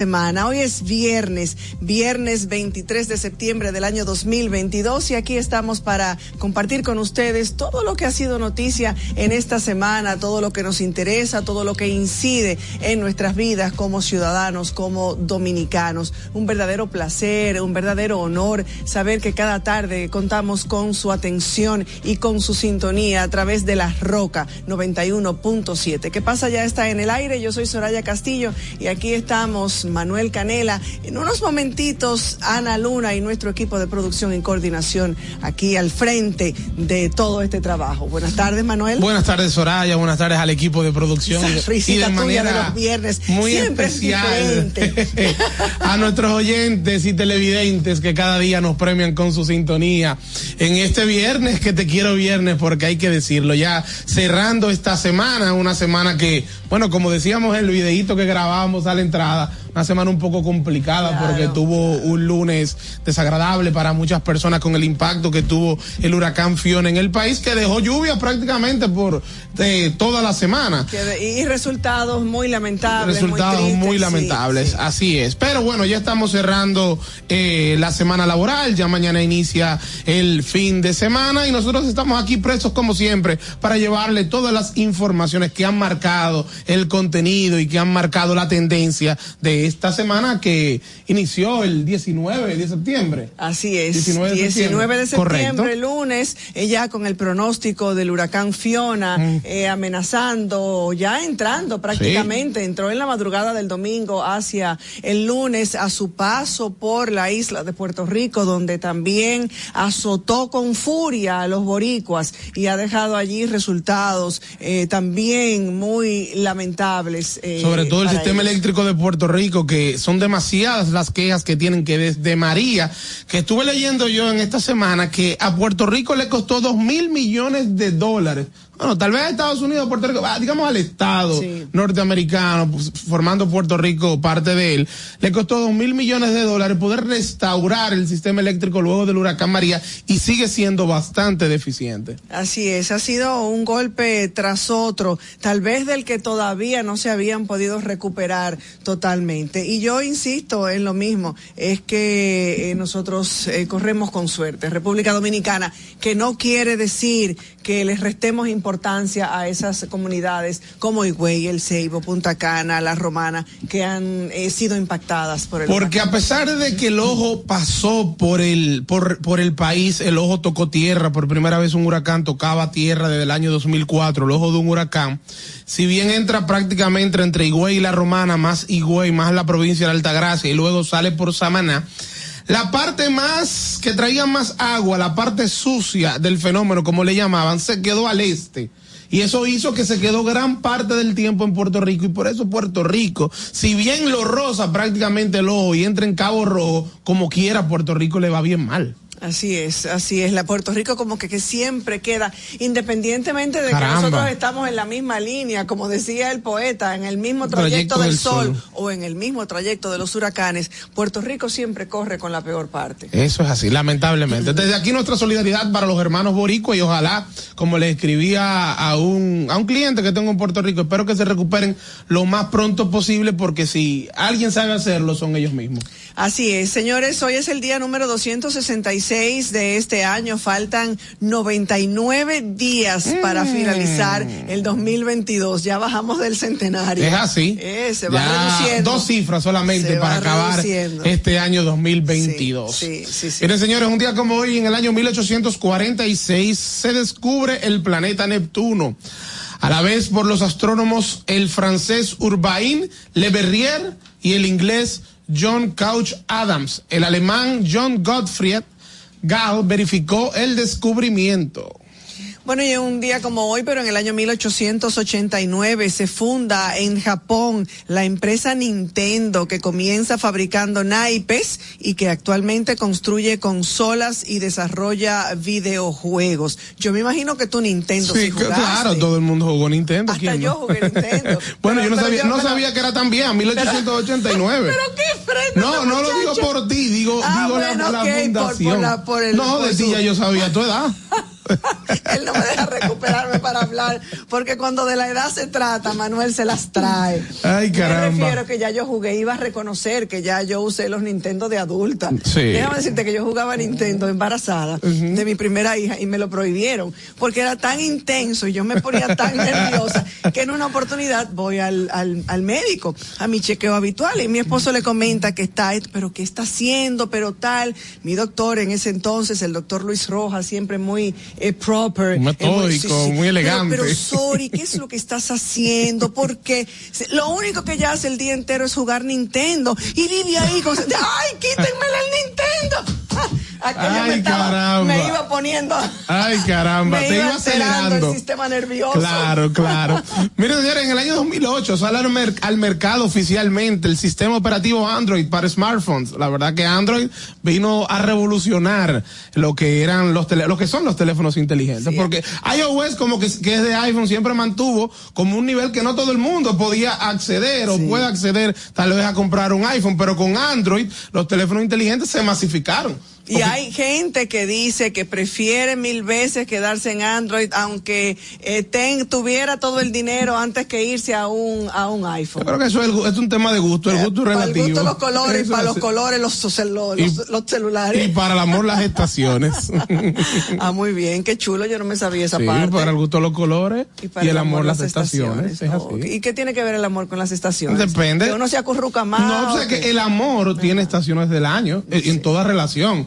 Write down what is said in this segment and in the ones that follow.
semana. Hoy es viernes, viernes 23 de septiembre del año 2022 y aquí estamos para compartir con ustedes todo lo que ha sido noticia en esta semana, todo lo que nos interesa, todo lo que incide en nuestras vidas como ciudadanos, como dominicanos. Un verdadero placer, un verdadero honor saber que cada tarde contamos con su atención y con su sintonía a través de la Roca 91.7. ¿Qué pasa? Ya está en el aire. Yo soy Soraya Castillo y aquí estamos Manuel Canela. En unos momentitos, Ana Luna y nuestro equipo de producción y coordinación aquí al frente de todo este trabajo. Buenas tardes, Manuel. Buenas tardes, Soraya. Buenas tardes al equipo de producción. y de manera de los viernes. Muy especial a nuestros oyentes y televidentes que cada día nos premian con su sintonía. En este viernes, que te quiero viernes, porque hay que decirlo, ya cerrando esta semana, una semana que, bueno, como decíamos en el videíto que grabábamos a la entrada, una semana un poco complicada porque tuvo un lunes desagradable para muchas personas con el impacto que tuvo el huracán Fiona en el país, que dejó lluvia prácticamente por eh, toda la semana. y resultados muy lamentables. Resultados muy, lamentables, así es. Pero bueno, ya estamos cerrando eh, la semana laboral, ya mañana inicia el fin de semana y nosotros estamos aquí presos como siempre para llevarle todas las informaciones que han marcado el contenido y que han marcado la tendencia de esta semana que inició el 19 de septiembre. Así es. 19 de septiembre. lunes, ella con el pronóstico del huracán Fiona mm. eh, amenazando, ya entrando prácticamente, entró en la madrugada del domingo hacia el lunes a su paso por la isla de Puerto Rico, donde también azotó con furia a los boricuas y ha dejado allí resultados eh, también muy lamentables. Eh, Sobre todo el sistema eléctrico de Puerto Rico que son demasiadas las quejas que tienen que desde María, que estuve leyendo yo en esta semana que a Puerto Rico le costó dos mil millones de dólares bueno, tal vez a Estados Unidos, Puerto Rico, digamos al Estado norteamericano, pues, formando Puerto Rico parte de él, le costó dos mil millones de dólares poder restaurar el sistema eléctrico luego del huracán María y sigue siendo bastante deficiente. Así es, ha sido un golpe tras otro, tal vez del que todavía no se habían podido recuperar totalmente. Y yo insisto en lo mismo, es que eh, nosotros eh, corremos con suerte. República Dominicana, que no quiere decir que les restemos importancia a esas comunidades como Higüey, El Ceibo, Punta Cana, La Romana, que han eh, sido impactadas por el Porque a pesar de que el ojo pasó por el, por, por el país, el ojo tocó tierra, por primera vez un huracán tocaba tierra desde el año 2004, el ojo de un huracán, si bien entra prácticamente entre Higüey y La Romana, más Higüey, más la provincia de Altagracia, y luego sale por Samaná, la parte más, que traía más agua, la parte sucia del fenómeno, como le llamaban, se quedó al este. Y eso hizo que se quedó gran parte del tiempo en Puerto Rico. Y por eso Puerto Rico, si bien lo rosa prácticamente ojo y entra en Cabo Rojo, como quiera, Puerto Rico le va bien mal. Así es, así es. La Puerto Rico como que, que siempre queda, independientemente de que nosotros estamos en la misma línea, como decía el poeta, en el mismo trayecto, del, sol, o en el mismo trayecto de los huracanes, Puerto Rico siempre corre con la peor parte. Eso es así, lamentablemente. Desde aquí nuestra solidaridad para los hermanos boricuas y ojalá, como le escribía a un, a un cliente que tengo en Puerto Rico, espero que se recuperen lo más pronto posible porque si alguien sabe hacerlo son ellos mismos. Así es, señores, hoy es el día número 266 de este año. Faltan 99 días para mm. finalizar el 2022. Ya bajamos del centenario. Es así. Eh, se va reduciendo. Dos cifras solamente para acabar este año 2022. Sí, sí, sí, Miren, señores, un día como hoy, en el año 1846, se descubre el planeta Neptuno a la vez por los astrónomos el francés Urbain Le Verrier y el inglés John Couch Adams, el alemán John Gottfried Gall verificó el descubrimiento. Bueno, y en un día como hoy, pero en el año 1889 se funda en Japón la empresa Nintendo que comienza fabricando naipes y que actualmente construye consolas y desarrolla videojuegos. Yo me imagino que tú Nintendo sí, claro, todo el mundo jugó Nintendo. Hasta yo jugué Nintendo. bueno, yo no sabía, no sabía que era tan bien, 1889. pero qué frente. No, no lo digo por ti, digo, ah, digo la, fundación. no, de ti ya yo sabía tu edad. Él no me deja recuperarme para hablar, porque cuando de la edad se trata, Manuel se las trae. Ay, caramba. Me refiero que ya yo jugué, iba a reconocer que ya yo usé los Nintendo de adulta. Sí. Déjame decirte que yo jugaba Nintendo embarazada de mi primera hija y me lo prohibieron, porque era tan intenso y yo me ponía tan nerviosa que en una oportunidad voy al, al, al médico, a mi chequeo habitual, y mi esposo le comenta que está, pero ¿qué está haciendo? Pero tal, mi doctor en ese entonces, el doctor Luis Rojas, siempre muy eh, proper. Metódico, eh, muy elegante. Pero, pero, sorry, ¿qué es lo que estás haciendo? Porque lo único que ya hace el día entero es jugar Nintendo y vive ahí con, ¡ay, quítenmele el Nintendo! Aquello Ay, me, estaba, caramba. me iba poniendo. Ay, caramba, me te iba acelerando. el sistema nervioso. Claro, claro. Miren, señores, en el año 2008 sale al, al, mercado oficialmente el sistema operativo Android para smartphones. La verdad que Android vino a revolucionar lo que eran los tele lo que son los teléfonos inteligentes, sí. porque iOS como que, que, es de iPhone siempre mantuvo como un nivel que no todo el mundo podía acceder sí. o puede acceder tal vez a comprar un iPhone, pero con Android los teléfonos inteligentes se masificaron. Y hay gente que dice que prefiere mil veces quedarse en Android, aunque eh, ten, tuviera todo el dinero antes que irse a un a un iPhone. Yo creo que eso es, es un tema de gusto, el gusto eh, relativo. Para el gusto los colores, eso para los colores los, los, y, los, celulares. Y para el amor las estaciones. ah, muy bien, qué chulo, yo no me sabía esa sí, parte. para el gusto los colores y, y el, amor, las, las estaciones. estaciones. Oh, ¿Y qué tiene que ver el amor con las estaciones? Depende. Que uno se acurruca más. No, o sea, que el amor tiene estaciones del año, sí. en toda relación.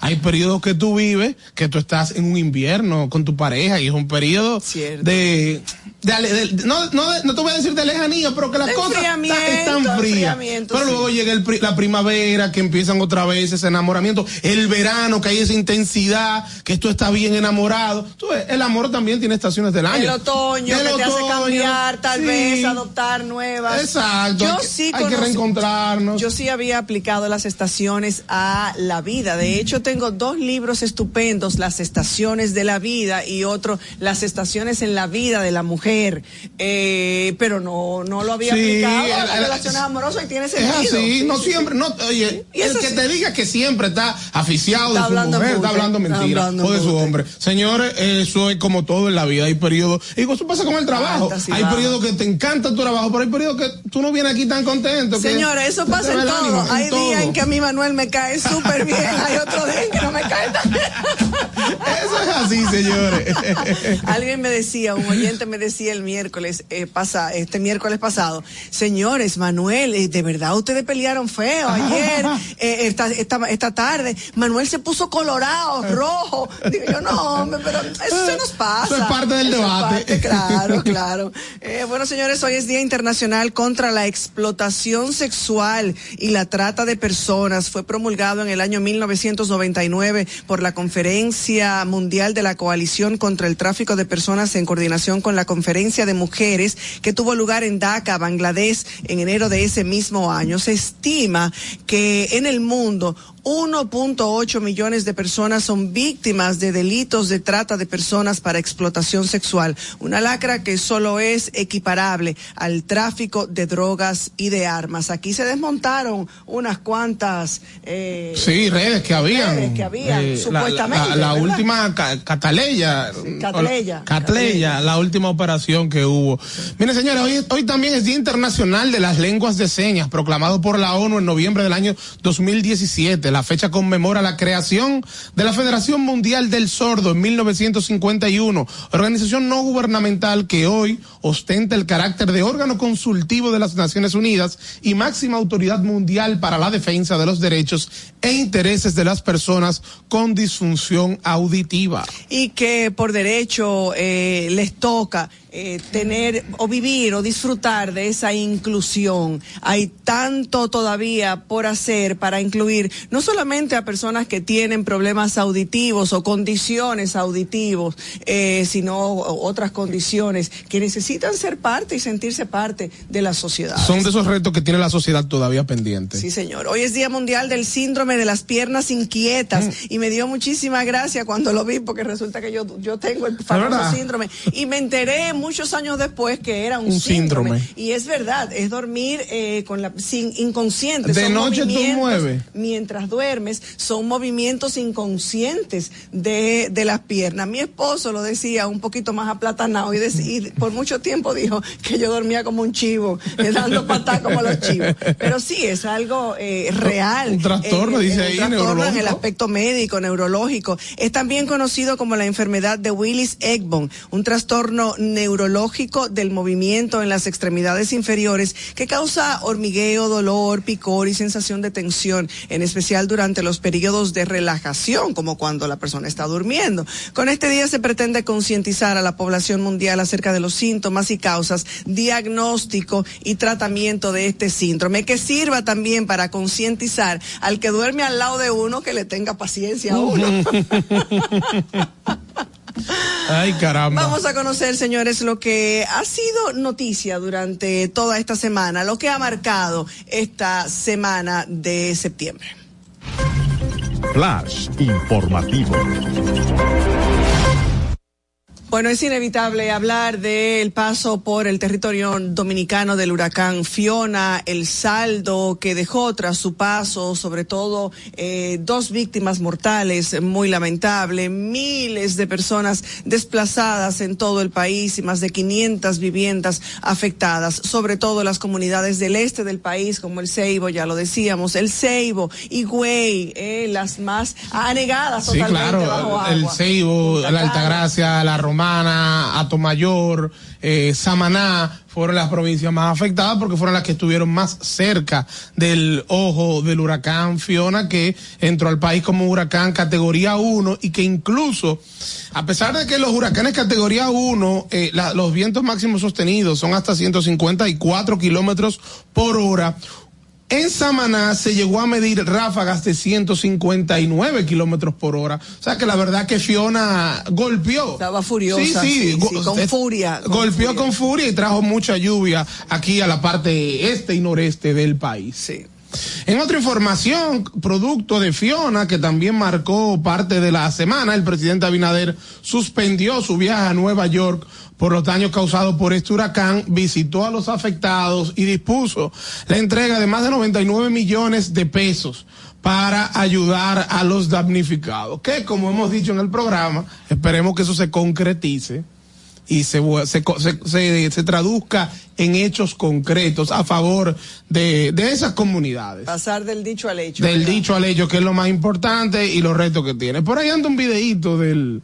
Hay periodos que tú vives, que tú estás en un invierno con tu pareja y es un periodo Cierto. de, de, de, no, no, no te voy a decir de lejanía, pero que las de cosas están, están frías. Pero sí. luego llega el, la primavera, que empiezan otra vez ese enamoramiento, el verano, que hay esa intensidad, que tú estás bien enamorado. Tú ves, el amor también tiene estaciones del año. El otoño, el que otoño, te hace cambiar, tal sí. vez adoptar nuevas. Exacto. Yo hay, sí hay que reencontrarnos. Yo sí había aplicado las estaciones a la vida. De hecho, tengo dos libros estupendos, Las estaciones de la vida y otro, Las estaciones en la vida de la mujer. Eh, pero no, no lo había sí, aplicado a las el, relaciones amorosas y tiene sentido. Es así, sí, no sí, siempre, no, oye, el que te diga que siempre está aficiado Está de su hablando mujer, está hablando está mentira, hablando o de su hombre. Señores, eso es como todo en la vida, hay periodos, y eso pasa con el trabajo, hay periodos que te encanta tu trabajo, pero hay periodos que tú no vienes aquí tan contento. Señores, eso pasa en todo. ánimo, Hay días en que a mí Manuel me cae súper bien, hay otros días que no me cae. Eso es así, señores. Alguien me decía, un oyente me decía el miércoles, eh, pasa, este miércoles pasado, señores, Manuel, eh, de verdad ustedes pelearon feo ayer, eh, esta, esta, esta tarde, Manuel se puso colorado, rojo. Digo yo, no, hombre, pero eso se nos pasa. Eso es parte del Eso debate. parte, claro, claro. Eh, bueno, señores, hoy es Día Internacional contra la Explotación Sexual y la Trata de Personas. Fue promulgado en el año 1999 por la Conferencia Mundial de la Coalición contra el Tráfico de Personas en coordinación con la Conferencia de Mujeres que tuvo lugar en Dhaka, Bangladesh, en enero de ese mismo año. Se estima que en el mundo 1.8 millones de personas son víctimas de delitos de trata de personas para explotación sexual. Una lacra que solo es equiparable al tráfico de drogas y de armas. Aquí se desmontaron unas cuantas. Eh, Sí, redes que habían. redes que habían, Eh, supuestamente. La, última, ca- Cataleya. Catleya. Catleya, la última operación que hubo. Mire, señores, hoy, hoy también es Día Internacional de las Lenguas de Señas, proclamado por la ONU en noviembre del año 2017. La fecha conmemora la creación de la Federación Mundial del Sordo en 1951, organización no gubernamental que hoy ostenta el carácter de órgano consultivo de las Naciones Unidas y máxima autoridad mundial para la defensa de los derechos e intereses de las personas con disfunción auditiva. y que por derecho eh, les toca eh, tener o vivir o disfrutar de esa inclusión. Hay tanto todavía por hacer para incluir no solamente a personas que tienen problemas auditivos o condiciones auditivos, eh, sino otras condiciones que necesitan ser parte y sentirse parte de la sociedad. Son de esos retos que tiene la sociedad todavía pendiente. Sí, señor. Hoy es Día Mundial del Síndrome de las Piernas Inquietas y me dio muchísima gracia cuando lo vi porque resulta que yo, yo tengo el famoso síndrome y me enteré muchos años después que era un, Un síndrome. Y es verdad, es dormir eh, con la sin inconsciente. ¿De son noche tú mueves? Mientras duermes son movimientos inconscientes de, de las piernas. Mi esposo lo decía un poquito más aplatanado y, y por mucho tiempo dijo que yo dormía como un chivo, eh, dando patas como los chivos. Pero sí, es algo eh, real. Un trastorno, dice ahí, un neurológico. En el aspecto médico, neurológico. Es también conocido como la enfermedad de Willis-Eggbom, un trastorno neurológico del movimiento en las extremidades inferiores que causa hormigueo, dolor, picor y sensación de tensión, en especial durante los periodos de relajación, como cuando la persona está durmiendo. Con este día se pretende concientizar a la población mundial acerca de los síntomas y causas, diagnóstico y tratamiento de este síndrome, que sirva también para concientizar al que duerme al lado de uno que le tenga paciencia a uno. Ay, caramba. Vamos a conocer, señores, lo que ha sido noticia durante toda esta semana, lo que ha marcado esta semana de septiembre. Flash informativo. Bueno, es inevitable hablar del paso por el territorio dominicano del huracán Fiona, el saldo que dejó tras su paso, sobre todo eh, dos víctimas mortales, muy lamentable, miles de personas desplazadas en todo el país y más de 500 viviendas afectadas, sobre todo las comunidades del este del país, como el Ceibo, ya lo decíamos, el Ceibo, Higüey, eh, las más anegadas Sí, totalmente claro, bajo agua. el Ceibo, la. Altagracia, la Romana, Atomayor, eh, Samaná, fueron las provincias más afectadas porque fueron las que estuvieron más cerca del ojo del huracán Fiona que entró al país como huracán categoría 1 y que incluso, a pesar de que los huracanes categoría 1, eh, los vientos máximos sostenidos son hasta 154 kilómetros por hora, en Samaná se llegó a medir ráfagas de 159 kilómetros por hora. O sea que la verdad que Fiona golpeó. Estaba furiosa, Sí, sí, sí, go- sí, con eh, furia, con golpeó furia. con furia y trajo mucha lluvia aquí a la parte este y noreste del país. Sí. En otra información, producto de Fiona, que también marcó parte de la semana, el presidente Abinader suspendió su viaje a Nueva York por los daños causados por este huracán, visitó a los afectados y dispuso la entrega de más de 99 millones de pesos para ayudar a los damnificados. Que, como hemos dicho en el programa, esperemos que eso se concretice y se, se, se, se- se traduzca en hechos concretos a favor de, de esas comunidades. Pasar del dicho al hecho. Del ¿verdad? dicho al hecho, que es lo más importante y los retos que tiene. Por ahí anda un videíto del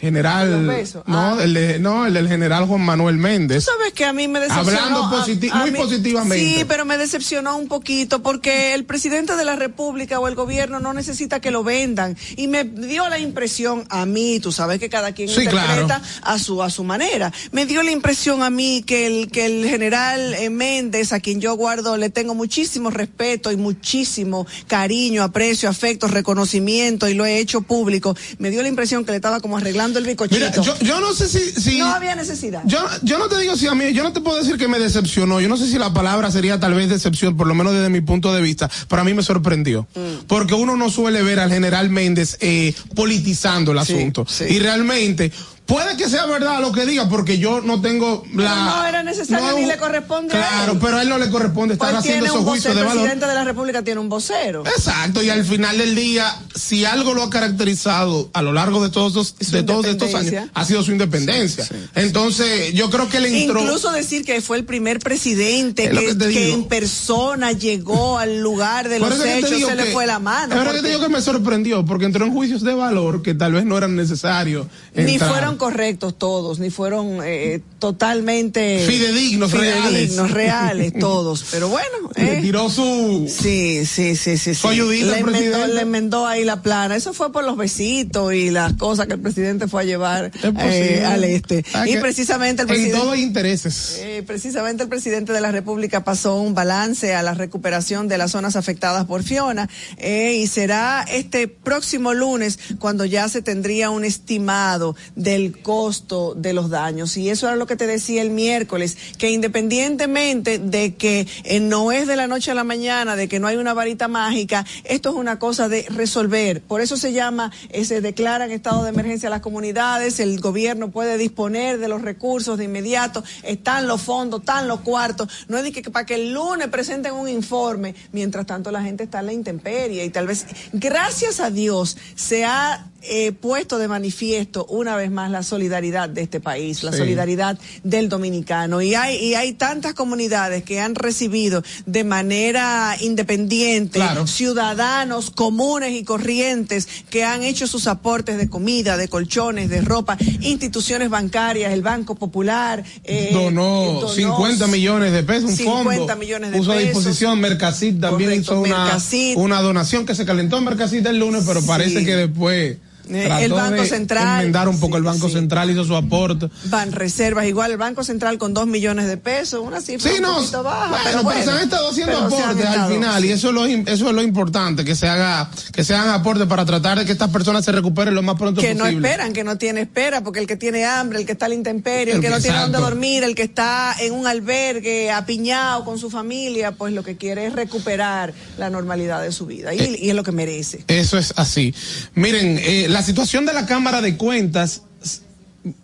general, no, Ah. el de, no, el del general Juan Manuel Méndez. Tú sabes que a mí me decepcionó. Hablando a- positi- a muy mí- positivamente. Sí, pero me decepcionó un poquito porque el presidente de la República o el gobierno no necesita que lo vendan. Y me dio la impresión a mí, tú sabes que cada quien Sí, interpreta claro. a su a su manera. Me dio la impresión a mí que el que el general eh, Méndez, a quien yo guardo, le tengo muchísimo respeto y muchísimo cariño, aprecio, afecto, reconocimiento y lo he hecho público. Me dio la impresión que le estaba como arreglando el bicochito. Mira, yo, yo no sé si, si no había necesidad. Yo, yo no te digo si a mí, yo no te puedo decir que me decepcionó. Yo no sé si la palabra sería tal vez decepción, por lo menos desde mi punto de vista. Para mí me sorprendió. Mm. Porque uno no suele ver al general Méndez eh, politizando el Sí, asunto. sí. Y realmente, puede que sea verdad lo que diga, porque yo no tengo la. no era necesario ni le corresponde a Claro, él. pero a él no le corresponde estar Pues haciendo esos juicios de el valor. presidente de la República tiene un vocero. Exacto, y al final del día, si algo lo ha caracterizado a lo largo de todos, los- de todos estos años, ha sido su independencia. Entonces, yo creo que él entró. Incluso decir que fue el primer presidente que, en persona llegó al lugar de los hechos, digo se le fue la mano. Es verdad que te porque digo que me sorprendió, porque entró en juicios de valor que tal vez no eran necesarios. Ni fueron correctos todos, ni fueron eh, totalmente Fidedignos, reales. reales todos. Pero bueno, Le eh. tiró su. Sí, sí, sí, sí. Sí. ayudita le, enmendó, le enmendó ahí la plana. Eso fue por los besitos y las cosas que el presidente fue a llevar eh, al este. Ah, y precisamente el En presidente. todo hay intereses. Precisamente el presidente de la República pasó un balance a la recuperación de las zonas afectadas por Fiona y será este próximo lunes cuando ya se tendría un estimado del costo de los daños. Y eso era lo que te decía el miércoles, que independientemente de que eh, no es de la noche a la mañana, de que no hay una varita mágica, esto es una cosa de resolver. Por eso se llama, eh, se declaran estado de emergencia las comunidades, el gobierno puede disponer de los recursos de inmediato, están los fondos, están los cuartos. No es que para que el lunes presenten un informe, mientras tanto la gente está en la intemperie y tal vez, gracias a Dios, se ha eh, puesto de manifiesto una vez más la solidaridad de este país, la solidaridad del dominicano. Y hay, y hay tantas comunidades que han recibido de manera independiente ciudadanos comunes y corrientes que han hecho sus aportes de comida, de colchones, de ropa, instituciones bancarias, el Banco Popular. Eh, donó, 50 millones de pesos, un 50 millones de puso a disposición Mercasit, también hizo una, una donación que se calentó en Mercasit el lunes, pero parece que después eh, el Banco Central. Enmendar un poco el Banco Central hizo su aporte. Van reservas, igual el Banco Central con dos millones de pesos, una cifra un poquito baja. pero, bueno, se han estado haciendo aportes al final y eso es lo, eso es lo importante, que se haga, que se hagan aportes para tratar de que estas personas se recuperen lo más pronto posible. Que no esperan, que no tiene espera, porque el que tiene hambre, el que está al intemperio, el, que no tiene dónde dormir, el que está en un albergue apiñado con su familia, pues lo que quiere es recuperar la normalidad de su vida y, eh, y es lo que merece. Eso es así. Miren, eh, la situación de la Cámara de Cuentas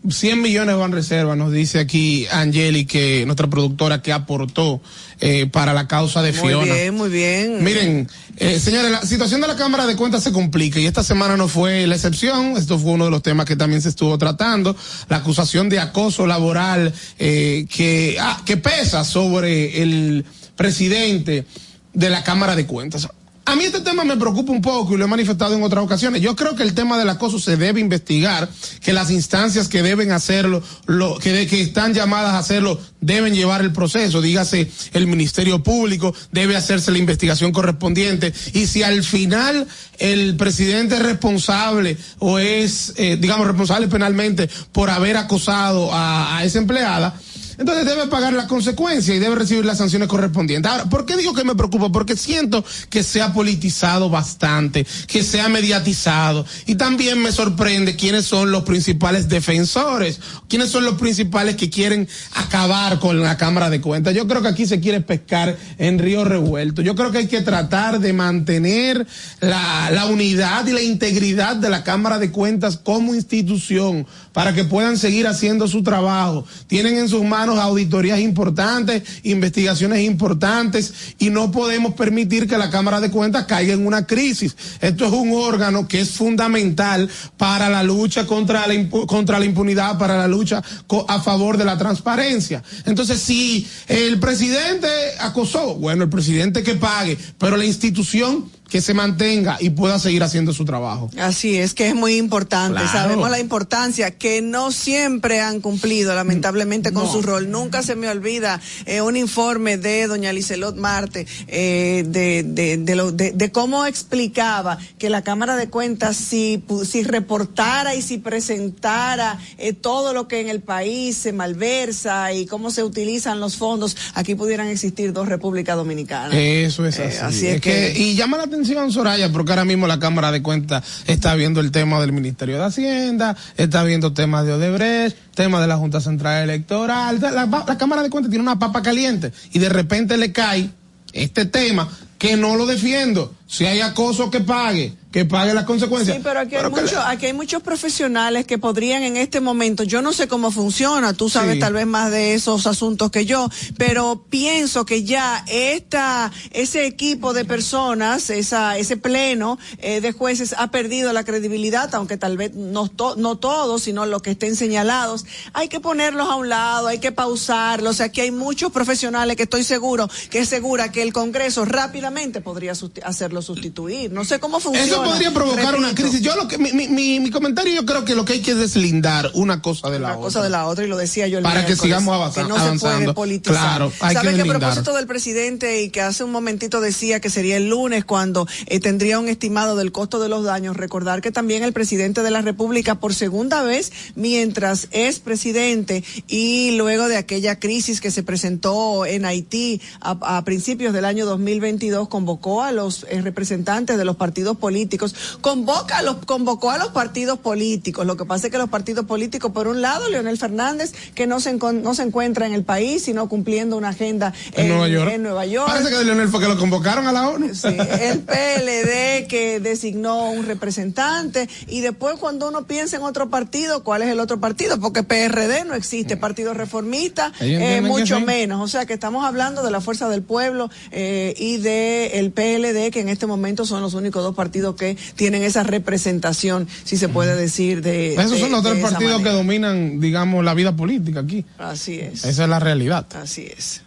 100 millones van reserva, nos dice aquí Angeli, que nuestra productora que aportó eh, para la causa de Fiona. Muy bien, muy bien. Miren, eh, señores, la situación de la Cámara de Cuentas se complica y esta semana no fue la excepción. Esto fue uno de los temas que también se estuvo tratando. La acusación de acoso laboral eh, que, ah, que pesa sobre el presidente de la Cámara de Cuentas. A mí este tema me preocupa un poco y lo he manifestado en otras ocasiones. Yo creo que el tema del acoso se debe investigar, que las instancias que deben hacerlo, lo, que, que están llamadas a hacerlo, deben llevar el proceso. Dígase, el Ministerio Público debe hacerse la investigación correspondiente. Y si al final el presidente es responsable o es, eh, digamos, responsable penalmente por haber acosado a esa empleada, entonces debe pagar las consecuencias y debe recibir las sanciones correspondientes. Ahora, ¿por qué digo que me preocupa? Porque siento que se ha politizado bastante, que se ha mediatizado y también me sorprende quiénes son los principales defensores, quiénes son los principales que quieren acabar con la Cámara de Cuentas. Yo creo que aquí se quiere pescar en río revuelto. Yo creo que hay que tratar de mantener la, la unidad y la integridad de la Cámara de Cuentas como institución para que puedan seguir haciendo su trabajo. Tienen en sus manos auditorías importantes, investigaciones importantes y no podemos permitir que la Cámara de Cuentas caiga en una crisis. Esto es un órgano que es fundamental para la lucha contra la, contra la impunidad, para la lucha a favor de la transparencia. Entonces, si el presidente acosó, bueno, el presidente que pague, pero la institución que se mantenga y pueda seguir haciendo su trabajo. Así es, que es muy importante. Sabemos la importancia que no siempre han cumplido, lamentablemente, con su rol. Nunca se me olvida eh, un informe de doña Licelot Marte eh, de, de, de, lo, de, cómo explicaba que la Cámara de Cuentas, si, si reportara y si presentara eh, todo lo que en el país se malversa y cómo se utilizan los fondos, aquí pudieran existir dos repúblicas dominicanas. Eso es así. así es, que, y llama la Soraya, porque ahora mismo la Cámara de Cuentas está viendo el tema del Ministerio de Hacienda, está viendo temas de Odebrecht, tema de la Junta Central Electoral. La, la Cámara de Cuentas tiene una papa caliente y de repente le cae este tema que no lo defiendo. Si hay acoso, que pague que pague las consecuencias. Sí, pero aquí, hay, mucho, aquí hay muchos profesionales que podrían en este momento, yo no sé cómo funciona, tú sabes tal vez más de esos asuntos que yo, pero pienso que ya esta, ese equipo de personas, esa, ese pleno eh, de jueces ha perdido la credibilidad, aunque tal vez no, no todos, sino los que estén señalados. Hay que ponerlos a un lado, hay que pausarlos. Aquí hay muchos profesionales que estoy seguro, que es segura que el Congreso rápidamente podría hacerlo sustituir. No sé cómo funciona podría provocar una crisis. Yo lo que, mi, mi, mi, comentario yo creo que lo que hay que es deslindar una cosa de la otra. Una cosa de la otra y lo decía yo el Para que sigamos avanzando. Que no se puede politizar. Claro, hay ¿Sabe que, a propósito del presidente y que hace un momentito decía que sería el lunes cuando eh, tendría un estimado del costo de los daños, recordar que también el presidente de la República por segunda vez mientras es presidente y luego de aquella crisis que se presentó en Haití a, principios del año 2022 convocó a los eh, representantes de los partidos políticos, convoca a los, convocó a los partidos políticos. Lo que pasa es que los partidos políticos, por un lado, Leonel Fernández, que no se, no se encuentra en el país, sino cumpliendo una agenda en, Nueva, York. Parece que Leonel fue que lo convocaron a la ONU. Sí, el PLD que designó un representante y después cuando uno piensa en otro partido, ¿cuál es el otro partido? Porque PRD no existe, Partido Reformista, eh, mucho menos. O sea que estamos hablando de la Fuerza del Pueblo eh, y de el PLD, que en este momento son los únicos dos partidos que tienen esa representación, si se puede decir, de. Esos son los tres partidos que dominan, digamos, la vida política aquí. Así es. Esa es la realidad. Así es.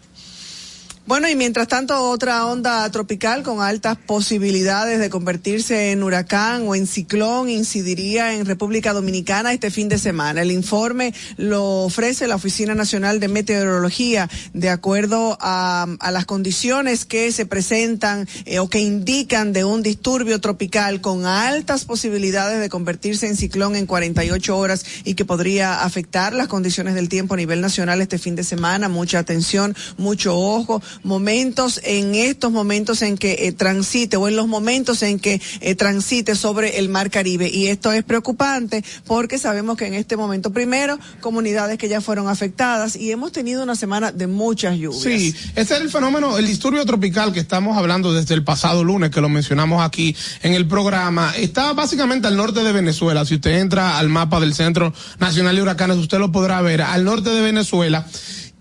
Bueno, y mientras tanto, otra onda tropical con altas posibilidades de convertirse en huracán o en ciclón incidiría en República Dominicana este fin de semana. El informe lo ofrece la Oficina Nacional de Meteorología de acuerdo a, las condiciones que se presentan eh, o que indican de un disturbio tropical con altas posibilidades de convertirse en ciclón en 48 horas y que podría afectar las condiciones del tiempo a nivel nacional este fin de semana. Mucha atención, mucho ojo momentos, en estos momentos en que eh, transite o en los momentos en que eh, transite sobre el mar Caribe. Y esto es preocupante porque sabemos que en este momento, primero, comunidades que ya fueron afectadas y hemos tenido una semana de muchas lluvias. Sí, ese es el fenómeno, el disturbio tropical que estamos hablando desde el pasado lunes, que lo mencionamos aquí en el programa. Está básicamente al norte de Venezuela. Si usted entra al mapa del Centro Nacional de Huracanes, usted lo podrá ver. Al norte de Venezuela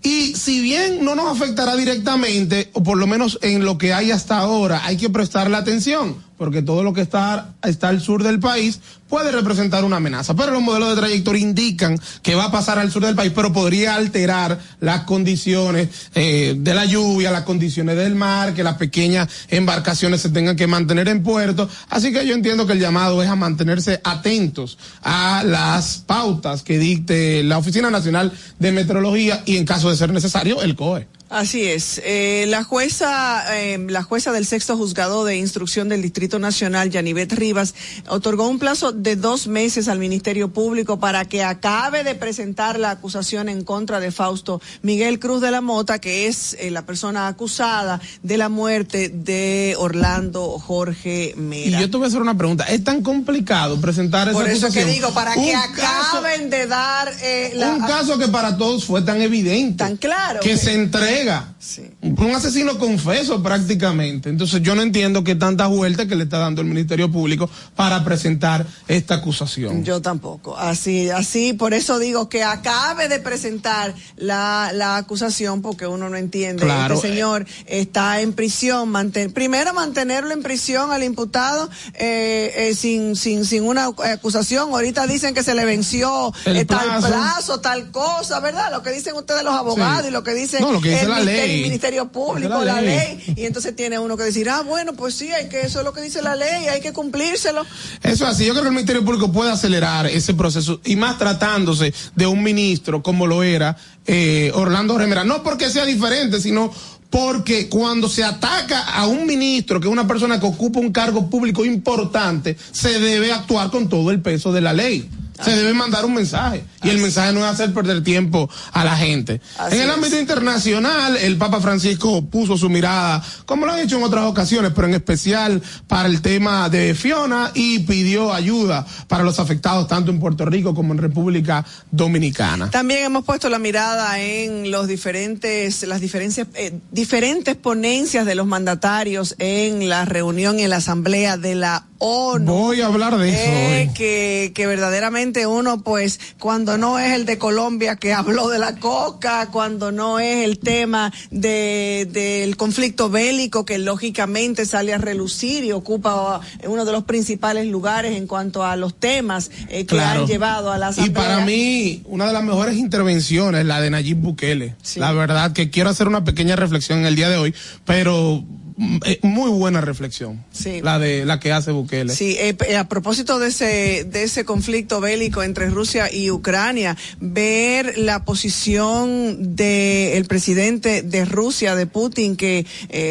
y si bien no nos afectará directamente, o por lo menos en lo que hay hasta ahora, hay que prestarle atención porque todo lo que está, está al sur del país puede representar una amenaza. Pero los modelos de trayectoria indican que va a pasar al sur del país, pero podría alterar las condiciones eh, de la lluvia, las condiciones del mar, que las pequeñas embarcaciones se tengan que mantener en puerto. Así que yo entiendo que el llamado es a mantenerse atentos a las pautas que dicte la Oficina Nacional de Meteorología y en caso de ser necesario, el COE. Así es. Eh, la jueza, eh, la jueza del sexto juzgado de instrucción del Distrito Nacional, Yanivet Rivas, otorgó un plazo de dos meses al Ministerio Público para que acabe de presentar la acusación en contra de Fausto Miguel Cruz de la Mota, que es eh, la persona acusada de la muerte de Orlando Jorge Mera. Y yo te voy a hacer una pregunta. ¿Es tan complicado presentar esa acusación? Por eso que digo, para que acaben de dar la, un caso que para todos fue tan evidente, tan claro, que se entrega un asesino confeso prácticamente. Entonces yo no entiendo qué tanta vuelta que le está dando el Ministerio Público para presentar esta acusación. Yo tampoco. Así, así, por eso digo que acabe de presentar la, la acusación porque uno no entiende. Claro, este señor está en prisión. primero mantenerlo en prisión al imputado eh, eh, sin, sin, sin una acusación. Ahorita dicen que se le venció el tal plazo, tal cosa, ¿verdad? Lo que dicen ustedes los abogados y lo que dicen no, lo que dice el, la ley. el Ministerio Público, la, ley. Y entonces tiene uno que decir, ah, bueno, pues sí, hay que, eso es lo que dice la ley, hay que cumplírselo. Eso así, yo creo que el Ministerio Público puede acelerar ese proceso, y más tratándose de un ministro como lo era eh, Orlando Remera. No porque sea diferente, sino porque cuando se ataca a un ministro, que es una persona que ocupa un cargo público importante, se debe actuar con todo el peso de la ley se debe mandar un mensaje. Y el mensaje no es hacer perder tiempo a la gente. en el ámbito internacional, el Papa Francisco puso su mirada, como lo han hecho en otras ocasiones, pero en especial para el tema de Fiona y pidió ayuda para los afectados tanto en Puerto Rico como en República Dominicana. También hemos puesto la mirada en los diferentes, las diferencias, eh, diferentes ponencias de los mandatarios en la reunión y en la asamblea de la ONU. Voy a hablar de eso. Eh, que, que verdaderamente uno, pues, cuando no es el de Colombia que habló de la coca, cuando no es el tema de, del conflicto bélico que lógicamente sale a relucir y ocupa uno de los principales lugares en cuanto a los temas eh, que han llevado a la Y para mí, una de las mejores intervenciones, la de Nayib Bukele. La verdad que quiero hacer una pequeña reflexión en el día de hoy, pero eh, muy buena reflexión. Sí. La de la que hace Bukele. Sí, eh, eh, a propósito de ese de ese conflicto bélico entre Rusia y Ucrania, ver la posición del presidente de Rusia, de Putin, que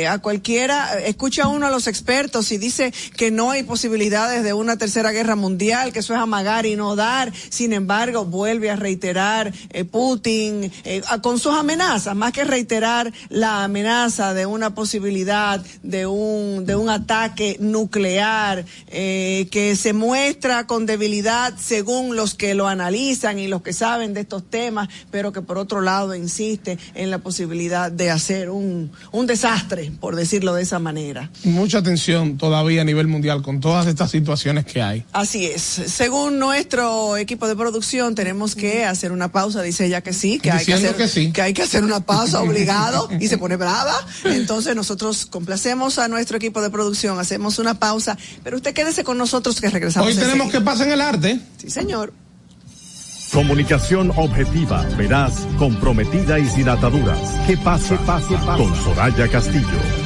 a cualquiera escucha uno a los expertos y dice que no hay posibilidades de una tercera guerra mundial, que eso es amagar y no dar. Sin embargo, vuelve a reiterar Putin con sus amenazas, más que reiterar la amenaza de una posibilidad posibilidad de un, de un ataque nuclear eh, que se muestra con debilidad según los que lo analizan y los que saben de estos temas, pero que por otro lado insiste en la posibilidad de hacer un, un desastre, por decirlo de esa manera. Mucha atención todavía a nivel mundial con todas estas situaciones que hay. Así es. Según nuestro equipo de producción, tenemos que hacer una pausa, dice ella que sí, que hay que, hacer, que, hay que hacer una pausa obligado y se pone brava. Entonces nosotros complacemos a nuestro equipo de producción, hacemos una pausa, pero usted quédese con nosotros que regresamos. Hoy tenemos que pasar en el arte. Sí, señor. Comunicación objetiva, veraz, comprometida y sin ataduras. ¿Qué pasa? pase, pase. Con Soraya Castillo.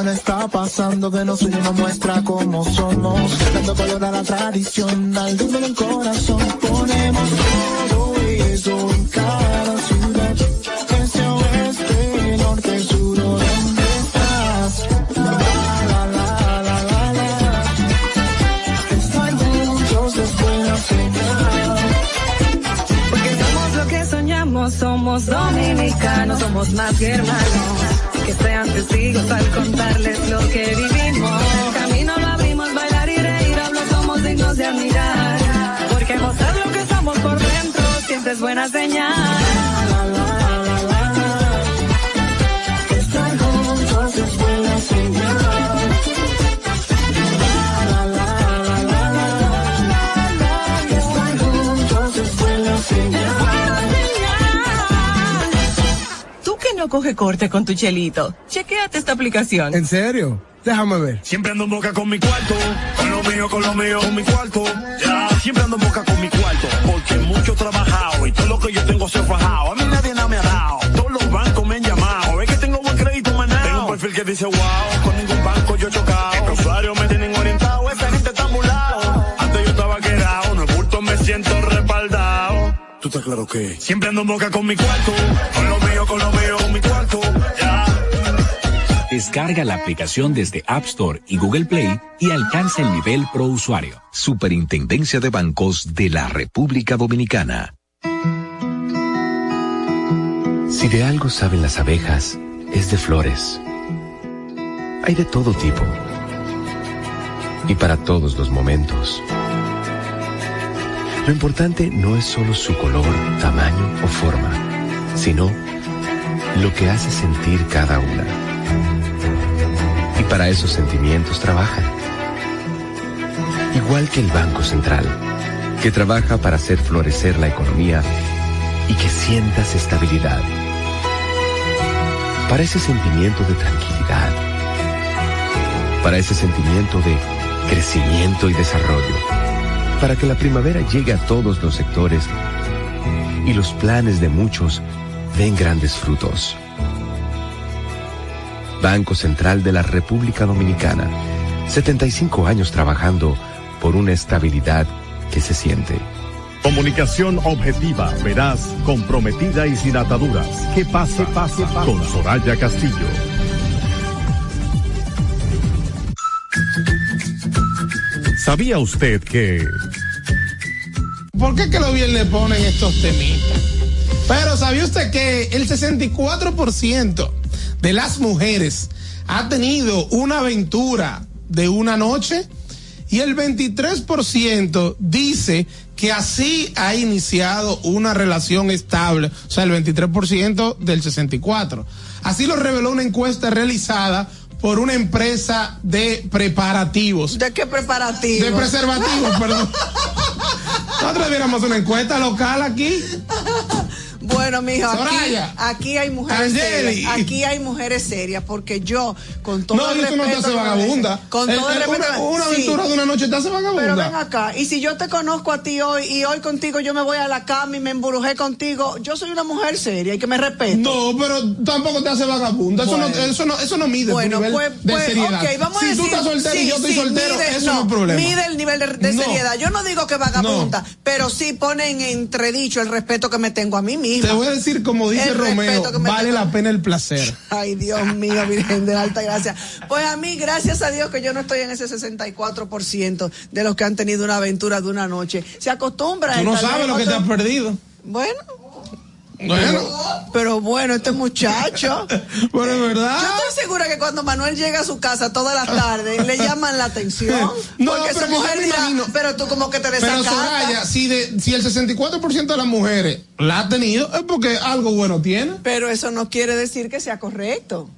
Algo está pasando que nos une nos muestra cómo somos. Dando color a la tradición, al ritmo del corazón. Ponemos todo eso en cada ciudad. Este oeste, norte, sur, ¿dónde somos dominicanos, somos más que hermanos. Que sean testigos al contarles lo que vivimos. Camino lo abrimos, bailar y reír, hablo somos dignos de admirar. Porque mostrar lo que somos por dentro siempre es buena señal. No coge corte con tu chelito, chequéate esta aplicación. ¿En serio? Déjame ver. Siempre ando en boca con mi cuarto, con lo mío, con lo mío, con mi cuarto. Ya, siempre ando en boca con mi cuarto, porque mucho he trabajado y todo lo que yo tengo se ha fajado. A mí nadie nada me ha dado, todos los bancos me han llamado. Es que tengo buen crédito manado. Tengo un perfil que dice wow, estás claro que siempre ando en boca con mi cuarto, con lo mío, con lo mío, con mi cuarto. Ya. Descarga la aplicación desde App Store y Google Play y alcanza el nivel pro usuario. Superintendencia de Bancos de la República Dominicana. Si de algo saben las abejas, es de flores. Hay de todo tipo. Y para todos los momentos. Lo importante no es solo su color, tamaño o forma, sino lo que hace sentir cada una. Y para esos sentimientos trabajan. Igual que el Banco Central, que trabaja para hacer florecer la economía y que sientas estabilidad. Para ese sentimiento de tranquilidad. Para ese sentimiento de crecimiento y desarrollo. Para que la primavera llegue a todos los sectores y los planes de muchos den grandes frutos. Banco Central de la República Dominicana. 75 años trabajando por una estabilidad que se siente. Comunicación objetiva, veraz, comprometida y sin ataduras. ¿Qué pasa? pase, pase. Con Soraya Castillo. ¿Sabía usted que... ¿Por qué que los viernes ponen estos temitas? Pero ¿sabía usted que el 64% de las mujeres ha tenido una aventura de una noche? Y el 23% dice que así ha iniciado una relación estable, o sea, el 23% del 64%. Así lo reveló una encuesta realizada por una empresa de preparativos. ¿De qué preparativos? De preservativos, perdón. Nosotros debiéramos una encuesta local aquí. Bueno, mijo, aquí, aquí hay mujeres Angeli. serias. Aquí hay mujeres serias, porque yo, con todo No, el no te respeto hace que me vagabunda. Con El- todo el el- respeto. una, sí. aventura de una noche te hace vagabunda. Pero ven acá, y si yo te conozco a ti hoy y hoy contigo yo me voy a la cama y me embrujé contigo, yo soy una mujer seria y que me respeto. No, pero tampoco te hace vagabunda. Eso, no, eso, no, eso no mide Bueno, tu nivel pues, de pues, seriedad. vamos si a tú decir, estás soltero y yo estoy sí, soltero, mide- eso no, no es problema. Mide el nivel de, de No. seriedad. Yo no digo que vagabunda, pero sí pone en entredicho el respeto que me tengo a mí misma. Te voy a decir, como dice El Romeo, vale tengo- la pena el placer. Ay, Dios mío, Virgen de la Alta Gracia. Pues a mí, gracias a Dios que yo no estoy en ese 64% de los que han tenido una aventura de una noche. Se acostumbra. Tú no sabes lo que te has perdido. Bueno. Bueno. Pero bueno, este muchacho. Pero es verdad. Yo estoy segura que cuando Manuel llega a su casa todas las tardes le llaman la atención. No, porque pero su mujer dirá, pero tú como que te Pero desacatas. Soraya, si, de, si el 64% de las mujeres la ha tenido, es porque algo bueno tiene. Pero eso no quiere decir que sea correcto.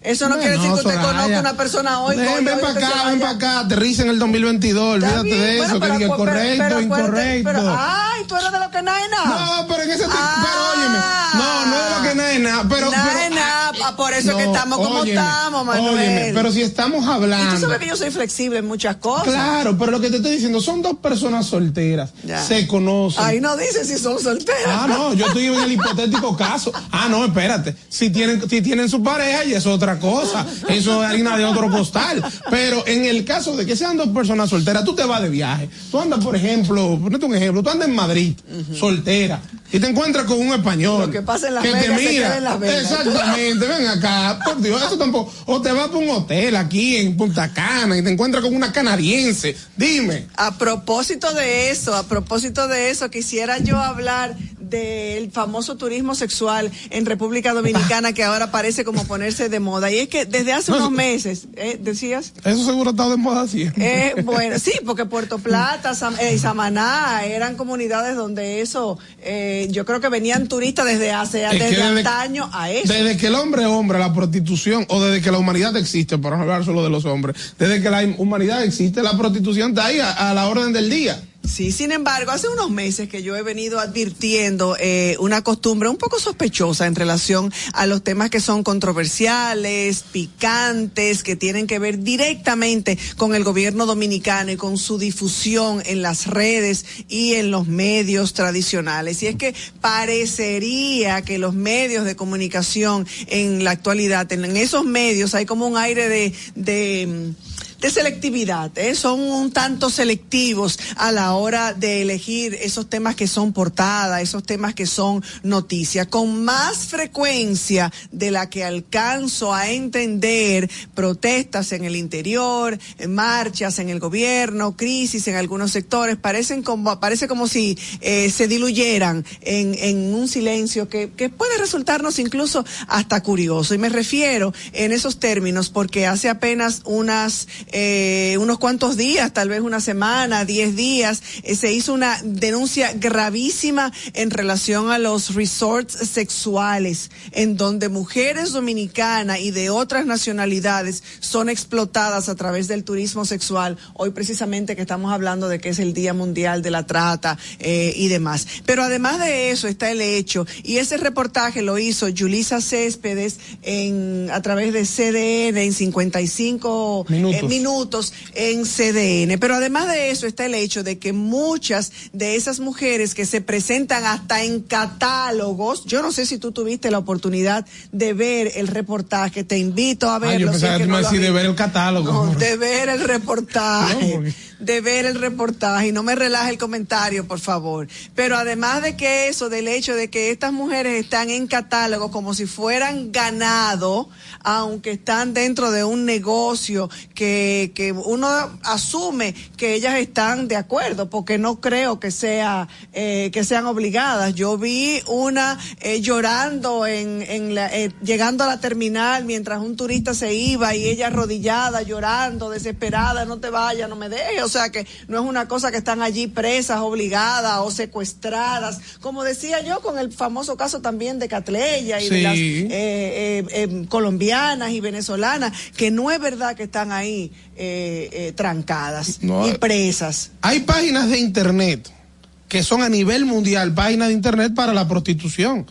Eso no quiere decir que usted conozca a una persona hoy. Ven, para acá, ven para acá, aterriza en el 2022, Está olvídate bien, de eso, pero que pero- correcto, pero incorrecto. pero- ay, tú eres de lo que nada es nada. No, pero en ese te- pero óyeme, no, no es lo que nada es nada, pero, pero- es nada, ah, por eso es que no, estamos como óyeme, estamos, Manuel. óyeme, pero si estamos Y tú hablando. sabes que yo soy flexible en muchas cosas. Claro, pero lo que te estoy diciendo son dos personas solteras, Ya. se conocen. Ahí no dice si son solteras. Ah, no, yo estoy en el hipotético caso. Ah, no, espérate. Si tienen, si tienen su pareja, y es otra cosa. Eso es harina de otro costal. Pero en el caso de que sean dos personas solteras, tú te vas de viaje. Tú andas, por ejemplo, ponete un ejemplo, tú andas en Madrid, soltera, y te encuentras con un español. Lo que pasa en Las te Vegas se queda mira. en Las Vegas. Exactamente, ven acá. Por Dios, eso tampoco. O te vas para un hotel aquí en Punta Cana y te encuentras con una canadiense. Dime. A propósito de eso, a propósito de eso, quisiera yo hablar del famoso turismo sexual en República Dominicana que ahora parece como ponerse de moda. Y es que desde hace unos meses, ¿eh? ¿decías? Eso seguro está de moda siempre. Eh, bueno, sí, porque Puerto Plata Sam- eh, y Samaná eran comunidades donde eso, eh, yo creo que venían turistas desde hace, Es desde desde- antaño a eso. Desde que el hombre es hombre, la prostitución, o desde que la humanidad existe, para no hablar solo de los hombres, desde que la humanidad existe, la prostitución está ahí a, a la orden del día. Sí, sin embargo, hace unos meses que yo he venido advirtiendo eh, una costumbre un poco sospechosa en relación a los temas que son controversiales, picantes, que tienen que ver directamente con el gobierno dominicano y con su difusión en las redes y en los medios tradicionales. Y es que parecería que los medios de comunicación en la actualidad, en, esos medios hay como un aire de... de de selectividad, ¿eh? son un tanto selectivos a la hora de elegir esos temas que son portada, esos temas que son noticia, con más frecuencia de la que alcanzo a entender protestas en el interior, marchas en el gobierno, crisis en algunos sectores, parecen como, parece como si eh, se diluyeran en, en un silencio que, que puede resultarnos incluso hasta curioso. Y me refiero en esos términos porque hace apenas unas eh, unos cuantos días, tal vez una semana, diez días, eh, se hizo una denuncia gravísima en relación a los resorts sexuales, en donde mujeres dominicanas y de otras nacionalidades son explotadas a través del turismo sexual. Hoy precisamente que estamos hablando de que es el Día Mundial de la Trata eh, y demás. Pero además de eso está el hecho, y ese reportaje lo hizo Julisa Céspedes en, a través de CDN en 55 Minutos. eh, minutos en CDN. Pero además de eso está el hecho de que muchas de esas mujeres que se presentan hasta en catálogos, yo no sé si tú tuviste la oportunidad de ver el reportaje, te invito a Ah, verlo. yo si es pensaba que que me no de ver el catálogo. No, de ver el reportaje. No, porque- De ver el reportaje y no me relaje el comentario, por favor. Pero además de que eso, del hecho de que estas mujeres están en catálogo como si fueran ganado, aunque están dentro de un negocio que, que uno asume que ellas están de acuerdo, porque no creo que sea eh, que sean obligadas. Yo vi una eh, llorando en, en la, eh, llegando a la terminal mientras un turista se iba y ella arrodillada, llorando, desesperada, no te vayas, no me dejes. O sea que no es una cosa que están allí presas, obligadas o secuestradas. Como decía yo con el famoso caso también de Catleya y de las eh, eh, eh, colombianas y venezolanas, que no es verdad que están ahí eh, eh, trancadas No, y presas. Hay páginas de internet que son a nivel mundial páginas de internet para la prostitución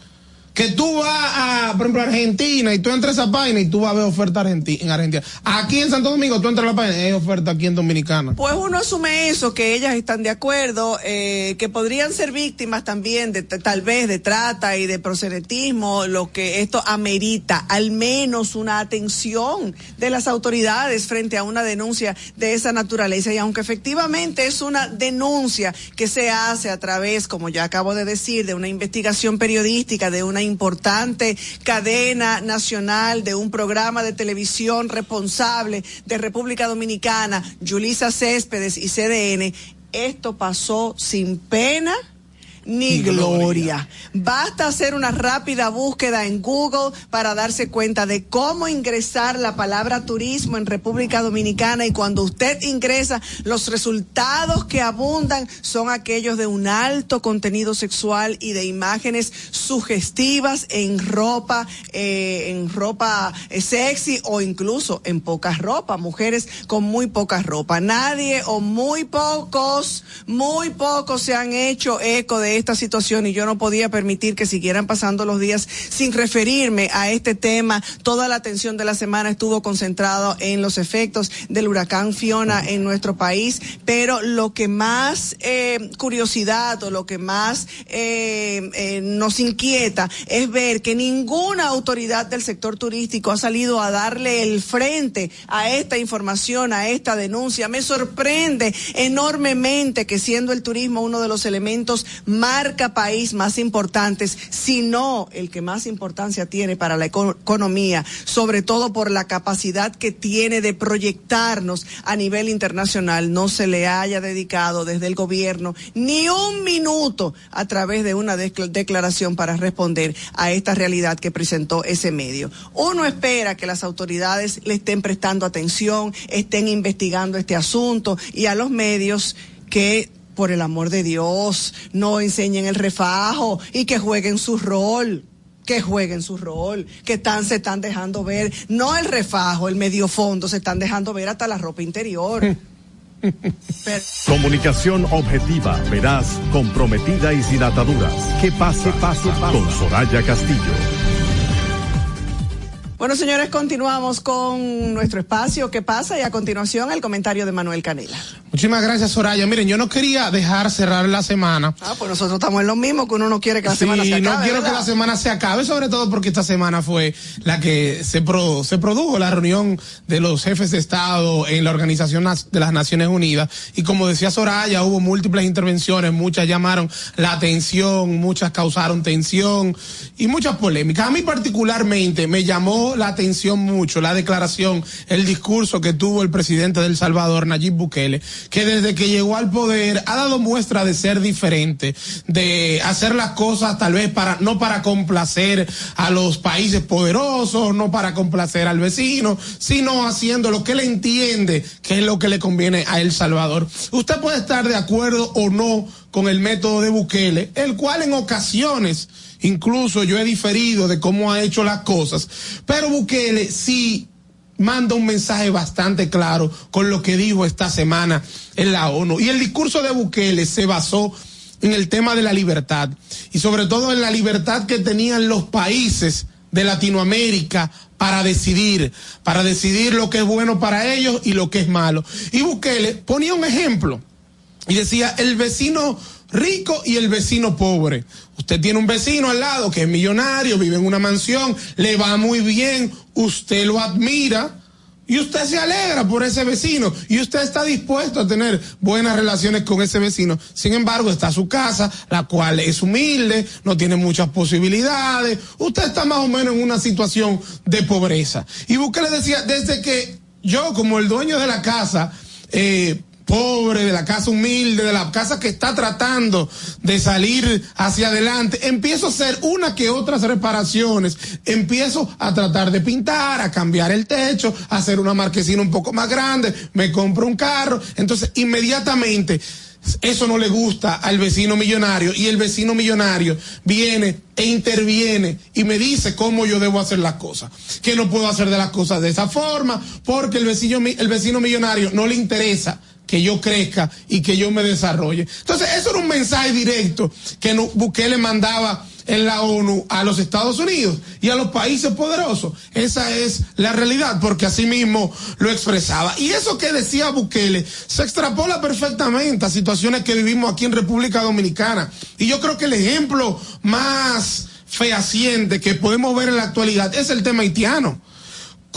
que tú vas a, por ejemplo, a Argentina y tú entras a esa página y tú vas a ver oferta argenti- en Argentina. Aquí en Santo Domingo tú entras a la página y hay oferta aquí en Dominicana. Pues uno asume eso, que ellas están de acuerdo, eh, que podrían ser víctimas también de tal vez de trata y de prosenetismo, lo que esto amerita, al menos una atención de las autoridades frente a una denuncia de esa naturaleza. Y aunque efectivamente es una denuncia que se hace a través, como ya acabo de decir, de una investigación periodística, de una importante cadena nacional, de un programa de televisión responsable de República Dominicana, Yulisa Céspedes y CDN, esto pasó sin pena ni gloria. Basta hacer una rápida búsqueda en Google para darse cuenta de cómo ingresar la palabra turismo en República Dominicana y cuando usted ingresa, los resultados que abundan son aquellos de un alto contenido sexual y de imágenes sugestivas en ropa, eh, en ropa eh, sexy o incluso en poca ropa, mujeres con muy poca ropa. Nadie o muy pocos, muy pocos se han hecho eco de esta situación y yo no podía permitir que siguieran pasando los días sin referirme a este tema. Toda la atención de la semana estuvo concentrado en los efectos del huracán Fiona en nuestro país, pero lo que más eh, curiosidad o lo que más eh, eh, nos inquieta es ver que ninguna autoridad del sector turístico ha salido a darle el frente a esta información, a esta denuncia. Me sorprende enormemente que siendo el turismo uno de los elementos marca país más importantes, si no el que más importancia tiene para la eco- economía, sobre todo por la capacidad que tiene de proyectarnos a nivel internacional, no se le haya dedicado desde el gobierno ni un minuto a través de una decla- declaración para responder a esta realidad que presentó ese medio. Uno espera que las autoridades le estén prestando atención, estén investigando este asunto y a los medios que por el amor de Dios, no enseñen el refajo y que jueguen su rol que jueguen su rol, que están, se están dejando ver, no el refajo, el medio fondo, se están dejando ver hasta la ropa interior. Pero- Comunicación objetiva, veraz, comprometida y sin ataduras. ¿Qué pasa? pasa, Con Soraya Castillo. Bueno, señores, continuamos con nuestro espacio. ¿Qué pasa? Y a continuación el comentario de Manuel Canela. Muchísimas gracias, Soraya. Miren, yo no quería dejar cerrar la semana. Ah, pues nosotros estamos en lo mismo, que uno no quiere que la Sí, semana se acabe. no quiero que la semana se acabe, sobre todo porque esta semana fue la que se, se produjo la reunión de los jefes de Estado en la Organización de las Naciones Unidas. Y como decía Soraya, hubo múltiples intervenciones, muchas llamaron la atención, muchas causaron tensión y muchas polémicas. A mí particularmente me llamó la atención mucho la declaración, el discurso que tuvo el presidente del Salvador, Nayib Bukele, que desde que llegó al poder ha dado muestra de ser diferente, de hacer las cosas tal vez para, no para complacer a los países poderosos, no para complacer al vecino, sino haciendo lo que él entiende que es lo que le conviene a El Salvador. Usted puede estar de acuerdo o no con el método de Bukele, el cual en ocasiones Incluso yo he diferido de cómo ha hecho las cosas. Pero Bukele sí manda un mensaje bastante claro con lo que dijo esta semana en la ONU. Y el discurso de Bukele se basó en el tema de la libertad y sobre todo en la libertad que tenían los países de Latinoamérica para decidir, para decidir lo que es bueno para ellos y lo que es malo. Y Bukele ponía un ejemplo y decía el vecino rico y el vecino pobre. Usted tiene un vecino al lado que es millonario, vive en una mansión, le va muy bien, usted lo admira y usted se alegra por ese vecino y usted está dispuesto a tener buenas relaciones con ese vecino. Sin embargo, está su casa, la cual es humilde, no tiene muchas posibilidades, usted está más o menos en una situación de pobreza. Y Bukele decía, desde que yo como el dueño de la casa, eh, pobre, de la casa humilde, de la casa que está tratando de salir hacia adelante, empiezo a hacer una que otras reparaciones, empiezo a tratar de pintar, a cambiar el techo, a hacer una marquesina un poco más grande, me compro un carro, entonces inmediatamente eso no le gusta al vecino millonario. Y el vecino millonario viene e interviene y me dice cómo yo debo hacer las cosas, que no puedo hacer de las cosas de esa forma porque el vecino, el vecino millonario no le interesa que yo crezca y que yo me desarrolle. Entonces, eso era un mensaje directo que Bukele mandaba en la ONU a los Estados Unidos y a los países poderosos. Esa es la realidad, porque así mismo lo expresaba. Y eso que decía Bukele se extrapola perfectamente a situaciones que vivimos aquí en República Dominicana. Y yo creo que el ejemplo más fehaciente que podemos ver en la actualidad es el tema haitiano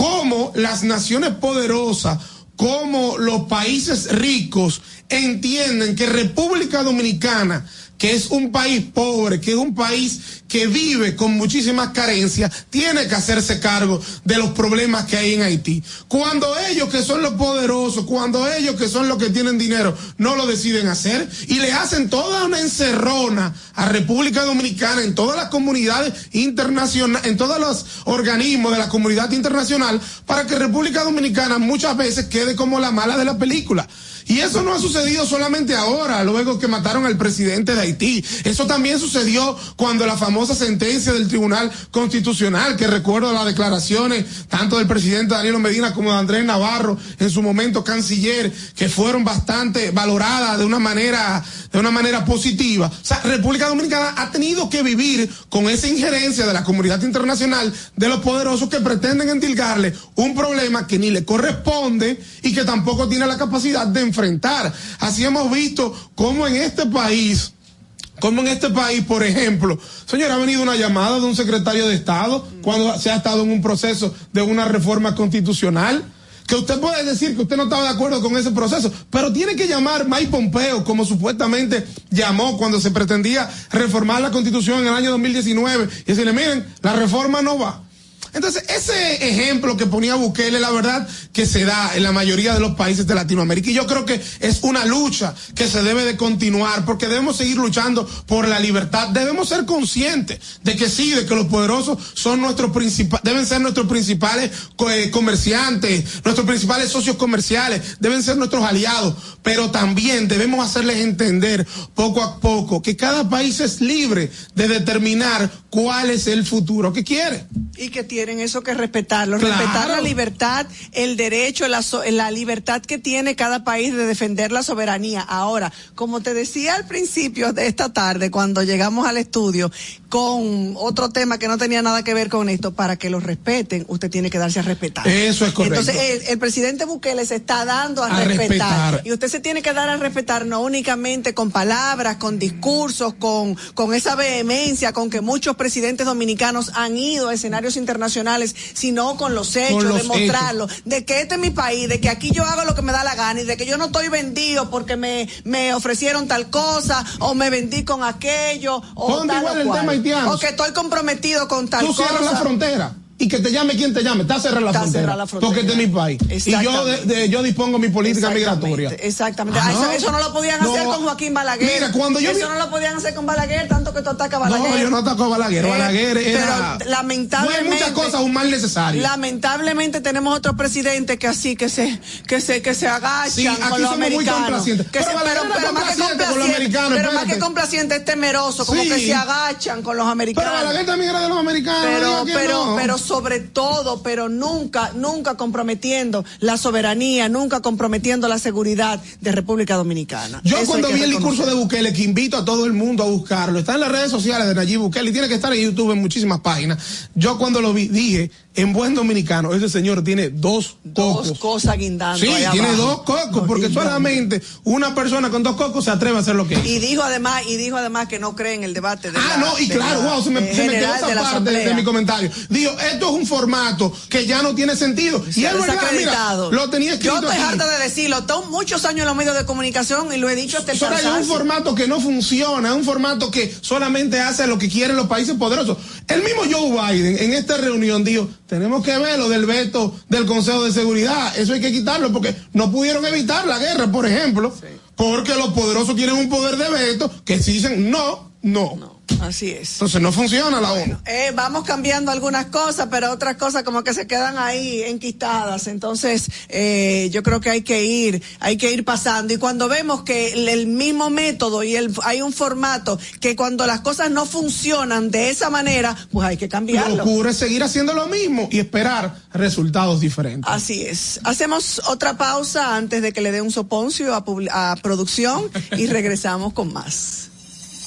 cómo las naciones poderosas, cómo los países ricos entienden que República Dominicana, que es un país pobre, que es un país que vive con muchísimas carencias, tiene que hacerse cargo de los problemas que hay en Haití. Cuando ellos que son los poderosos, cuando ellos que son los que tienen dinero, no lo deciden hacer y le hacen toda una encerrona a República Dominicana en todas las comunidades internacionales, en todos los organismos de la comunidad internacional, para que República Dominicana muchas veces quede como la mala de la película. Y eso no ha sucedido solamente ahora, luego que mataron al presidente de Haití. Eso también sucedió cuando la famosa sentencia del Tribunal Constitucional, que recuerdo las declaraciones tanto del presidente Danilo Medina como de Andrés Navarro, en su momento canciller, que fueron bastante valoradas de una manera, de una manera positiva. O sea, República Dominicana ha tenido que vivir con esa injerencia de la comunidad internacional, de los poderosos que pretenden endilgarle un problema que ni le corresponde y que tampoco tiene la capacidad de enfrentar. Así hemos visto cómo en este país, como en este país, por ejemplo, señor, ha venido una llamada de un secretario de Estado cuando se ha estado en un proceso de una reforma constitucional. Que usted puede decir que usted no estaba de acuerdo con ese proceso, pero tiene que llamar Mike Pompeo, como supuestamente llamó cuando se pretendía reformar la constitución en el año 2019, y decirle, miren, la reforma no va. Entonces, ese ejemplo que ponía Bukele, la verdad que se da en la mayoría de los países de Latinoamérica. Y yo creo que es una lucha que se debe de continuar, porque debemos seguir luchando por la libertad. Debemos ser conscientes de que sí, de que los poderosos son nuestros principales, deben ser nuestros principales eh, comerciantes, nuestros principales socios comerciales, deben ser nuestros aliados. Pero también debemos hacerles entender poco a poco que cada país es libre de determinar cuál es el futuro que quiere. Y que tienen eso que respetarlo, Claro. respetar la libertad, el derecho, la, so- la libertad que tiene cada país de defender la soberanía. Ahora, como te decía al principio de esta tarde, cuando llegamos al estudio, con otro tema que no tenía nada que ver con esto, para que lo respeten, usted tiene que darse a respetar. Eso es correcto. Entonces, el, el presidente Bukele se está dando a, A respetar. respetar. Y usted se tiene que dar a respetar no únicamente con palabras, con discursos, con, con esa vehemencia con que muchos presidentes dominicanos han ido a escenarios internacionales, sino con los hechos, los demostrarlo, de que este es mi país, de que aquí yo hago lo que me da la gana y de que yo no estoy vendido porque me, me ofrecieron tal cosa o me vendí con aquello o tal o cual. o que estoy comprometido con tal Tú cosa. cierras la frontera. Y que te llame quien te llame, está cerrada la, Está frontera, cerrada la frontera. Porque este es mi país. Y yo, de- de- yo dispongo mi política Exactamente, migratoria. Exactamente. Ah, Ah, eso, no. eso no lo podían hacer No. con Joaquín Balaguer. Mira, cuando yo eso vi- no lo podían hacer con Balaguer, tanto que tú atacas a Balaguer. No, yo no ataco a Balaguer. Eh, Balaguer era. Pero lamentablemente. Fue muchas cosas un mal necesario. Lamentablemente tenemos otros presidentes que así, que se, que se, que se agachan Sí, aquí con los somos muy americanos. complacientes. Que Pero se- era más que complaciente con los americanos, Pero más que complaciente es temeroso, como Sí. que se agachan con los americanos. Pero Balaguer también era de los americanos. Pero, pero, no. pero sobre todo, pero nunca, nunca comprometiendo la soberanía, nunca comprometiendo la seguridad de República Dominicana. Yo Eso cuando vi el discurso de. Bukele, que invito a todo el mundo a buscarlo, está en las redes sociales de Nayib Bukele y tiene que estar en YouTube en muchísimas páginas. Yo cuando lo vi dije, en buen dominicano, ese señor tiene dos cocos. Dos cosas guindando. Sí, tiene abajo. dos cocos, porque guindando. solamente una persona con dos cocos se atreve a hacer lo que hizo. Y dijo además, y dijo además que no cree en el debate de Ah, la- no, y claro, la- wow, se me, se me quedó esa de parte de, mi comentario. Digo, esto es un formato que ya no tiene sentido. Y Se es verdad, mira, lo tenía escrito Yo estoy aquí. harta de decirlo. Tengo muchos años en los medios de comunicación y lo he dicho hasta el Soraya, es un formato que no funciona, es un formato que solamente hace lo que quieren los países poderosos. El mismo Joe Biden en esta reunión dijo, tenemos que ver lo del veto del Consejo de Seguridad, eso hay que quitarlo porque no pudieron evitar la guerra, por ejemplo, porque los poderosos tienen un poder de veto que si dicen no, no. Así es. Entonces no funciona la ONU. Eh, vamos cambiando algunas cosas, pero otras cosas como que se quedan ahí enquistadas. Entonces, eh, yo creo que hay que ir, hay que ir pasando. Y cuando vemos que el, el mismo método y el, hay un formato que cuando las cosas no funcionan de esa manera, pues hay que Lo cambiarlo. ocurre seguir haciendo lo mismo y esperar resultados diferentes. Así es. Hacemos otra pausa antes de que le dé un soponcio a, a producción y regresamos con más.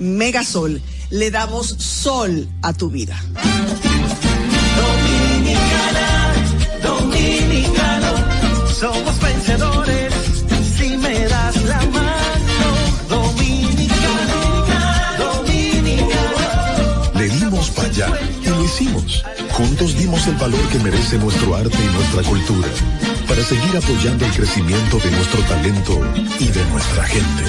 Megasol, le damos sol a tu vida. Dominicana, dominicano, somos vencedores si me das la mano. Dominicano, dominicano. Le dimos para allá y lo hicimos. Juntos dimos el valor que merece nuestro arte y nuestra cultura para seguir apoyando el crecimiento de nuestro talento y de nuestra gente.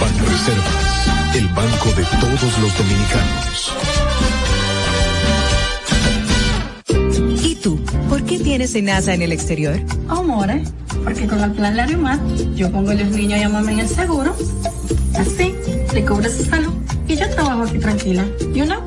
Banreservas, el banco de todos los dominicanos. ¿Y tú? ¿Por qué tienes NASA en el exterior? Amore, porque con el plan Larimar yo pongo a los niños y a mamá en el seguro. Así, le cubro su salud y yo trabajo aquí tranquila. ¿Y uno?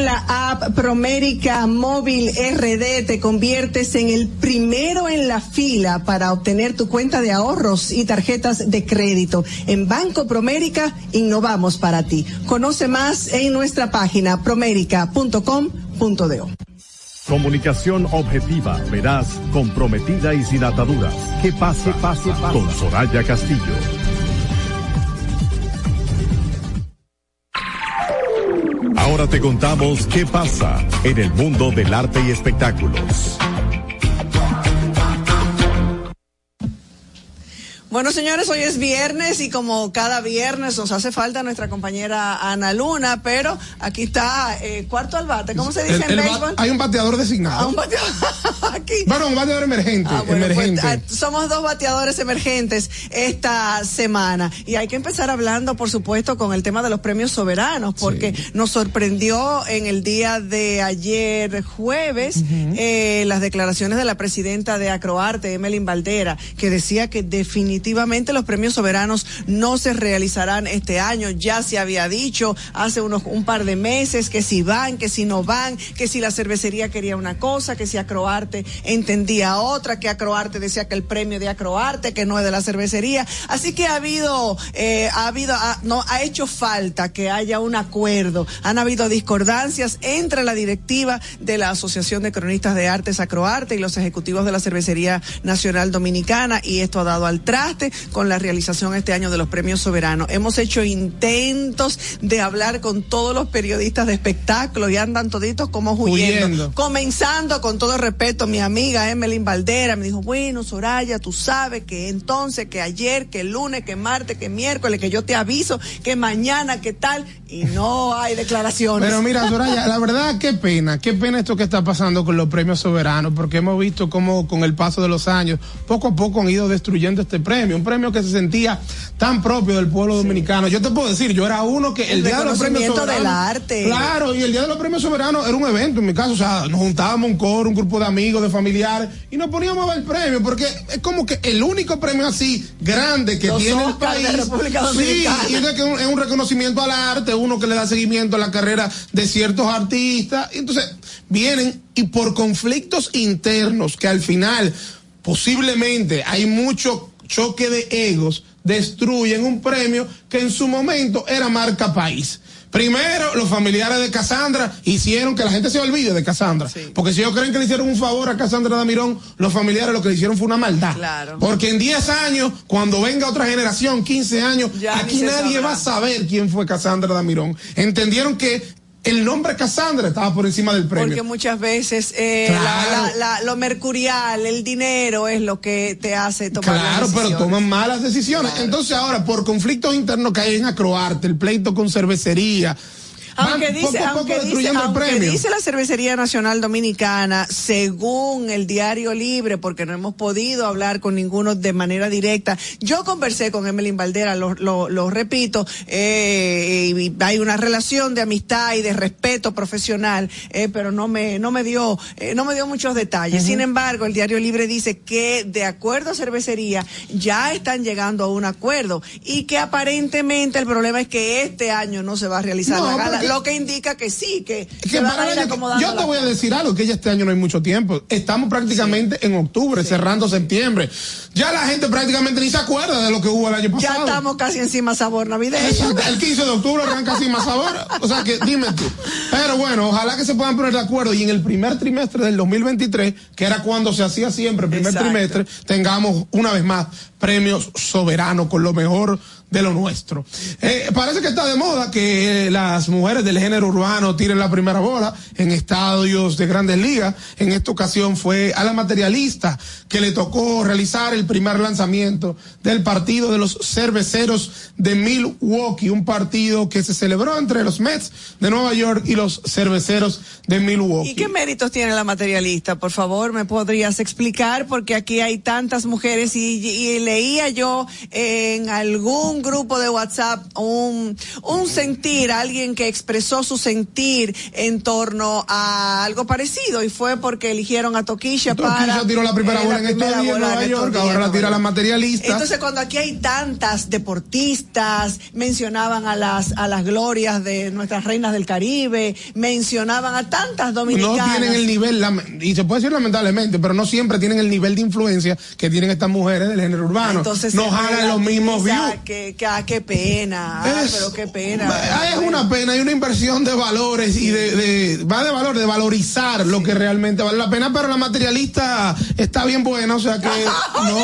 Con la app Promérica Móvil RD te conviertes en el primero en la fila para obtener tu cuenta de ahorros y tarjetas de crédito. En Banco Promérica innovamos para ti. Conoce más en nuestra página promérica.com.do. Comunicación objetiva, veraz, comprometida y sin ataduras. ¿Qué pasa? Pase, Con Soraya Castillo. Te contamos qué pasa en el mundo del arte y espectáculos. Bueno, señores, hoy es viernes y como cada viernes nos hace falta nuestra compañera Ana Luna, pero aquí está eh, cuarto al bate. ¿Cómo se dice El- en el béisbol? hay un bateador designado. Ah, un bateador aquí. Bueno, un bateador emergente. Ah, bueno, pues, emergente. ah, somos dos bateadores emergentes esta semana y hay que empezar hablando, por supuesto, con el tema de los premios soberanos, porque nos sorprendió en el día de ayer jueves eh, las declaraciones de la presidenta de Acroarte, Emelyn Valdera, que decía que definitivamente los premios soberanos no se realizarán este año. Ya se había dicho hace unos un par de meses que si van, que si no van, que si la cervecería quería una cosa, que si Acroarte entendía otra, que Acroarte decía que el premio de Acroarte, que no es de la cervecería. Así que ha habido, eh, ha habido, ha- no, ha hecho falta que haya un acuerdo. Han habido discordancias entre la directiva de la Asociación de Cronistas de Artes Acroarte y los ejecutivos de la Cervecería Nacional Dominicana y esto ha dado al con la realización este año de los premios soberanos. Hemos hecho intentos de hablar con todos los periodistas de espectáculos y andan toditos como huyendo. Huyendo. Comenzando con todo respeto, mi amiga Emelyn Valdera me dijo, bueno, Soraya, tú sabes que entonces, que ayer, que el lunes, que martes, que miércoles, que yo te aviso, que mañana, que tal, y no hay declaraciones. Pero mira, Soraya, la verdad, qué pena, qué pena esto que está pasando con los premios soberanos, porque hemos visto cómo con el paso de los años, poco a poco han ido destruyendo este premio, un premio que se sentía tan propio del pueblo dominicano. Yo te puedo decir, yo era uno que el, El día de los premios soberanos. del arte. Claro, y el día de los premios soberanos era un evento, en mi caso, o sea, nos juntábamos un coro, un grupo de amigos, de familiares, y nos poníamos a ver el premio, porque es como que el único premio así grande que Los tiene el Oscars de país. República Sí, Dominicana. y es que un- es un reconocimiento al arte, uno que le da seguimiento a la carrera de ciertos artistas. Y Entonces, vienen y por conflictos internos que al final posiblemente hay mucho choque de egos, destruyen un premio que en su momento era marca país. Primero, los familiares de Casandra hicieron que la gente se olvide de Casandra. Porque si ellos creen que le hicieron un favor a Casandra Damirón, los familiares lo que le hicieron fue una maldad. Claro. Porque en 10 años, cuando venga otra generación, 15 años, Ya aquí nadie sabrá. va a saber quién fue Casandra Damirón. Entendieron que el nombre Casandra estaba por encima del premio. Porque muchas veces eh, Claro. la- la- la- lo mercurial, el dinero es lo que te hace tomar Claro, pero toman malas decisiones. Entonces ahora, por conflictos internos que hay en Acroarte, el pleito con cervecería, Aunque van dice, poco aunque dice, aunque dice la Cervecería Nacional Dominicana, según el Diario Libre, porque no hemos podido hablar con ninguno de manera directa. Yo conversé con Emelín Valdera, lo, lo, lo repito, eh, y hay una relación de amistad y de respeto profesional, eh, pero no me, no me dio, eh, no me dio muchos detalles. Sin embargo, el Diario Libre dice que de acuerdo a Cervecería ya están llegando a un acuerdo y que aparentemente el problema es que este año no se va a realizar No, la gala, lo que indica que sí, que, Que se van a ir yo te voy a decir algo, que ya este año no hay mucho tiempo. Estamos prácticamente en octubre, cerrando septiembre. Ya la gente prácticamente ni se acuerda de lo que hubo el año Ya pasado. estamos casi encima sabor navideño. Exacto, El 15 de octubre arranca más sabor. O sea que dime tú. Pero bueno, ojalá que se puedan poner de acuerdo y en el primer trimestre del 2023, que era cuando se hacía siempre, el primer Exacto. trimestre, tengamos una vez más premios soberanos con lo mejor de lo nuestro. Eh, parece que está de moda que las mujeres del género urbano tiren la primera bola en estadios de grandes ligas. En esta ocasión fue a la materialista que le tocó realizar el primer lanzamiento del partido de los cerveceros de Milwaukee, un partido que se celebró entre los Mets de Nueva York y los cerveceros de Milwaukee. ¿Y qué méritos tiene la materialista? Por favor, ¿me podrías explicar? Porque aquí hay tantas mujeres y leía yo en algún grupo de WhatsApp un, un sentir, alguien que expresó su sentir en torno a algo parecido y fue porque eligieron a Toquilla para... Toquilla tiró la primera eh, bola en estos días en Nueva York, ahora la tira la materialista. Entonces, cuando aquí hay tantas deportistas, mencionaban a las, a las glorias de nuestras reinas del Caribe, mencionaban a tantas dominicanas. no tienen el nivel, y se puede decir lamentablemente, pero no siempre tienen el nivel de influencia que tienen estas mujeres del género urbano. Entonces no jalan los mismos views. relativiza Que, que, ah, qué pena, ah, Es- pero qué pena. Ah, Es una pena, hay una inversión de valores y de, de- va de valor, de valorizar lo que realmente vale la pena, pero la materialista está bien buena, o sea que no,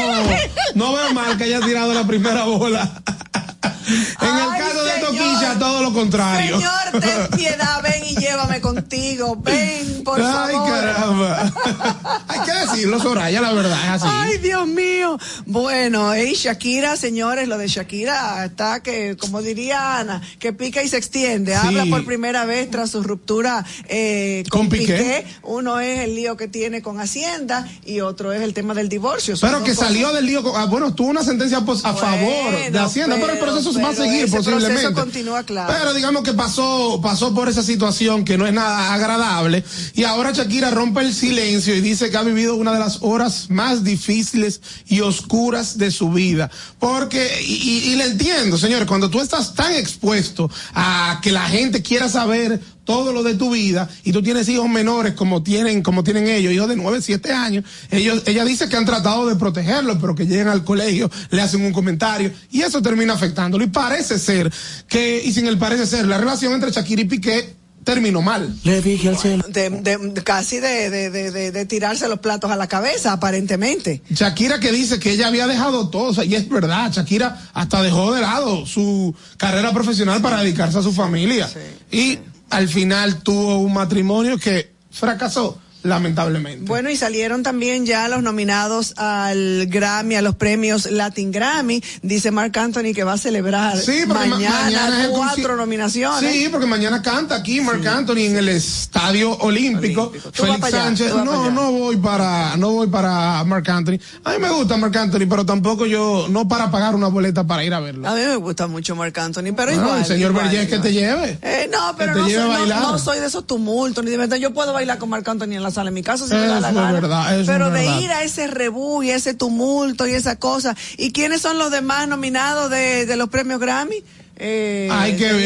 no veo mal que haya tirado la primera bola. En el Ay, caso de. Toquilla, todo lo contrario. Señor, ten piedad, ven y llévame contigo, ven, por Ay, favor. caramba. Hay que decirlo, Soraya, la verdad es así. Ay, Dios mío. Bueno, y Shakira, señores, lo de Shakira está que, como diría Ana, que pica y se extiende. Sí. Habla por primera vez tras su ruptura eh, con, Con Piqué. Piqué. Uno es el lío que tiene con Hacienda y otro es el tema del divorcio. Pero que cosas. salió del lío, con- ah, bueno, tuvo una sentencia pues, a favor de Hacienda, pero, el proceso va a seguir posiblemente. proceso continúa, claro. Pero digamos que pasó, pasó por esa situación que no es nada agradable y ahora Shakira rompe el silencio y dice que ha vivido una de las horas más difíciles y oscuras de su vida. Porque, y, y- y le entiendo, señores, cuando tú estás tan expuesto a que la gente quiera saber todo lo de tu vida y tú tienes hijos menores como tienen como tienen ellos, hijos de 9, 7 años, ellos ella dice que han tratado de protegerlos, pero que llegan al colegio, le hacen un comentario y eso termina afectándolo y parece ser que y sin el parece ser, la relación entre Shakira y Piqué terminó mal. Le dije al cielo. De, de- de- casi de, de, de, de- de tirarse los platos a la cabeza, aparentemente. Shakira que dice que ella había dejado todo, o sea, y es verdad, Shakira hasta dejó de lado su carrera profesional para dedicarse a su familia. Y al final tuvo un matrimonio que fracasó, lamentablemente. Bueno, y salieron también ya los nominados al Grammy, a los premios Latin Grammy. Dice Mark Anthony que va a celebrar Sí, mañana, mañana cuatro nominaciones. Sí, porque mañana canta aquí Marc Anthony en el Estadio Olímpico. Vas Félix Sánchez. No, no voy para, no voy para Marc Anthony. A mí me gusta Marc Anthony, pero tampoco yo, no para pagar una boleta para ir a verlo. A mí me gusta mucho Marc Anthony, pero Bueno, igual. el señor Vergés que te lleve. Eh, no, pero no soy, no- soy de esos tumultos, ni de verdad. Yo puedo bailar con Marc Anthony en la sala de mi casa si me da la Eso es gana. verdad, eso pero de verdad. ir a ese rebú y ese tumulto y esa cosa. ¿Y quiénes son los demás nominados de, de los premios Grammy? eh, Hay que ver.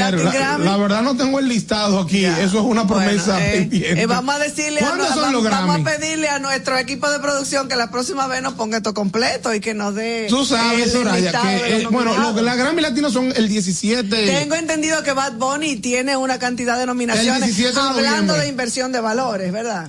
La, verdad no tengo el listado aquí. Eso es una promesa Bueno, eh, pendiente. eh, vamos a decirle a, ¿Cuándo son vamos, a pedirle a nuestro equipo de producción que la próxima vez nos ponga esto completo y que nos dé Tú sabes, el Soraya, que los eh, bueno, lo la Grammy Latino son el 17. Tengo entendido que Bad Bunny tiene una cantidad de nominaciones El 17 de hablando de inversión de valores, ¿verdad?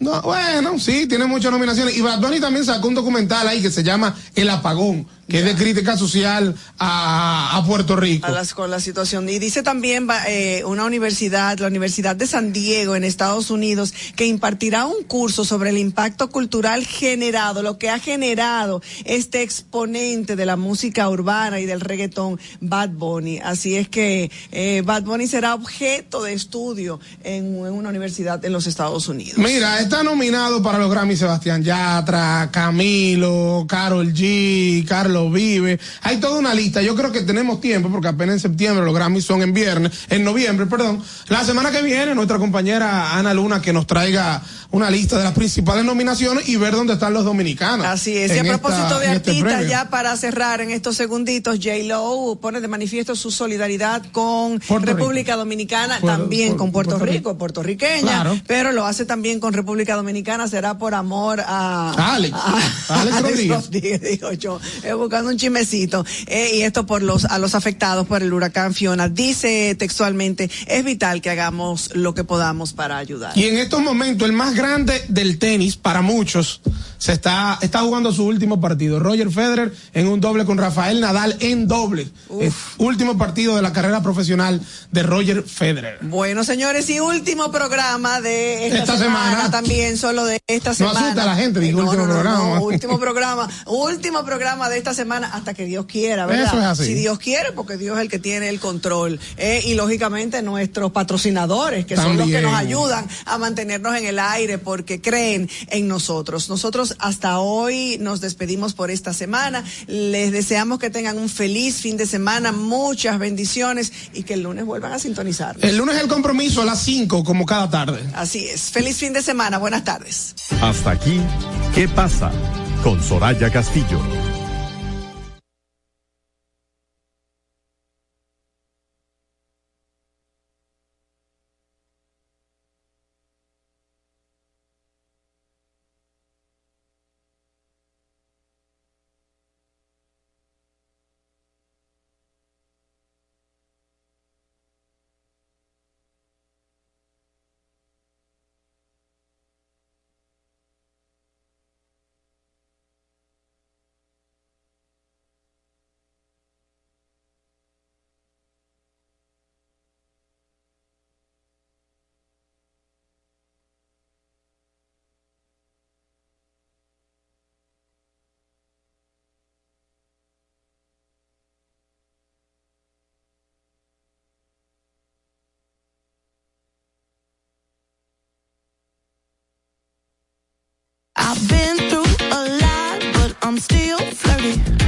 No, bueno, sí, tiene muchas nominaciones. Y Bad Bunny también sacó un documental ahí que se llama El Apagón, que es de crítica social a, a Puerto Rico. A las, con la situación. Y dice también eh, una universidad, la Universidad de San Diego en Estados Unidos, que impartirá un curso sobre el impacto cultural generado, lo que ha generado este exponente de la música urbana y del reggaetón, Bad Bunny. Así es que eh, Bad Bunny será objeto de estudio en, en una universidad en los Estados Unidos. Mira, está nominado para los Grammy Sebastián Yatra, Camilo, Carol G, Carlos Vive. Hay toda una lista. Yo creo que tenemos tiempo porque apenas en septiembre los Grammys son en viernes, en noviembre, perdón. La semana que viene nuestra compañera Ana Luna que nos traiga una lista de las principales nominaciones y ver dónde están los dominicanos. Así es. Y a propósito esta- de este artistas, ya para cerrar en estos segunditos, J. Lo pone de manifiesto su solidaridad con Puerto República Dominicana, Puerto- también Puerto- con Puerto, Rico, puertorriqueña, Claro. pero lo hace también con República Dominicana, será por amor a Alex. a- Alex a Rodríguez. digo yo, buscando un chimecito. Eh, y esto por los a los afectados por el huracán Fiona. Dice textualmente, es vital que hagamos lo que podamos para ayudar. Y en estos momentos, el más grande del tenis, para muchos, se está, está jugando su último partido. Roger Federer en un doble con Rafael Nadal en doble. Es último partido de la carrera profesional de Roger Federer. Bueno, señores, y último programa de esta, Esta semana, semana. también, solo de esta No semana. asusta a la gente, digo Eh, no, último no, no, programa. no, último programa, último programa de esta semana hasta que Dios quiera, ¿verdad? Eso es así. Si Dios quiere, porque Dios es el que tiene el control. Eh, y lógicamente nuestros patrocinadores, que son los que nos ayudan a mantenernos en el aire porque creen en nosotros. Nosotros hasta hoy nos despedimos por esta semana. Les deseamos que tengan un feliz fin de semana, muchas bendiciones y que el lunes vuelvan a sintonizar. El lunes el compromiso a las 5, como cada tarde. Así es. Feliz fin de semana. Buenas tardes. Hasta aquí, ¿qué pasa? Con Soraya Castillo. I've been through a lot, but I'm still flirty.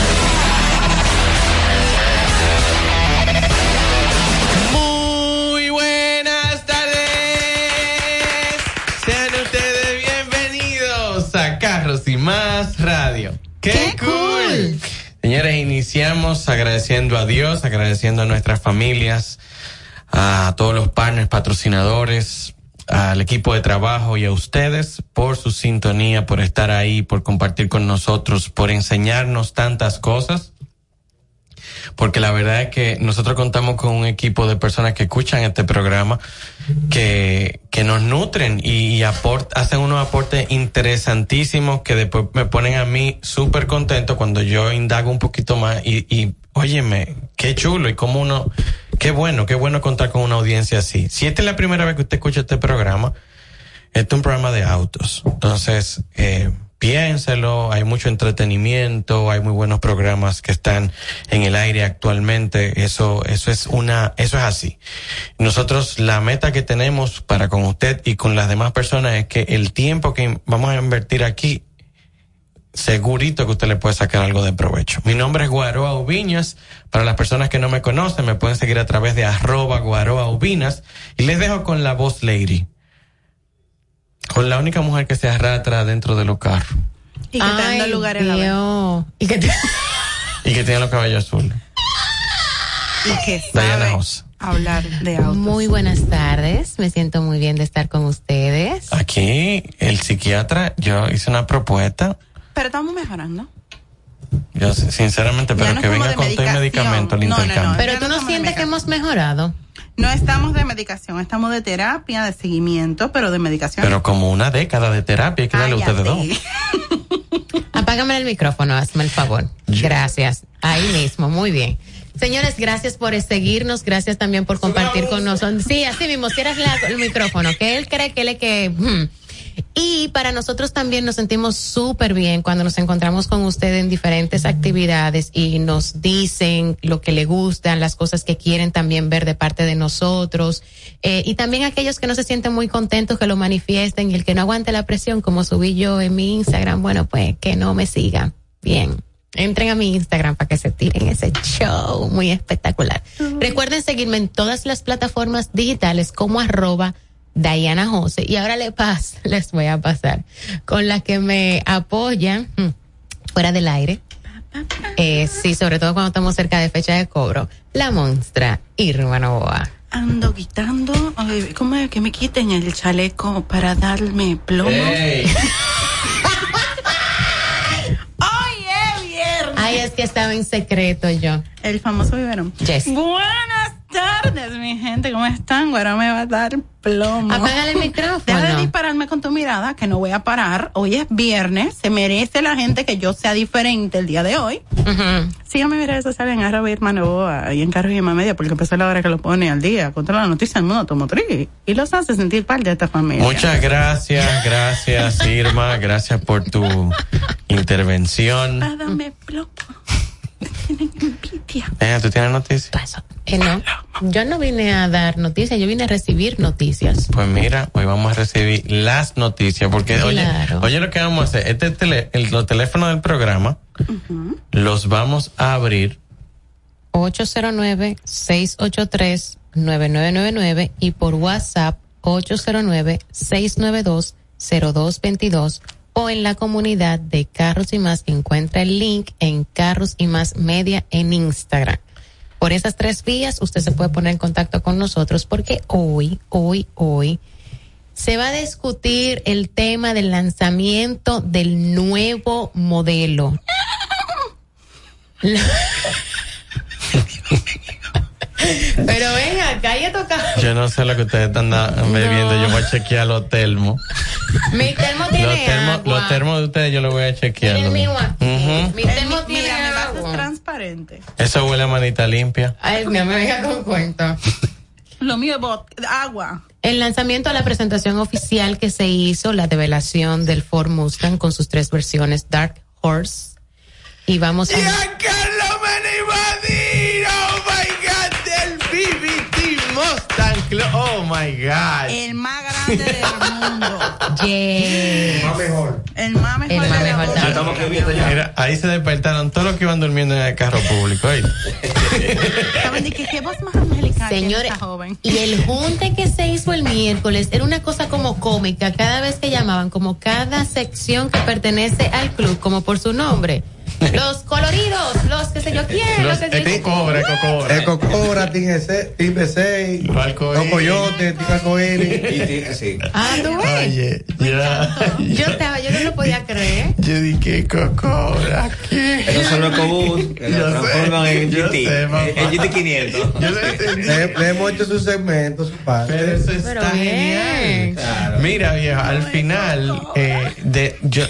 Agradeciendo a Dios, agradeciendo a nuestras familias, a todos los partners, patrocinadores, al equipo de trabajo y a ustedes por su sintonía, por estar ahí, por compartir con nosotros, por enseñarnos tantas cosas. Porque la verdad es que nosotros contamos con un equipo de personas que escuchan este programa, que, que nos nutren y, y aport- hacen unos aportes interesantísimos que después me ponen a mí súper contento cuando yo indago un poquito más y, y óyeme, qué chulo y cómo uno, qué bueno, qué bueno contar con una audiencia así. Si esta es la primera vez que usted escucha este programa, este es un programa de autos. Entonces, eh, piénselo, hay mucho entretenimiento, hay muy buenos programas que están en el aire actualmente. Eso, eso es una, eso es así. Nosotros, la meta que tenemos para con usted y con las demás personas es que el tiempo que vamos a invertir aquí, segurito que usted le puede sacar algo de provecho. Mi nombre es Guaroa Ubiñas. Para las personas que no me conocen, me pueden seguir a través de arroba Guaroa Ubinas. Y les dejo con la voz lady. Con la única mujer que se arrastra dentro de los carros. Y que está dando lugares a la. Y que, te- Y que tiene los cabellos azules. Y que Diana sabe José. hablar de autos. Muy buenas tardes, me siento muy bien de estar con ustedes. Aquí, el psiquiatra, yo hice una propuesta. Pero estamos mejorando. Yo, sinceramente, pero no que venga con todo el medicamento al No, no, no. intercambio. Pero tú no sientes que hemos mejorado. No estamos de medicación, estamos de terapia, de seguimiento, pero de medicación. Pero como una década de terapia, hay que darle a ustedes dos. Apágame el micrófono, hazme el favor. Gracias. Ahí mismo, muy bien. Señores, gracias por seguirnos, gracias también por compartir con nosotros. Sí, así mismo, cierras la- el micrófono, que él cree que él es que... hmm. Y para nosotros también nos sentimos súper bien cuando nos encontramos con usted en diferentes actividades y nos dicen lo que le gustan, las cosas que quieren también ver de parte de nosotros. Eh, y también aquellos que no se sienten muy contentos que lo manifiesten y el que no aguante la presión, como subí yo en mi Instagram, bueno, pues que no me sigan. Bien. Entren a mi Instagram para que se tiren ese show muy espectacular. Recuerden seguirme en todas las plataformas digitales como arroba Diana Jose. Y ahora le pas, les voy a pasar con la que me apoyan mm, fuera del aire. Eh, sí, sobre todo cuando estamos cerca de fecha de cobro. La monstra Irma Novoa. Ando quitando, ¿cómo es que me quiten el chaleco para darme plomo? Ay, es viernes. Ay, es que estaba en secreto yo. El famoso biberón. Yes. Buenas tardes, mi gente, ¿cómo están? Ahora me va a dar plomo. Apágale el micrófono. Deja de dispararme con tu mirada, que no voy a parar. Hoy es viernes, se merece la gente que yo sea diferente el día de hoy. Síganme en mis redes sociales en arroba Irma Novoa y en Carros y Media, porque empezó la hora que lo pone al día con toda la noticia del mundo automotriz y los hace sentir parte de esta familia. Muchas gracias, gracias Irma, gracias por tu intervención. Dame plomo. Tienen envidia. Eh, ¿Tú tienes noticias? Eh, no, yo no vine a dar noticias, yo vine a recibir noticias. Pues mira, hoy vamos a recibir las noticias, porque oye, Claro. oye lo que vamos a hacer, este tele- el- los teléfonos del programa los vamos a abrir 809-683-9999 y por WhatsApp 809-692-0222 o en la comunidad de Carros y Más encuentra el link en Carros y Más Media en Instagram. Por esas tres vías usted se puede poner en contacto con nosotros porque hoy, hoy, hoy se va a discutir el tema del lanzamiento del nuevo modelo. Pero ven acá, ya toca. Yo no sé lo que ustedes están da- bebiendo. Yo voy a chequear los termos. Mi termo Los tiene termos, agua. los termos de ustedes yo los voy a chequear. El mío aquí. Ujú. Mi termo Mira, tiene mi vaso es agua. transparente. Eso huele a manita limpia. Ay, no me venga con cuento. Lo mío es bot- agua. El lanzamiento a la presentación oficial que se hizo, la develación del Ford Mustang con sus tres versiones Dark Horse. Y vamos a... Oh my God. El más grande del mundo. Yeah. Más mejor. El más mejor. El más mejor. Mira, ahí se despertaron todos los que iban durmiendo en el carro público. ¿Saben de qué, qué voz más angelical tiene Señores, joven? y el junte que se hizo el miércoles era una cosa como cómica, cada vez que llamaban, como cada sección que pertenece al club, como por su nombre. Los coloridos, los que sé yo quién, los, Los que sé yo Ecocobra, Ecocobra. Ecocobra, Team GC, Team B6, Arcoíris. Los Coyotes, Team. Y sí. Ah, tú ves. Oye, ya. Yo estaba, yo no lo podía creer. Yo dije Ecocobra. ¿qué? Esos son los Ecobús que lo Yo sé, transforman en yo GT. sé. En GT 500. Yo lo entendí. Le, le hemos hecho su segmento, su parte. Pero eso está genial. Mira, viejo, al final, eh, de, yo,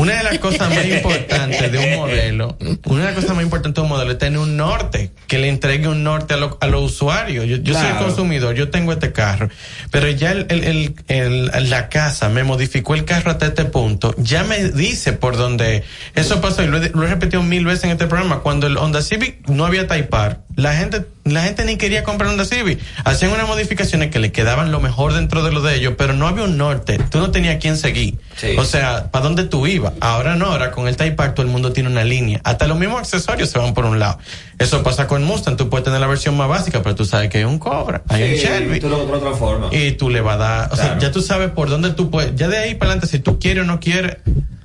una de las cosas más importantes de un modelo, una de las cosas más importantes de un modelo es tener un norte, que le entregue un norte a, lo- a los usuarios. Yo, yo soy el consumidor, yo tengo este carro, pero ya el, el- el- el- la casa me modificó el carro hasta este punto, ya me dice por dónde. Eso pasó y lo he, lo he repetido mil veces en este programa. Cuando el Honda Civic no había Taipar, la gente, la gente ni quería comprar Honda Civic. Hacían unas modificaciones que le quedaban lo mejor dentro de lo de ellos, pero no había un norte. Tú no tenías quien seguir. Sí. O sea, ¿para dónde tú ibas? Ahora no, ahora con el Taipar todo el mundo tiene una línea. Hasta los mismos accesorios se van por un lado. Eso pasa con Mustang. Tú puedes tener la versión más básica, pero tú sabes que hay un Cobra, hay un Shelby. tú lo, tú lo transformas. Y tú le vas a dar, o sea, ya tú sabes por dónde tú puedes, ya de ahí para adelante, si tú quieres o no quieres,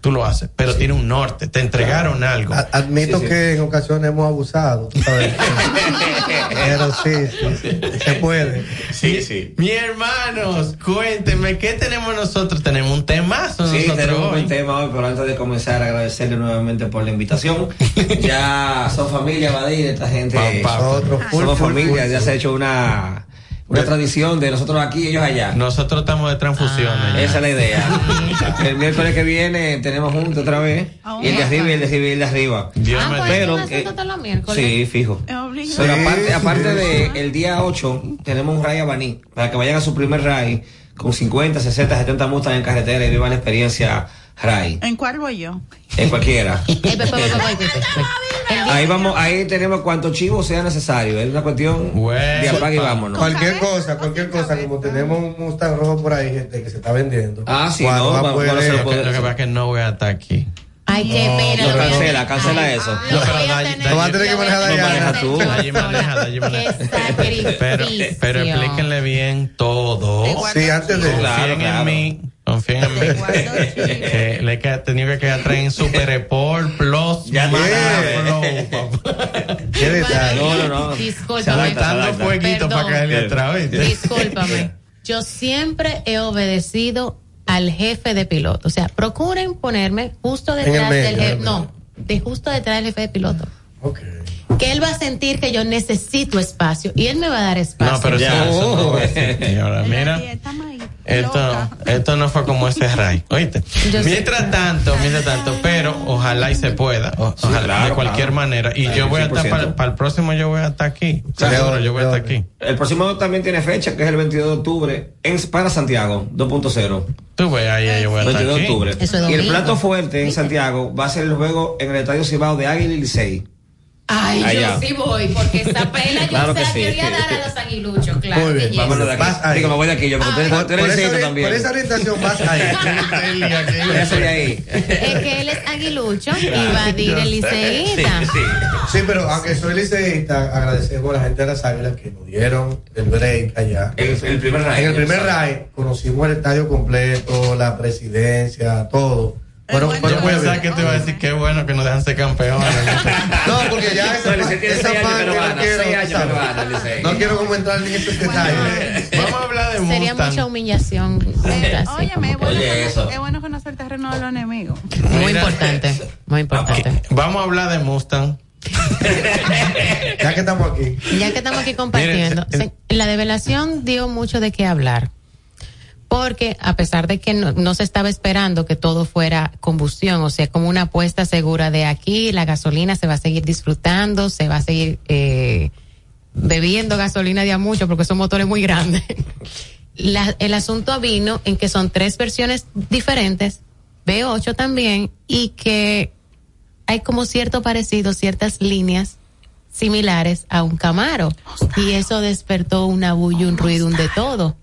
tú lo haces, pero tiene un norte, te entregaron algo. A- Admito Sí, sí. que en ocasiones hemos abusado, sabes. Pero sí, se puede. Sí, sí. Mi hermanos, cuéntenme, ¿qué tenemos nosotros? Tenemos un temazo Sí, nosotros tenemos un hoy. tema hoy, pero antes de comenzar, agradecerle nuevamente por la invitación. ya son familia, Badir, esta gente. Nosotros, full, Somos full, familia, full, ya se ha hecho una, una tradición de nosotros aquí y ellos allá. Nosotros estamos de transfusiones. Ah. Esa es la idea. el miércoles que viene tenemos juntos otra vez. Y el de arriba y el de arriba y el de arriba. Dios Ah, me pues, Pero ¿no que- los miércoles? Sí, fijo. Es. Pero aparte, sí. aparte de el día 8, tenemos un Ray Abaní, para que vayan a su primer Ray con 50, 60, 70 Mustang en carretera y vivan la experiencia Ray, ¿En cuál voy yo? en cualquiera. Ahí vamos, ahí tenemos cuantos chivos sea necesario. Es una cuestión Bueno. de apague y vámonos. Cualquier cosa, cualquier cosa, como tenemos un Mustang rojo por ahí, gente que se está vendiendo. Ah, sí, no, va poder- ser- Lo que, lo que pasa es que no voy a estar aquí. Ay, qué pena. no, lo voy a- cancela, cancela Ay, eso. lo No, pero Lo vas a tener que manejar que Maneja tú. Allí maneja, allí maneja. Pero, explíquenle bien todo. Sí, antes de. Claro, claro. en mí. Confíen en mí. que le he tenido que quedar atrás en Super Sport Plus. Ya. ¿Qué detalle? No, no, no. Discúlpame. Fueguito para Perdón. caerle atrás. Discúlpame. Yo siempre he obedecido al jefe de piloto. O sea, procuren ponerme justo detrás medio, del jefe. No, de justo detrás del jefe de piloto. Ok. Que él va a sentir que yo necesito espacio y él me va a dar espacio. No, pero eso, Ya. eso no va a existir. Ahora, mira. Esto, esto no fue como ese ray, ¿oíste? Yo sé. mientras tanto, mientras tanto, pero ojalá y se pueda, o- ojalá, claro, de cualquier claro. manera. Y yo voy a estar 100%. para, para el próximo, yo voy a estar aquí. Seguro, yo voy a estar aquí. El próximo también tiene fecha, que es el 22 de octubre, en, para Santiago, 2.0 Tú ves ahí, yo voy a estar 22 de aquí. octubre. Es y el plato fuerte en Santiago va a ser el juego en el Estadio Cibao de Águila y Licey. Ay, Allá. yo sí voy, porque esa pela yo que se la sí. quería dar a los aguiluchos, claro. Muy bien, Vámonos de aquí. Vas ahí. Digo, me voy de aquí yo, porque tú eres- también. por esa orientación vas ahí. Ya soy ahí. Es que él es aguilucho y va a dir el liceísta. Sí. Sí, pero aunque soy liceísta, agradecemos a la gente de las águilas que nos dieron el break allá. El, el primer raid. En el primer raid conocimos el estadio completo, la presidencia, todo. Bueno, bueno, Yo pensaba que te iba a decir qué bueno que nos dejan ser campeones. No, porque ya esa, No, esa que no quiero, que no quiero como entrar en esos detalles. Vamos a hablar de Sería Mustang. mucha humillación. Eh, óyeme, es que- bueno, Oye, conocer, eso. es bueno conocer el terreno de los enemigos. Muy Mira. importante, muy importante. Vamos a hablar de Mustang. Ya que estamos aquí. Ya que estamos aquí compartiendo, Miren, se- la develación dio mucho de qué hablar. Porque a pesar de que no, no se estaba esperando que todo fuera combustión, o sea, como una apuesta segura de aquí, la gasolina se va a seguir disfrutando, se va a seguir eh, bebiendo gasolina de a mucho porque son motores muy grandes. La- el asunto vino en que son tres versiones diferentes, B8 también, y que hay como cierto parecido, ciertas líneas similares a un Camaro. Y eso despertó una bulla, un ruido, un de todo.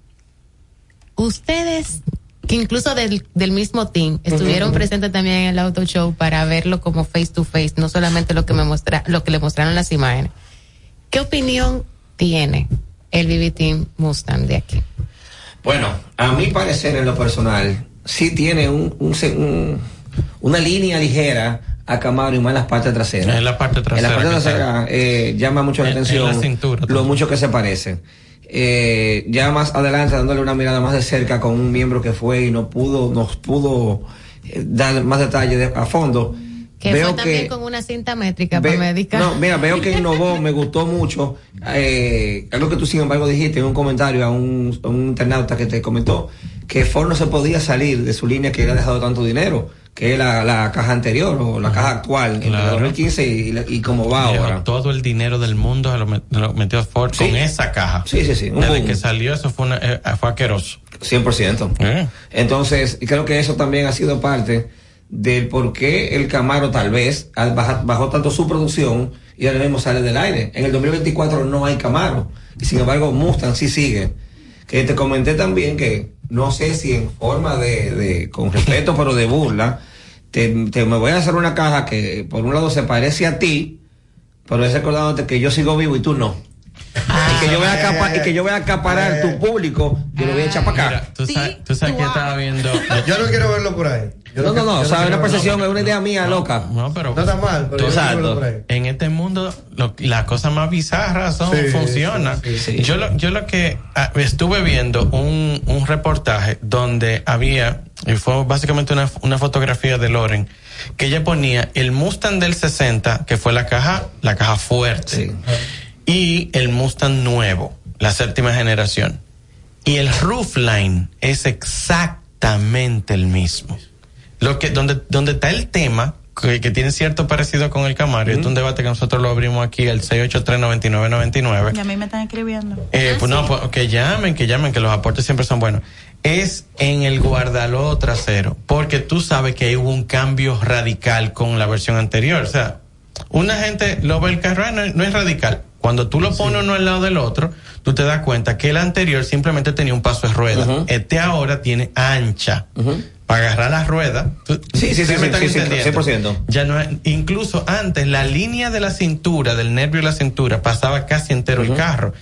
Ustedes, que incluso del, del mismo team, estuvieron presentes también en el auto show para verlo como face to face, no solamente lo que me muestra, lo que le mostraron las imágenes. ¿Qué opinión tiene el BB Team Mustang de aquí? Bueno, a mi parecer en lo personal, sí tiene un, un una línea ligera a Camaro y más en las partes traseras. En la parte En trasera. la parte trasera eh, llama mucho la En- en atención la cintura lo mucho que se parecen. Eh, ya más adelante dándole una mirada más de cerca con un miembro que fue y no pudo, nos pudo eh, dar más detalles de- a fondo. Que Veo fue también que con una cinta métrica Ve- para médica. No, mira, veo que innovó, me gustó mucho. Eh, algo que tú, sin embargo, dijiste en un comentario a un, a un internauta que te comentó que Ford no se podía salir de su línea que le ha dejado tanto dinero, que es la, la caja anterior o la caja actual, en el Claro. 2015 y, y como va Lleva ahora. Todo el dinero del mundo se lo, met- lo metió Ford Sí. con esa caja. Sí, sí, sí, un Desde boom. que salió eso fue, una, eh, fue asqueroso. 100%. Eh. Entonces, creo que eso también ha sido parte del por qué el Camaro tal vez bajó tanto su producción y ahora mismo sale del aire. En el 2024 no hay Camaro. Y sin embargo, Mustang sí sigue. Que te comenté también que no sé si en forma de, de con respeto, pero de burla, te, te- me voy a hacer una caja que por un lado se parece a ti, pero es recordándote que yo sigo vivo y tú no. Y, que yo voy a acapa- y que yo voy a acaparar tu público, yo lo voy a echar para acá. Tú sabes, tú sabes que estaba viendo. Yo no quiero verlo por ahí. Yo No, no, no, o sea, una percepción, es una idea mía loca. No, pero. No está mal, pero yo no quiero verlo por ahí. En este mundo, lo- las cosas más bizarras son, Sí, funcionan. Yo, lo, yo lo que ah, estuve viendo un, un reportaje donde había, y fue básicamente una, una fotografía de Loren, que ella ponía el Mustang del 60, que fue la caja, la caja fuerte, y el Mustang nuevo, la séptima generación. Y el roofline es exactamente el mismo. Lo que, donde, donde está el tema, que, que tiene cierto parecido con el Camaro, esto es un debate que nosotros lo abrimos aquí, el 683-9999. Y a mí me están escribiendo. Eh, pues no, pues, que llamen, que llamen, que los aportes siempre son buenos. Es en el guardalodo trasero, porque tú sabes que hubo un cambio radical con la versión anterior. O sea, una gente lo ve el carro, ah, no, no es radical. Cuando tú lo pones uno al lado del otro, tú te das cuenta que el anterior simplemente tenía un paso de rueda. Este ahora tiene ancha. Para agarrar la rueda. Tú- Sí, sí, sí, ¿me sí, sí, sí, entendiendo? 100%. Ya no incluso antes la línea de la cintura, del nervio de la cintura, pasaba casi entero el carro.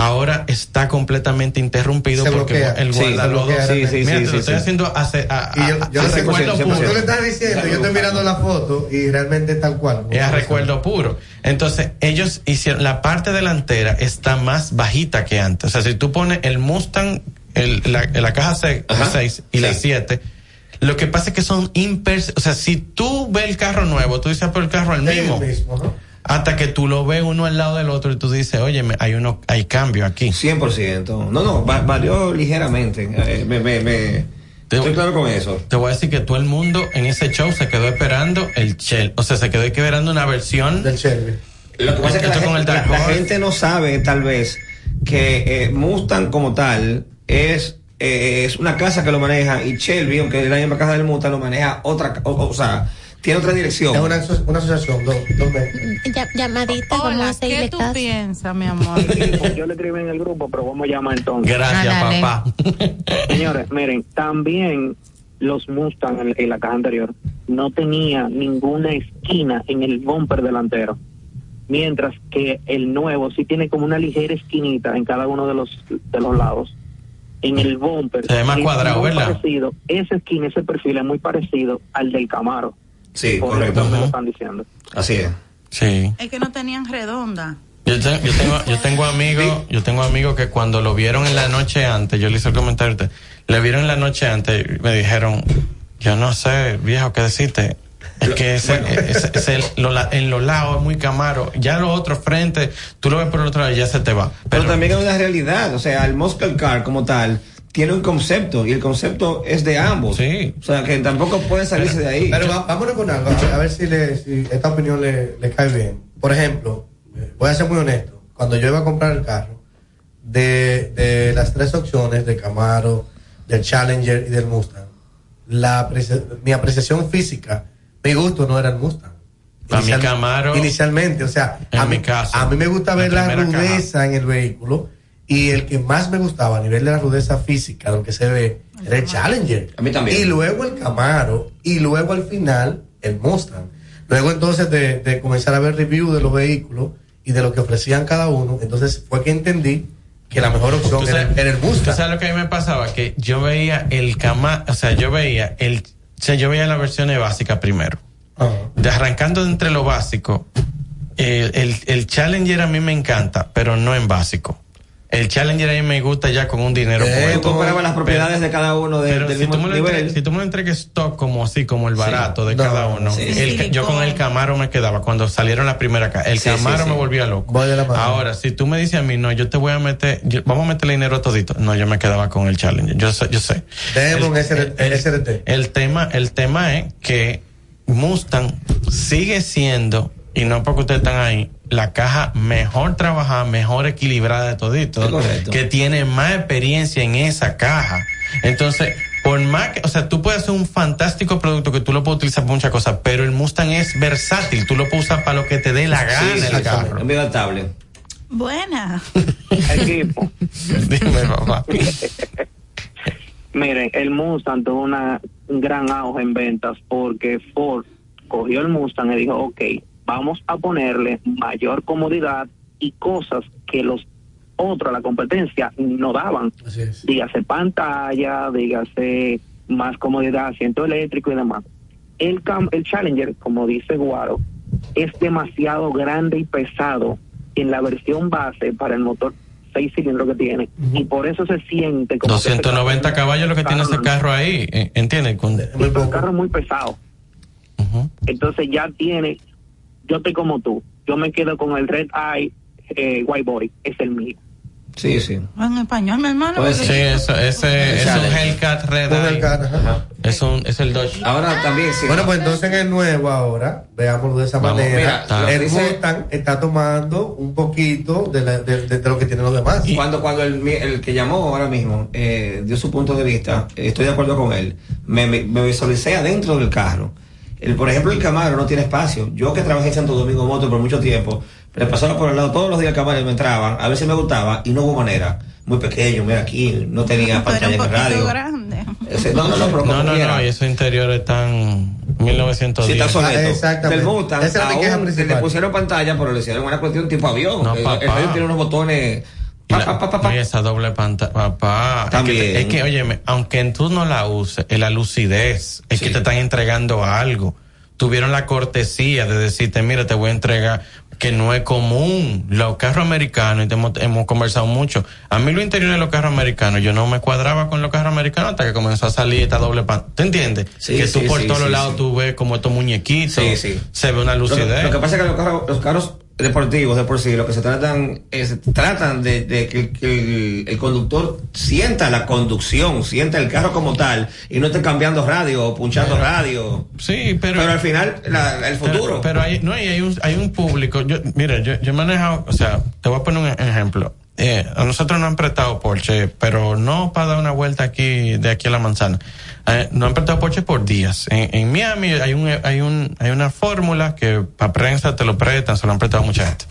Ahora está completamente interrumpido Se porque bloquea. el Sí, guardalodo. Sí, realmente. sí, Mira, sí, te sí, lo estoy sí. haciendo hace, a, Y yo, yo a recuerdo puro. tú le estás diciendo, yo estoy mirando la foto y realmente es tal cual. Es a recuerdo puro. Entonces, ellos hicieron, la parte delantera está más bajita que antes. O sea, si tú pones el Mustang, el- la, la caja 6 y la 7, lo que pasa es que son impers, o sea, si tú ves el carro nuevo, tú dices, "Ah, pero el carro es el Es el mismo. mismo, ¿no? Hasta que tú lo ves uno al lado del otro y tú dices, oye, hay uno, hay cambio aquí. 100%. No, no, va- varió ligeramente. Eh, me, me, me- estoy claro con eso. Te voy a decir que todo el mundo en ese show se quedó esperando el Shell. O sea, se quedó esperando una versión del Shelby. Lo que pasa es que la, gente, el Dark la- la Horse. gente no sabe, tal vez, que eh, Mustang como tal es eh, es una casa que lo maneja y Shelby, aunque es la misma casa del Mustang, lo maneja otra, o, o sea, tiene otra dirección. Es una, una asociación, dos, dos veces. llamadita, Hola, vamos a ¿qué seguirle tú caso. piensas, mi amor? Yo le escribí en el grupo, pero vamos a llamar entonces. Gracias, Ándale. papá. Señores, miren, también los Mustang en, en la caja anterior no tenía ninguna esquina en el bumper delantero. Mientras que el nuevo sí tiene como una ligera esquinita en cada uno de los de los lados. En el bumper. Se ve más cuadrado, ¿verdad? Parecido, esa esquina, ese perfil es muy parecido al del Camaro. Sí, Por correcto. están diciendo. Así es. Sí. Es que no tenían redonda. Yo, te- yo tengo, yo tengo amigos, yo tengo amigos que cuando lo vieron en la noche antes, yo le hice el comentario, a usted, le vieron en la noche antes y me dijeron, yo no sé, viejo, qué decirte. Es que ese, ese- ese- lo la- en los lados es muy camaro. Ya los otros frente, tú lo ves por el otro lado y ya se te va. Pero, también hay una realidad, o sea, el Muscle Car como tal tiene un concepto y el concepto es de ambos. Sí. O sea, que tampoco puede salirse de ahí. Pero vámonos con algo, a ver, si, le, si esta opinión le, le cae bien. Por ejemplo, eh, voy a ser muy honesto. cuando yo iba a comprar el carro, de, de las tres opciones, de Camaro, del Challenger y del Mustang, la mi apreciación física, mi gusto no era el Mustang. Para Inicial- Camaro- Inicialmente, o sea, En a mí, mi caso, a mí me gusta ver la, caja. rudeza en el vehículo y el que más me gustaba a nivel de la rudeza física, lo que se ve, era el Challenger. A mí también. Y luego el Camaro y luego al final el Mustang. Luego entonces de, de comenzar a ver review de los vehículos y de lo que ofrecían cada uno, entonces fue que entendí que la mejor opción ¿Tú era, era el ¿Tú Mustang. sabes lo que a mí me pasaba? Que yo veía el cama, o sea, yo veía el, o sea, yo veía la versión básica primero. De arrancando de entre lo básico, el, el, el Challenger a mí me encanta, pero no en básico. El Challenger a mí me gusta ya con un dinero Eh, tú las Pero- propiedades de cada uno de- pero del si mismo tú, me lo nivel. si tú me lo entregas stock como así, como el barato de No, cada uno, sí. el ca- yo con el Camaro me quedaba cuando salieron la primera ca- El Sí, Camaro sí, sí. me volvía loco. Ahora, si tú me dices a mí, no, yo te voy a meter, yo- vamos a meterle dinero a todito. No, yo me quedaba con el Challenger. Yo sé, yo sé. Demon el, SRT. el- SRT. el tema, el tema es que Mustang sigue siendo, y no porque ustedes están ahí, la caja mejor trabajada, mejor equilibrada de todito, Es correcto. que tiene más experiencia en esa caja. Entonces, por más que, o sea, tú puedes hacer un fantástico producto que tú lo puedes utilizar para muchas cosas, pero el Mustang es versátil, tú lo puedes usar para lo que te dé la gana Sí, el sí, carro. Es. Buena. Equipo. Dime, papá. Miren, el Mustang tuvo una, un gran auge en ventas porque Ford cogió el Mustang y dijo, ok, vamos a ponerle mayor comodidad y cosas que los otros, la competencia, no daban. Dígase pantalla, dígase más comodidad, asiento eléctrico y demás. El, cam- el Challenger, como dice Guaro, es demasiado grande y pesado en la versión base para el motor 6 cilindros que tiene. Y por eso se siente como... que ese 290 caballos lo que tiene ese carro ahí, ¿entiendes? Con- pero el carro es muy pesado. Entonces ya tiene, yo estoy como tú, yo me quedo con el Red Eye eh, White Boy, es el mío. Sí, sí. En español, mi hermano. Pues sí, eso, ese es un. Hellcat Red Un Eye. Hellcat, ajá. Es un, es el Dodge. Ahora también, sí. Bueno, pues entonces en el nuevo ahora, veámoslo de esa Vamos, manera, mira, el dice- Mustang está tomando un poquito de, la- de- de- de lo que tienen los demás. Cuando, cuando el, mi- el que llamó ahora mismo eh, dio su punto de vista, estoy de acuerdo con él. Me, me, me visualicé adentro del carro. El, por ejemplo, el Camaro no tiene espacio. Yo que trabajé en Santo Domingo Moto por mucho tiempo, me pasaba por el lado todos los días el Camaro y me entraban, a veces me gustaba y no hubo manera. Muy pequeño, mira aquí, no tenía pantalla poquito radio. grande. Ese- no, no, no, pero No, como no, y esos interiores están 1910. Sí, está soneto. Ah, exactamente. Del Mustang, Esa es la queja aún le principal. pusieron pantalla, pero le hicieron una cuestión tipo avión. No, el, papá. el radio tiene unos botones. Y la- y esa doble pantalla, papá. Es También. que, es que, óyeme, aunque tú no la uses, es la lucidez, es que te están entregando algo. Tuvieron la cortesía de decirte, mira, te voy a entregar, que no es común. Los carros americanos, y te hemos, hemos conversado mucho. A mí lo interior de los carros americanos, yo no me cuadraba con los carros americanos hasta que comenzó a salir esta doble pantalla. ¿Te entiendes? Sí, que tú sí, por sí, todos sí, lados sí. tú ves como estos muñequitos. Sí, sí. Se ve una Lo lucidez. lo que pasa es que los carros, los carros deportivos de por sí, lo que se tratan es, tratan de, de que, que el, el conductor sienta la conducción, sienta el carro como tal y no esté cambiando radio o punchando radio. Sí, pero. Pero al final, la- el futuro. Pero, pero hay, no, y hay un, hay un público. Yo, mira, yo, yo he manejado, o sea, te voy a poner un ejemplo. Eh, a nosotros nos han prestado Porsche, pero no para dar una vuelta aquí, de aquí a la manzana. Eh, nos han prestado Porsche por días. En, Miami hay un, hay un, hay una fórmula que para prensa te lo prestan, se lo han prestado mucha gente.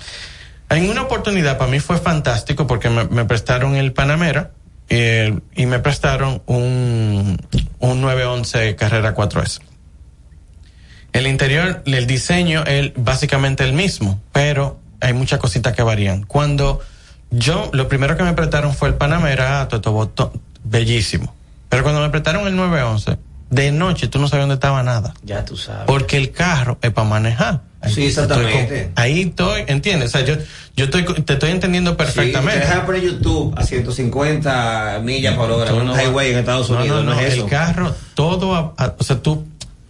En una oportunidad para mí fue fantástico porque me, me prestaron el Panamera eh, y me prestaron un, un 911 Carrera 4S. El interior, el diseño es básicamente el mismo, pero hay muchas cositas que varían. Cuando yo, lo primero que me prestaron fue el Panamera, ah, todo botón, bellísimo. Pero cuando me prestaron el 911, de noche tú no sabías dónde estaba nada. Ya tú sabes. Porque el carro es para manejar. Ahí Sí, exactamente. ahí estoy, ¿entiendes? O sea, yo, yo estoy, te estoy entendiendo Sí, perfectamente. te dejan poner YouTube a 150 millas por hora, en un no highway en Estados no, Unidos, no, no, no, es eso. El carro, todo, a- a- o sea, tú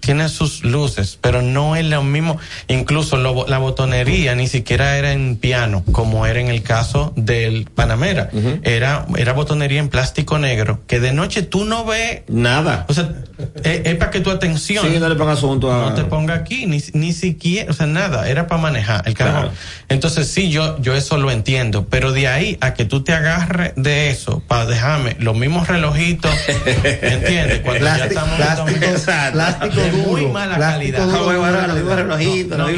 tiene sus luces, pero no es lo mismo. Incluso lo- la botonería ni siquiera era en piano, como era en el caso del Panamera. Era, era botonería en plástico negro, que de noche tú no ves. Nada. O sea, es, es para que tu atención. Sí, no le pongas asunto a- No te ponga aquí, ni, ni siquiera, o sea, nada, era para manejar el carro. Claro. Entonces, sí, yo, yo eso lo entiendo, pero de ahí a que tú te agarres de eso para dejarme los mismos relojitos, ¿entiendes? Cuando ya estamos plástico- plástico de muy duro, mala calidad. duro, No, no, y-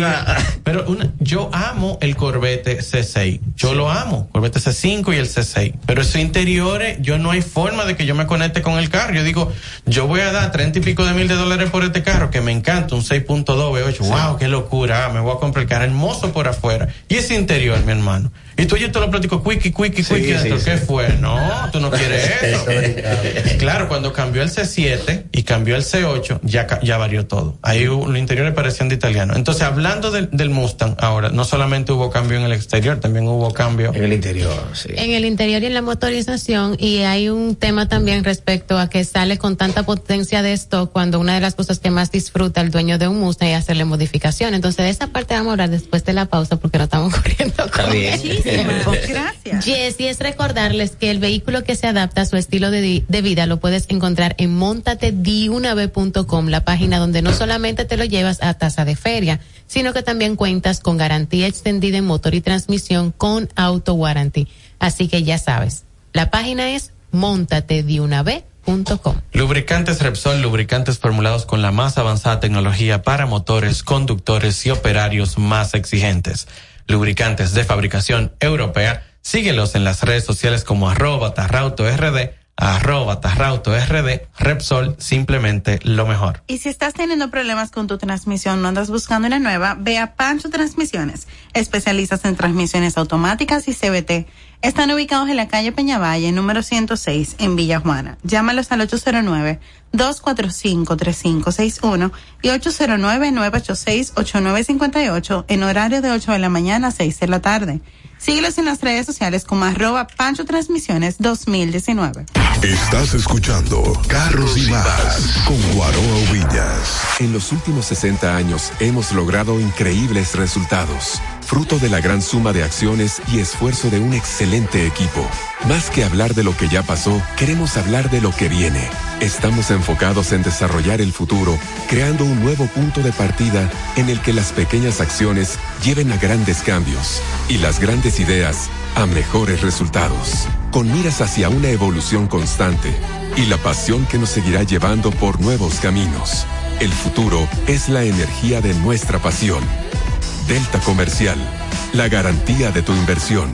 pero una- yo amo el Corvette C6, yo lo amo, Corvette C5 y el C6, pero esos interiores, yo no hay forma de que yo me conecte con el carro. Yo digo, yo voy a dar treinta y pico de mil de dólares por este carro, que me encanta, un 6.2 V8, wow, qué locura, ah, me voy a comprar el carro hermoso por afuera. Y ese interior, mi hermano. Y tú yo te lo platico, quickie, Sí, quickie, sí. ¿qué fue? No, tú no quieres eso. claro, cuando cambió el C7 y cambió el C8, ya, ca- ya varió todo. Ahí hubo- los interiores parecían de italiano. Entonces, hablando del, del Mustang, ahora, no solamente hubo cambio en el exterior, también hubo cambio en el interior, sí. en el interior y en la motorización y hay un tema también respecto a que sale con tanta potencia de stock cuando una de las cosas que más disfruta el dueño de un Mustang es hacerle modificación. Entonces de esa parte vamos a hablar después de la pausa porque no estamos corriendo con bien. Gracias. Yes, y es recordarles que el vehículo que se adapta a su estilo de, vida lo puedes encontrar en montatediunave.com, la página donde no solamente te lo llevas a tasa de feria, sino que también cuentas con garantía extendida en motor y transmisión con auto warranty. Así que ya sabes, la página es montatediunave.com. Lubricantes Repsol, lubricantes formulados con la más avanzada tecnología para motores, conductores y operarios más exigentes. Lubricantes de fabricación europea. Síguelos en las redes sociales como arroba tarrauto rd, arroba tarrauto rd, Repsol, simplemente lo mejor. Y si estás teniendo problemas con tu transmisión, no andas buscando una nueva, ve a Pancho Transmisiones, especialistas en transmisiones automáticas y CBT. Están ubicados en la calle Peñavalle, número 106, en Villa Juana. Llámalos al 809-245-3561 y 809-986-8958 en horario de 8 de la mañana a 6 de la tarde. Síguelos en las redes sociales como arroba Pancho Transmisiones 2019. Estás escuchando Carros y Más con Guaroa Villas. En los últimos 60 años hemos logrado increíbles resultados, fruto de la gran suma de acciones y esfuerzo de un excelente equipo. Más que hablar de lo que ya pasó, queremos hablar de lo que viene. Estamos enfocados en desarrollar el futuro, creando un nuevo punto de partida en el que las pequeñas acciones lleven a grandes cambios y las grandes ideas a mejores resultados, con miras hacia una evolución constante y la pasión que nos seguirá llevando por nuevos caminos. El futuro es la energía de nuestra pasión. Delta Comercial, la garantía de tu inversión.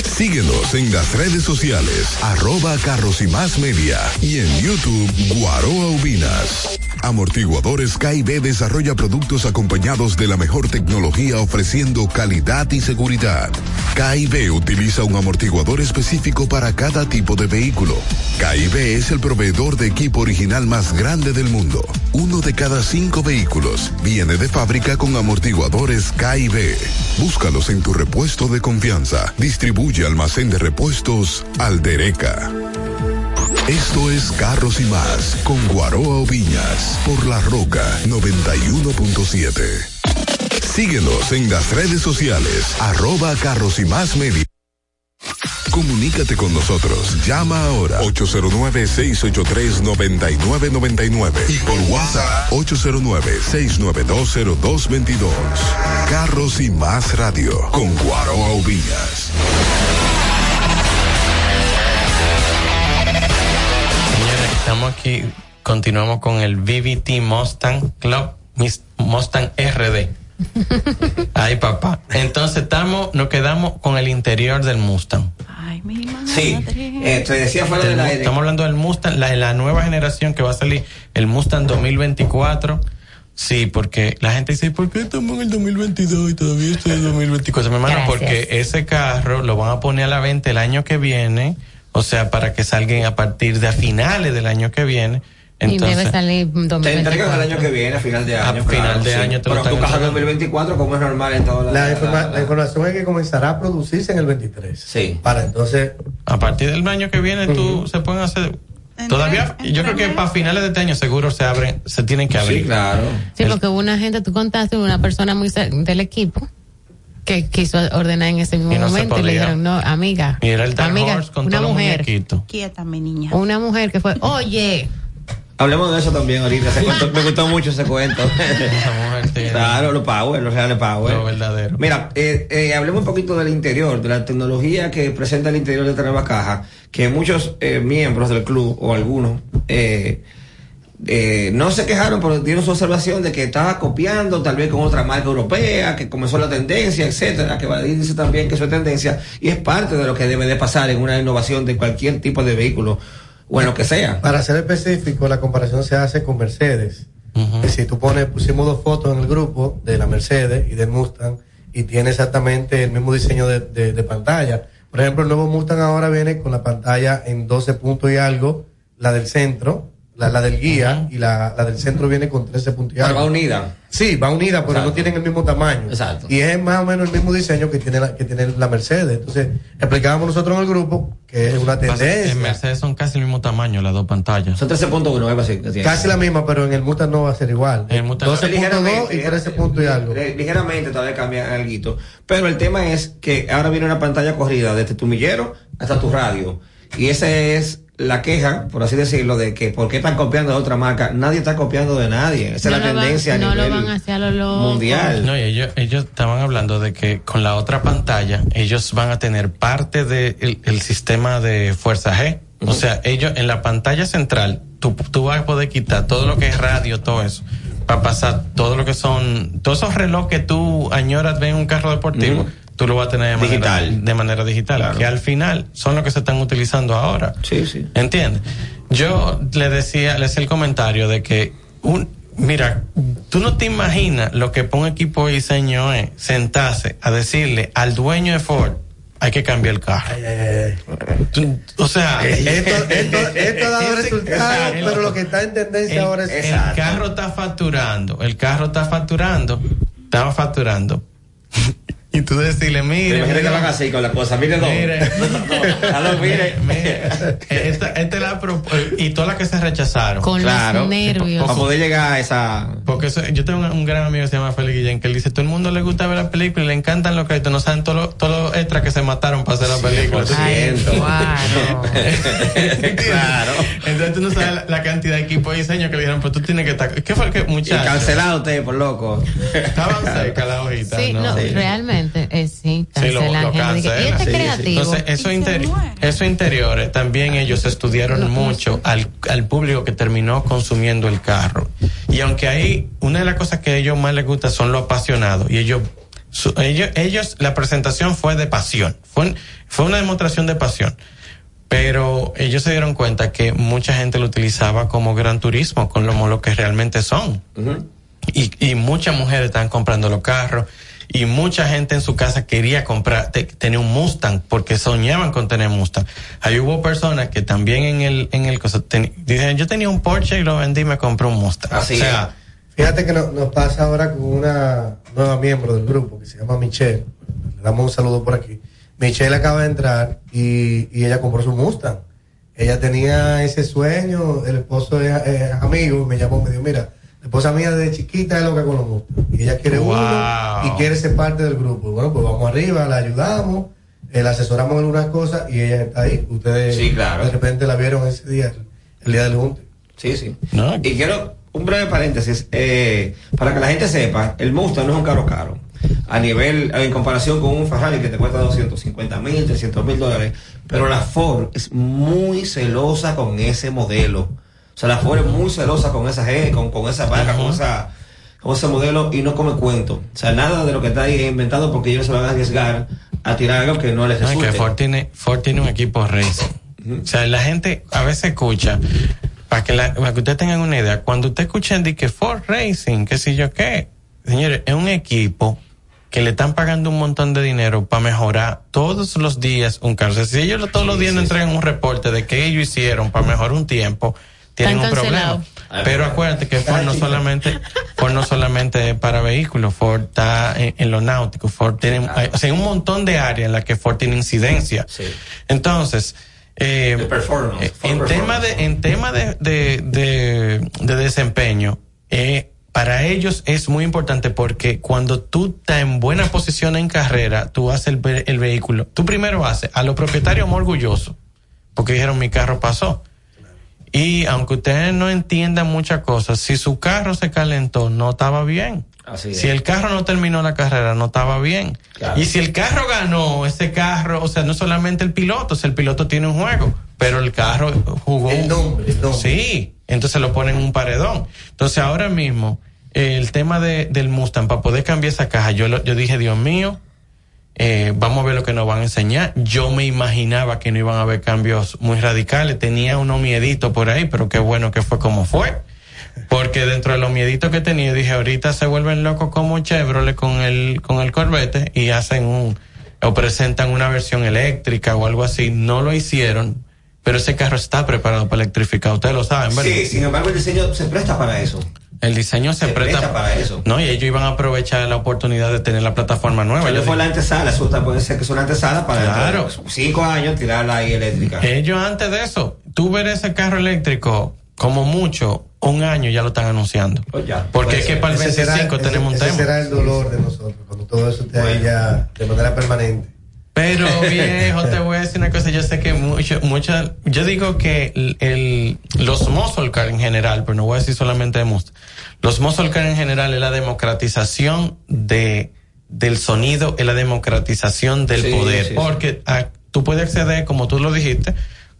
Síguenos en las redes sociales, arroba Carros y Más Media y en YouTube Guaroa Ubinas. Amortiguadores KIB desarrolla productos acompañados de la mejor tecnología ofreciendo calidad y seguridad. KIB utiliza un amortiguador específico para cada tipo de vehículo. KIB es el proveedor de equipo original más grande del mundo. Uno de cada cinco vehículos viene de fábrica con amortiguadores KIB. Búscalos en tu repuesto de confianza. Distribuye almacén de repuestos Aldereca. Esto es Carros y Más con Guaroa Oviñas por La Roca 91.7. Síguenos en las redes sociales, arroba Carros y Más Media. Comunícate con nosotros. Llama ahora 809-683-9999 y por WhatsApp 809-6920222. Carros y Más Radio con Guaroa Ovillas. Señores, estamos aquí, continuamos con el BBT Mustang Club Mustang RD. Ay, papá. Entonces estamos, nos quedamos con el interior del Mustang. Sí, eh, te decía fuera del aire. Estamos hablando del Mustang, la, la nueva generación que va a salir, el Mustang 2024. Sí, porque la gente dice, ¿por qué estamos en el 2022 y todavía estoy en el 2024? Mi hermano, porque ese carro lo van a poner a la venta el año que viene, o sea, para que salgan a partir de a finales del año que viene. Y Entonces, debe salir Te entregan 2024. el año que viene, a final de A año. final de año te Pero tu caja entregando. 2024, como es normal en todas las. La, informa- la información es que comenzará a producirse en el 23. Sí. Para entonces. a partir del año que viene, tú se pueden hacer. Todavía, yo creo que para finales de este año seguro se abren, se tienen que abrir. Sí, claro. Sí, porque hubo una gente, tú contaste una persona muy del equipo que quiso ordenar en ese mismo Y no momento y le dijeron, no, amiga, Y era el Dark amiga, Horse con una todos los mujer, muñequitos. Quieta, mi niña. una mujer que fue, oye, Hablemos de eso también ahorita. me gustó mucho ese cuento. claro, los power, los reales power. Lo verdadero. Mira, eh, eh, hablemos un poquito del interior, de la tecnología que presenta el interior de esta nueva caja, que muchos eh, miembros del club, o algunos, eh, eh, no se quejaron, pero dieron su observación de que estaba copiando tal vez con otra marca europea, que comenzó la tendencia, etcétera, que Badir dice también que eso es tendencia, y es parte de lo que debe de pasar en una innovación de cualquier tipo de vehículo, o en lo que sea. Para ser específico, la comparación se hace con Mercedes. Es decir, tú pones, pusimos dos fotos en el grupo de la Mercedes y del Mustang y tiene exactamente el mismo diseño de, de- de pantalla. Por ejemplo, el nuevo Mustang ahora viene con la pantalla en 12 puntos y algo, la del centro, la, la del guía y la, la del centro viene con 13 puntos y Pero va unida. Sí, va unida, pero Exacto. no tienen el mismo tamaño. Exacto. Y es más o menos el mismo diseño que tiene la, que tiene la Mercedes. Entonces, explicábamos nosotros en el grupo que es una tendencia. En Mercedes son casi el mismo tamaño las dos pantallas. Son 13.1, algo así. que tiene. Casi la misma, pero en el Mustang no va a ser igual. El Mustang- 12.2 y 13 puntos y algo. Eh, Ligeramente todavía cambia algo. Pero el tema es que ahora viene una pantalla corrida desde tu millero hasta tu radio. Y esa es la queja, por así decirlo, de que por qué están copiando de otra marca. Nadie está copiando de nadie. Esa no es la van- tendencia no a lo nivel van a hacer a lo loco. mundial. No, y ellos, ellos estaban hablando de que con la otra pantalla ellos van a tener parte del el sistema de fuerza G. O sea, ellos en la pantalla central, tú, tú vas a poder quitar todo lo que es radio, todo eso, para pasar todo lo que son, todos esos relojes que tú añoras ver en un carro deportivo, tú lo vas a tener de manera Digital. de manera digital, que al final son los que se están utilizando ahora. Sí, sí. ¿Entiendes? Yo le decía, le hacía el comentario de que un, mira, tú no te imaginas lo que un equipo de diseño es sentarse a decirle al dueño de Ford, hay que cambiar el carro. Tú- o sea, Esto, esto, esto ha dado resultados, pero lo que está en tendencia el, ahora es el carro está facturando, el carro está facturando, estaba facturando. Y tú decirle, mire, Imagínate que mire, van así con la cosa. Mire, dos. Mire. A dos, mire. esta, esta es la pro- y todas las que se rechazaron. Con Claro. los nervios. Para poder llegar a esa. Porque eso- yo tengo un, un gran amigo que se llama Félix Guillén que él dice, todo el mundo le gusta ver la película y le encantan los créditos, no saben todos los todos los extras que se mataron para hacer la película. Ay, claro. claro. Entonces tú no sabes la, la cantidad de equipo de diseño que le dijeron, pues tú tienes que estar... ¿Qué fue el que, Y muchacho? cancelado usted, por loco. Estaban cerca la hojita, Sí, no, Sí. Realmente, eh, sí, Sí, lo, cancelan lo gente. Y cancelan. este Sí, sí. creativo. Entonces, eso, interi- eso interiores, también ellos estudiaron mucho al, al público que terminó consumiendo el carro. Y aunque hay, una de las cosas que a ellos más les gusta son los apasionados. Y ellos, su- ellos, ellos, la presentación fue de pasión. Fue, un- fue una demostración de pasión. Pero ellos se dieron cuenta que mucha gente lo utilizaba como gran turismo, con lo, lo que realmente son. Y, y muchas mujeres están comprando los carros y mucha gente en su casa quería comprar, te- tener un Mustang porque soñaban con tener Mustang. Ahí hubo personas que también en el, en el cosa, ten- dicen, yo tenía un Porsche y lo vendí y me compré un Mustang. Así o sea, Fíjate que no- nos pasa ahora con una nueva miembro del grupo que se llama Michelle. Le damos un saludo por aquí. Michelle acaba de entrar y, y ella compró su Mustang. Ella tenía ese sueño, el esposo es, es amigo, me llamó, me dijo, mira, la esposa mía desde chiquita es loca con los Mustang. Y ella quiere Wow. uno y quiere ser parte del grupo. Bueno, pues vamos arriba, la ayudamos, eh, la asesoramos en algunas cosas y ella está ahí. Ustedes Sí, claro. de repente la vieron ese día, el, el día del junte. Sí, sí. Y quiero un breve paréntesis. eh, para que la gente sepa, el Mustang no es un carro caro. A nivel, en comparación con un Ferrari que te cuesta 250 mil, 300 mil dólares. Pero la Ford es muy celosa con ese modelo. O sea, la Ford es muy celosa con esa con, con esa vaca, con esa con ese modelo y no come cuento. O sea, nada de lo que está ahí inventado porque ellos se van a arriesgar a tirar algo que no les no, es resulte. que Ford tiene, Ford tiene un equipo racing. O sea, la gente a veces escucha, para que, la- para que ustedes tengan una idea, cuando ustedes escuchen de que Ford Racing, qué sé yo qué, señores, es un equipo que le están pagando un montón de dinero para mejorar todos los días un carro. O sea, si ellos lo- todos los días no entregan un reporte de qué ellos hicieron para mejorar un tiempo, tienen un problema. cancelados. Pero acuérdate que Ford no solamente, Ford no solamente es para vehículos, Ford está en, en lo náutico, Ford tiene, hay- o sea, hay un montón de áreas en las que Ford tiene incidencia. Entonces, eh, eh, en tema de, en tema de, de, de, de desempeño, eh, para ellos es muy importante porque cuando tú estás en buena posición en carrera, tú haces el, el vehículo. Tú primero haces a los propietarios muy orgullosos, porque dijeron mi carro pasó. Y aunque ustedes no entiendan muchas cosas, si su carro se calentó, no estaba bien. Así es. Si el carro no terminó la carrera, no estaba bien. Claro. Y si el carro ganó, ese carro, o sea, no solamente el piloto, o sea, el piloto tiene un juego, pero el carro jugó. El nombre, Sí, entonces lo ponen en un paredón. Entonces ahora mismo, el tema de, del Mustang, para poder cambiar esa caja, yo, lo- yo dije, Dios mío, eh, vamos a ver lo que nos van a enseñar. Yo me imaginaba que no iban a haber cambios muy radicales. Tenía unos mieditos por ahí, pero qué bueno que fue como fue. Porque dentro de los mieditos que tenía, dije, ahorita se vuelven locos como Chevrolet con el, con el Corvette y hacen un, o presentan una versión eléctrica o algo así. No lo hicieron, pero ese carro está preparado para electrificar. Ustedes lo saben, ¿verdad? Sí, sin embargo, el diseño se presta para eso. El diseño se, Se presta, presta para eso. No, y ellos iban a aprovechar la oportunidad de tener la plataforma nueva. Ellos fue la antesala, eso puede ser que es una antesala para Claro. cinco años tirarla ahí eléctrica. Ellos antes de eso, tú ver ese carro eléctrico, como mucho, un año ya lo están anunciando. Porque es que para el Ese será- 25 ese- tenemos un ese tema. será el dolor de nosotros, cuando todo eso esté ahí ya de manera permanente. Pero viejo, te voy a decir una cosa, yo sé que mucho, mucha, yo digo que el, el- los muscle car en general, pero no voy a decir solamente de Mustang, los muscle car en general es la democratización de, del sonido, es la democratización del Sí, poder, sí, porque ah, tú puedes acceder, como tú lo dijiste,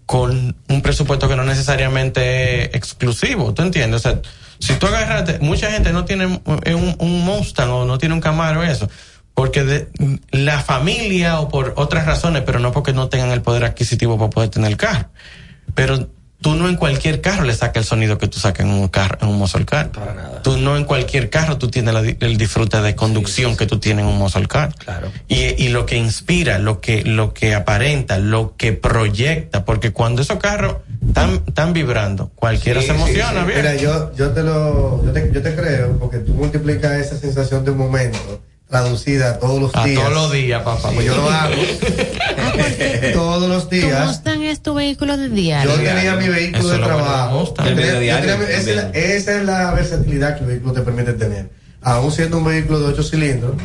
con un presupuesto que no necesariamente es exclusivo, ¿tú entiendes? O sea, si tú agarraste, mucha gente no tiene un, un Mustang o no tiene un Camaro, eso, porque de, la familia o por otras razones, pero no porque no tengan el poder adquisitivo para poder tener el carro. Pero tú no en cualquier carro le sacas el sonido que tú sacas en un carro, en un muscle car. Para nada. Tú no en cualquier carro tú tienes la el disfrute de conducción que tú tienes en un muscle car. Claro. Y, y lo que inspira, lo que, lo que aparenta, lo que proyecta, porque cuando esos carros están, están vibrando, cualquiera Sí, se emociona, sí. bien. Mira, yo, yo te lo, yo te, yo te creo, porque tú multiplicas esa sensación de un momento traducida todos los A días. todos los días, papá. Como yo lo hago. todos los ¿Tu días. Mustang es tu vehículo de diario? Yo tenía mi vehículo de trabajo. Yo tenía- yo tenía mi- esa, es la, esa es la versatilidad que el vehículo te permite tener. Aún siendo un vehículo de 8 cilindros,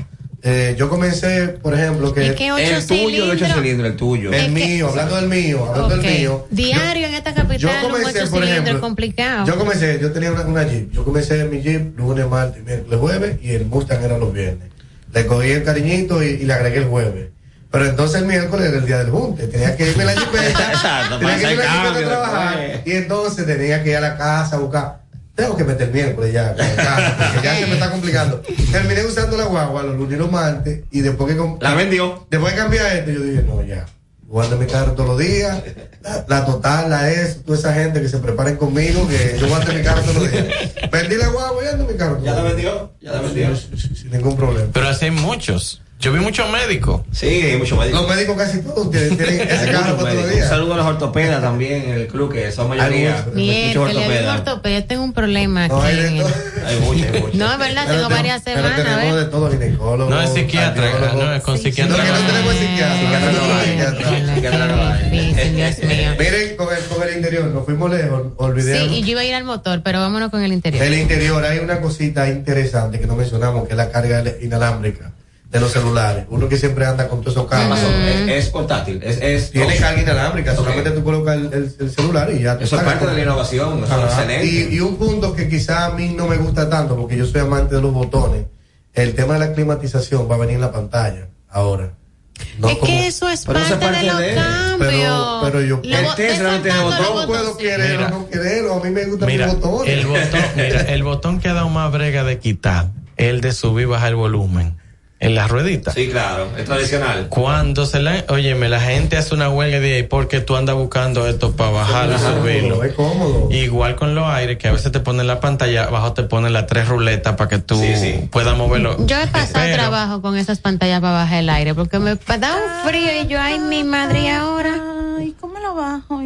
eh, yo comencé, por ejemplo, que. El tuyo de ocho cilindros- cilindros, el tuyo. El mío, hablando del mío, hablando del mío. Diario en esta capital, yo comencé, por cilindros ejemplo, complicado. Yo comencé, yo tenía una, una Jeep. Yo comencé mi Jeep lunes, martes, miércoles, jueves y el Mustang era los viernes. Le cogí el cariñito y, y le agregué el jueves. Pero entonces el miércoles era el día del junte. Tenía que irme a la jipeta. Exacto, tenía que irme la a trabajar. después. Y entonces tenía que ir a la casa a buscar. Tengo que meter el miércoles ya, con el carro, porque ya se me está complicando. Terminé usando la guagua los lunes y los martes y después que La vendió. Después que cambié a este, yo dije, no, ya. Guardo mi carro todos los días. La, la total, la es, toda esa gente que se preparen conmigo, que yo guardo mi carro todos los días. Vendí la guagua y ando mi carro. Ya la vendió, ya la vendió. Sin ningún problema. Pero así hay muchos. Yo vi muchos médicos. Sí, hay muchos médicos. Los médicos casi todos tienen, tienen ese carro para todos. Un saludo a los ortopedas también en el club, que son mayoría. Bien, muchos ortopedas. ortopedia, tengo un problema aquí. hay de Hay muchos, hay muchos. No, es verdad, tengo varias Pero semanas, tenemos ¿ves? de todo, ginecólogos. No es psiquiatra, no es con Sí, psiquiatra. Lo que no tenemos es psiquiatra. Psiquiatra no. Psiquiatra. No hay. Difícil, Dios mío. Miren, con el, con el interior, nos fuimos lejos, olvidé. Sí, y yo iba a ir al motor, pero vámonos con el interior. El interior hay una cosita interesante que no mencionamos, que es la carga inalámbrica de los celulares. Uno que siempre anda con todos esos cables. Es, es portátil. Es, es Tiene carga inalámbrica, Ok. solamente tú colocas el, el- el celular y ya. Eso es parte de la innovación, eso es excelente. Y, y un punto que quizá a mí no me gusta tanto, porque yo soy amante de los botones, el tema de la climatización va a venir en la pantalla ahora. No es como- que eso es parte, eso parte de los de- cambios. Pero, pero yo Lo- El Tesla no tiene botón. No puedo querer Mira. o no quererlo. A mí me gustan Mira, el botón, mira, el botón que ha dado más brega de quitar, el de subir y bajar el volumen. En las rueditas. Sí, claro, es tradicional. Cuando se la, óyeme, la gente hace una huelga de ahí porque tú andas buscando esto para bajarlo y subirlo. Es cómodo. Igual con los aires, que a veces te ponen la pantalla, abajo te ponen las tres ruletas para que tú puedas moverlo. Yo he pasado Pero- trabajo con esas pantallas para bajar el aire porque me da un frío y yo, ay, mi madre, ¿y ahora. Ay, ¿cómo lo bajo?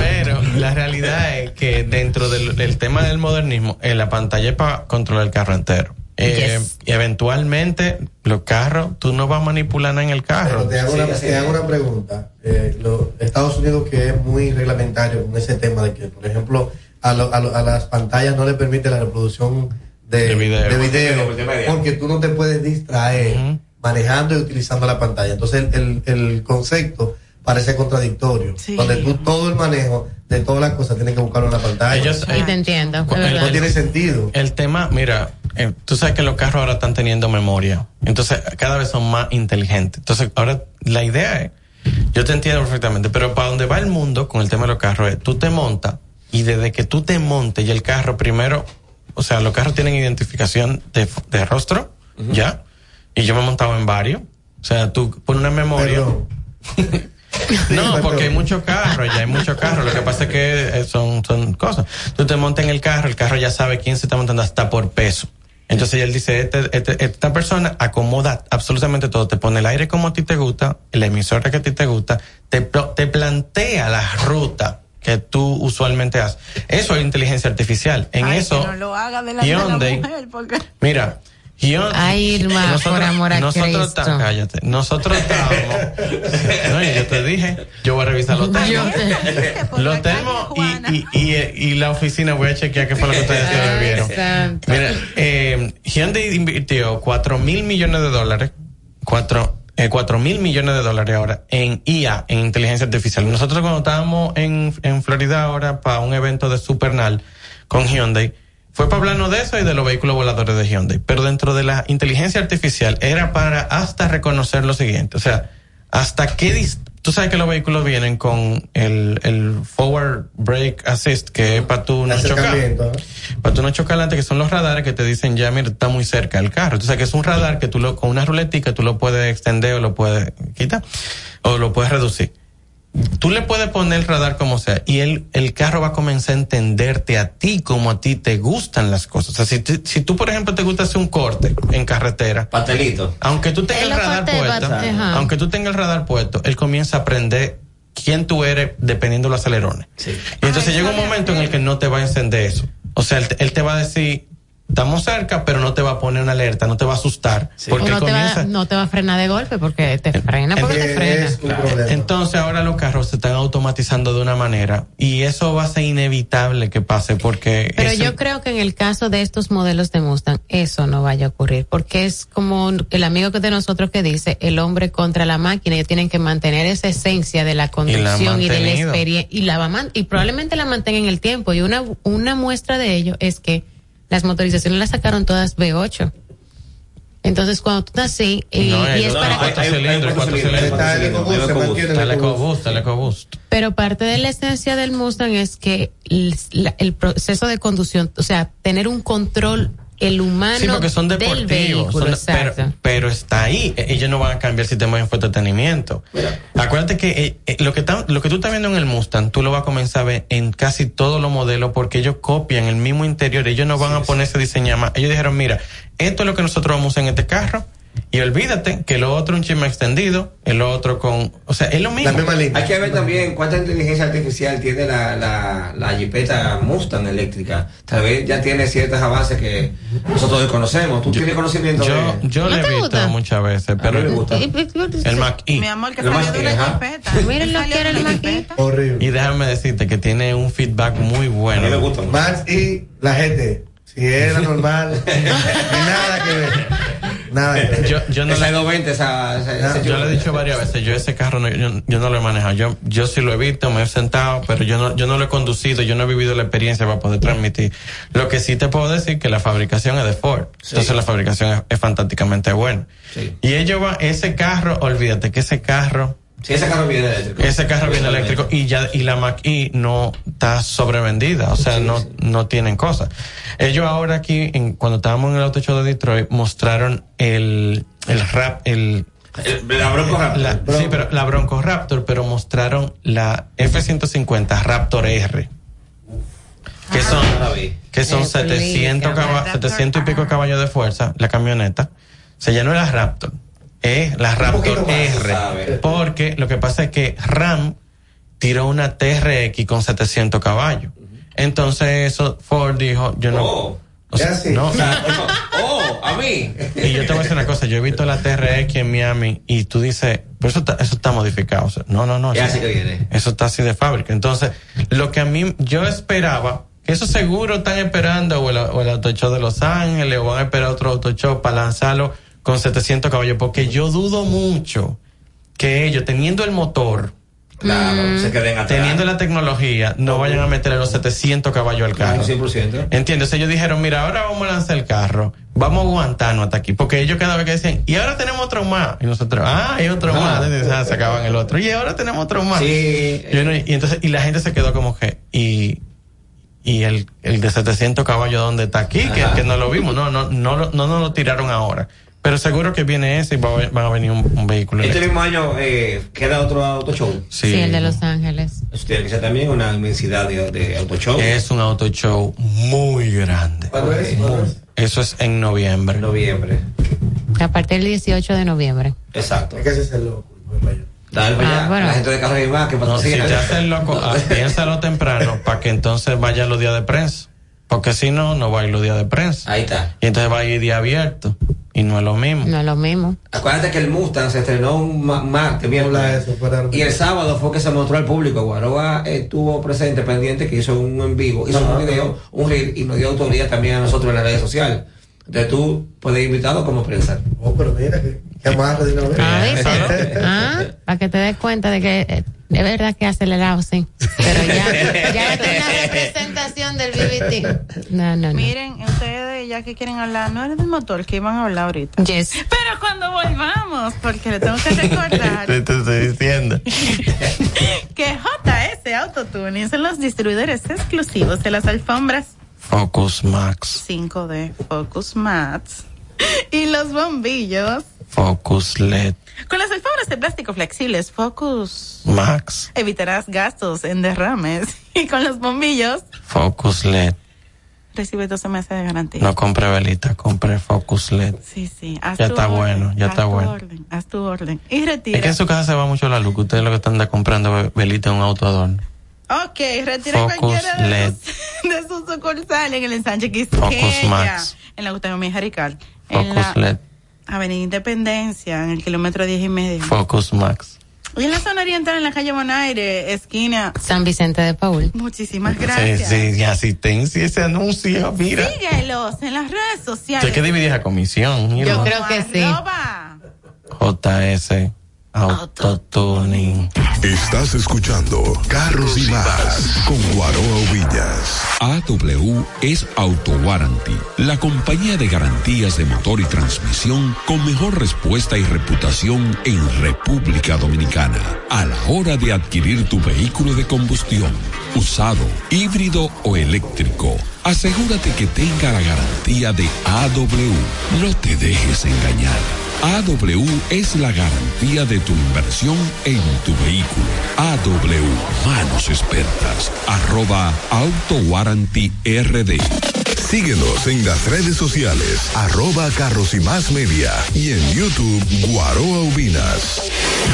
Pero la realidad es que dentro del, del tema del modernismo, eh, la pantalla es para controlar el carro entero. Eh, y eventualmente, los carros, tú no vas a manipular nada en el carro. Pero te hago, una, te hago una pregunta. Eh, lo- Estados Unidos que es muy reglamentario con ese tema de que, por ejemplo, a, lo- a, lo- a las pantallas no le permite la reproducción de, De video. de video, De multimedia. porque tú no te puedes distraer manejando y utilizando la pantalla. Entonces el, el, el concepto parece contradictorio. Donde tú todo el manejo de todas las cosas tienes que buscarlo en la pantalla. Ellos- Y te entiendo. no tiene sentido. El tema, mira, eh, tú sabes que los carros ahora están teniendo memoria. Entonces, cada vez son más inteligentes. Entonces, ahora la idea es, yo te entiendo perfectamente, pero para donde va el mundo con el tema de los carros es, tú te montas y desde que tú te montes y el carro primero, o sea, los carros tienen identificación de, de rostro, ¿ya? Y yo me he montado en varios. O sea, tú pones una memoria. No, porque hay muchos carros, ya hay muchos carros. Lo que pasa es que eh, son, son cosas. Tú te montas en el carro, el carro ya sabe quién se está montando hasta por peso. Entonces él dice, este- este- esta persona acomoda absolutamente todo, te pone el aire como a ti te gusta, la emisora que a ti te gusta, te, te plantea la ruta que tú usualmente haces. Eso es inteligencia artificial. En Ay, eso, que no lo haga delante de la Hyundai, mujer, porque... mira, Hyundai- Ay, Irma, por amor a nosotros Cristo. ta- cállate. Nosotros estábamos. no, y yo te dije, yo voy a revisar los termos. los termos y, y, y, y la oficina voy a chequear qué fue lo que ustedes se bebieron. Exacto. Mira, eh, Hyundai invirtió 4 mil millones de dólares, 4 eh, cuatro mil millones de dólares ahora en IA, en inteligencia artificial. Nosotros cuando estábamos en, en Florida ahora para un evento de Supernal con Hyundai, fue para hablarnos de eso y de los vehículos voladores de Hyundai. Pero dentro de la inteligencia artificial era para hasta reconocer lo siguiente. O sea, hasta qué dis- Tú sabes que los vehículos vienen con el, el forward brake assist, que es para tú no chocar. Para tú no chocar adelante, que son los radares que te dicen ya, mira, está muy cerca el carro. Tú sabes que es un radar que tú lo, con una ruletica tú lo puedes extender o lo puedes quitar o lo puedes reducir. Tú le puedes poner el radar como sea y el, el carro va a comenzar a entenderte a ti como a ti te gustan las cosas. O sea, si, te- si tú, por ejemplo, te gusta hacer un corte en carretera. Pastelito. Aunque tú tengas el radar puesto, aunque tú tengas el radar puesto, él comienza a aprender quién tú eres dependiendo de los acelerones. Y entonces llega un momento en el que no te va a encender eso. O sea, él te, él te va a decir, estamos cerca, pero no te va a poner una alerta, no te va a asustar. Porque no te, comienza... va, no te va a frenar de golpe porque te frena porque te frena. Entonces ahora los carros se están automatizando de una manera y eso va a ser inevitable que pase porque Pero eso- yo creo que en el caso de estos modelos de Mustang, eso no vaya a ocurrir, porque es como el amigo que de nosotros que dice, el hombre contra la máquina, ellos tienen que mantener esa esencia de la conducción y, de la experiencia, y la va a man- y probablemente la mantengan en el tiempo, y una, una muestra de ello es que las motorizaciones las sacaron todas V8. Entonces, cuando tú estás así, y, No, y hay- es no, para cuatro cilindros. Está el EcoBoost, el EcoBoost. Pero parte de la esencia del Mustang es que el, la- el proceso de conducción, o sea, tener un control el humano Sí, porque son del deportivos. vehículo, son de- exacto. pero, pero está ahí. E- Ellos no van a cambiar el sistema de entretenimiento. Acuérdate que eh, eh, lo que lo que tú estás viendo en el Mustang, tú lo vas a comenzar a ver en casi todos los modelos porque ellos copian el mismo interior. Ellos no van a ponerse a diseñar más. Ellos dijeron, mira, esto es lo que nosotros vamos a usar en este carro. Y olvídate que lo otro un chisme extendido, el otro con, o sea, es lo mismo. Hay que ver también cuánta inteligencia artificial tiene la, la, la Jeepeta Mustang eléctrica. Tal vez ya tiene ciertos avances que nosotros desconocemos. ¿Tú tienes conocimiento Yo, de yo lo he visto muchas veces, pero mí me gusta. el Mac E. Mi amor, que salió más de que, ajá. jipeta. Miren lo que era el maquita. Horrible. Y déjame decirte que tiene un feedback muy bueno. Max y la gente. Si era normal, nada que ver. Nada que ver. Yo, yo no Esa le 220, esa, esa- ese yo le he dicho varias veces, yo ese carro no, yo, yo no lo he manejado, yo, yo sí lo he visto, me he sentado, pero yo no, yo no lo he conducido, yo no he vivido la experiencia para poder transmitir. Lo que sí te puedo decir que la fabricación es de Ford, entonces la fabricación es, es fantásticamente buena. Y ellos va, ese carro, olvídate que ese carro Sí, ese carro viene eléctrico. Ese carro viene eléctrico y ya y la Mac-E no está sobrevendida, o sea, no no tienen cosas. Ellos ahora aquí en, cuando estábamos en el auto show de Detroit mostraron el el rap el la Bronco Raptor. la- sí, pero la Bronco Raptor, pero mostraron la F150 Raptor R. Que son, que son 700, caba- 700 y pico caballos de fuerza, la camioneta. Se llenó la Raptor. Es la Raptor R. Porque lo que pasa es que Ram tiró una TRX con 700 caballos. Entonces eso Ford dijo, yo no... o sea, no, Oh, a mí. y yo te voy a decir una cosa, yo he visto la TRX en Miami y tú dices, pero eso está, eso está modificado. O sea, no, no, no. Ya eso-. Eso está así de fábrica. Entonces, lo que a mí, yo esperaba, que eso seguro están esperando o el, o el auto show de Los Ángeles o van a esperar otro auto show para lanzarlo con 700 caballos, porque yo dudo mucho que ellos, teniendo el motor, Claro, se queden atrás. teniendo la tecnología, no vayan a meterle los 700 caballos al carro. 100%. ¿Entiendes? Ellos dijeron, mira, ahora vamos a lanzar el carro, vamos a aguantarnos hasta aquí, porque ellos cada vez que decían, y ahora tenemos otro más, y nosotros, ah, hay otro Ah. más, Entonces, ah, se acaban el otro, y ahora tenemos otro más. Sí. Y, uno- y entonces, y la gente se quedó como que, y, y el, el de 700 caballos, ¿dónde está aquí? Que, no lo vimos, no, no, no, lo- no nos lo tiraron ahora. Pero seguro que viene ese y va a, van a venir un, un vehículo Este eléctrico. mismo año eh, queda otro auto show. Sí. Sí, el de Los Ángeles. Eso tiene que ser también una inmensidad de, de auto show. Es un auto show muy grande. ¿Cuándo es? ¿Cuándo es? Eso es en noviembre. Noviembre. A partir del 18 de noviembre. Exacto. Es que ese es el loco. Dale para Ah, allá. bueno. La gente de Carros y más que No, si te haces loco, ah, piénsalo temprano para que entonces vaya los días de prensa. Porque si no, no va a ir los días de prensa. Ahí está. Y entonces va a ir día abierto. Y no es lo mismo. No es lo mismo. Acuérdate que el Mustang se estrenó un ma- martes, miércoles. Y el sábado fue que se mostró al público. Guaroa estuvo presente, pendiente, que hizo un en vivo, hizo un video, un reel y nos dio autoridad también a nosotros en las redes sociales. Entonces tú puedes ir invitado como prensa. Oh, pero mira, que, de una vez. Ah, ¿viste? Ah, para que te des cuenta de que eh, es verdad que acelerado, sí. Pero ya, ya es una representación del BBT. No, no, no. Miren, ustedes ya que quieren hablar, no era del motor que iban a hablar ahorita. Yes. Pero cuando volvamos, porque le tengo que recordar Te, te estoy diciendo. que JS Autotuning son los distribuidores exclusivos de las alfombras Focus Max, 5D Focus Mats y los bombillos. Focus LED, Con las alfombras de plástico flexibles Focus Max, evitarás gastos en derrames y con los bombillos Focus LED. recibes 12 meses de garantía. No compre velita, compre Focus LED. Sí, sí. haz Ya tu está orden, bueno, ya haz está tu bueno. orden, haz tu orden. Y retira. Es que en su casa se va mucho la luz, ustedes lo que están comprando ve- velita en un auto adorno. Ok, retira Focus cualquiera de, LED. los- de sus sucursales en el ensanche Focus Quisqueya, Max. en la Gustavo Mejía Jarical, en Focus la LED, Avenida Independencia, en el kilómetro 10 y medio. Focus Max. Y en la zona oriental, en la calle Bonaire, esquina. San Vicente de Paul. Muchísimas gracias. Sí, sí, y asistencia, ese anuncio, mira. Síguelos en las redes Hay sociales. que dividir la comisión. Yo creo que sí. JS Autotuning. Estás escuchando Carros y Más con Guaroa Villas. AW es Auto Warranty, la compañía de garantías de motor y transmisión con mejor respuesta y reputación en República Dominicana. A la hora de adquirir tu vehículo de combustión, usado, híbrido o eléctrico, asegúrate que tenga la garantía de AW. No te dejes engañar. AW es la garantía de tu inversión en tu vehículo. AW, manos expertas, arroba Auto Warranty RD. Síguenos en las redes sociales, arroba Carros y Más Media y en YouTube Guaroa Ubinas.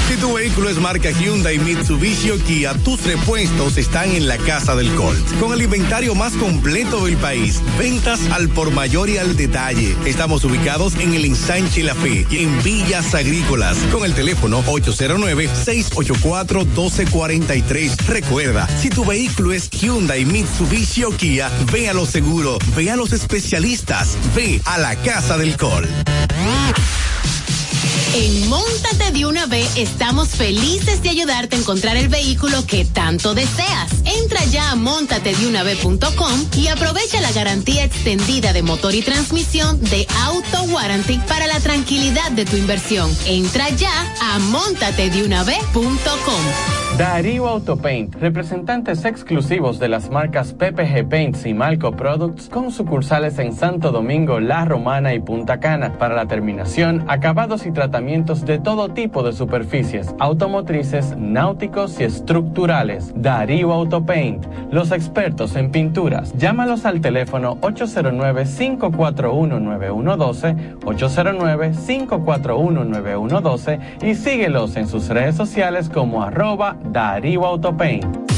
Si tu vehículo es marca Hyundai, Mitsubishi o Kia, tus repuestos están en la casa del Colt. Con el inventario más completo del país, ventas al por mayor y al detalle. Estamos ubicados en el ensanche La Fe y en Villas Agrícolas con el teléfono 809-684-1243. Recuerda, si tu vehículo es Hyundai, Mitsubishi o Kia, ve a lo seguro, ve a los especialistas, ve a la casa del Colt. En Móntate de una vez estamos felices de ayudarte a encontrar el vehículo que tanto deseas. Entra ya a montatedeunave.com y aprovecha la garantía extendida de motor y transmisión de Auto Warranty para la tranquilidad de tu inversión. Entra ya a montatedeunave.com. Darío Autopaint, representantes exclusivos de las marcas PPG Paints y Malco Products con sucursales en Santo Domingo, La Romana y Punta Cana para la terminación, acabados y tratamientos de todo tipo de superficies, automotrices, náuticos y estructurales. Darío Autopaint, los expertos en pinturas. Llámalos al teléfono 809-541-9112, 809-541-9112 y síguelos en sus redes sociales como arroba Darío Autopaint.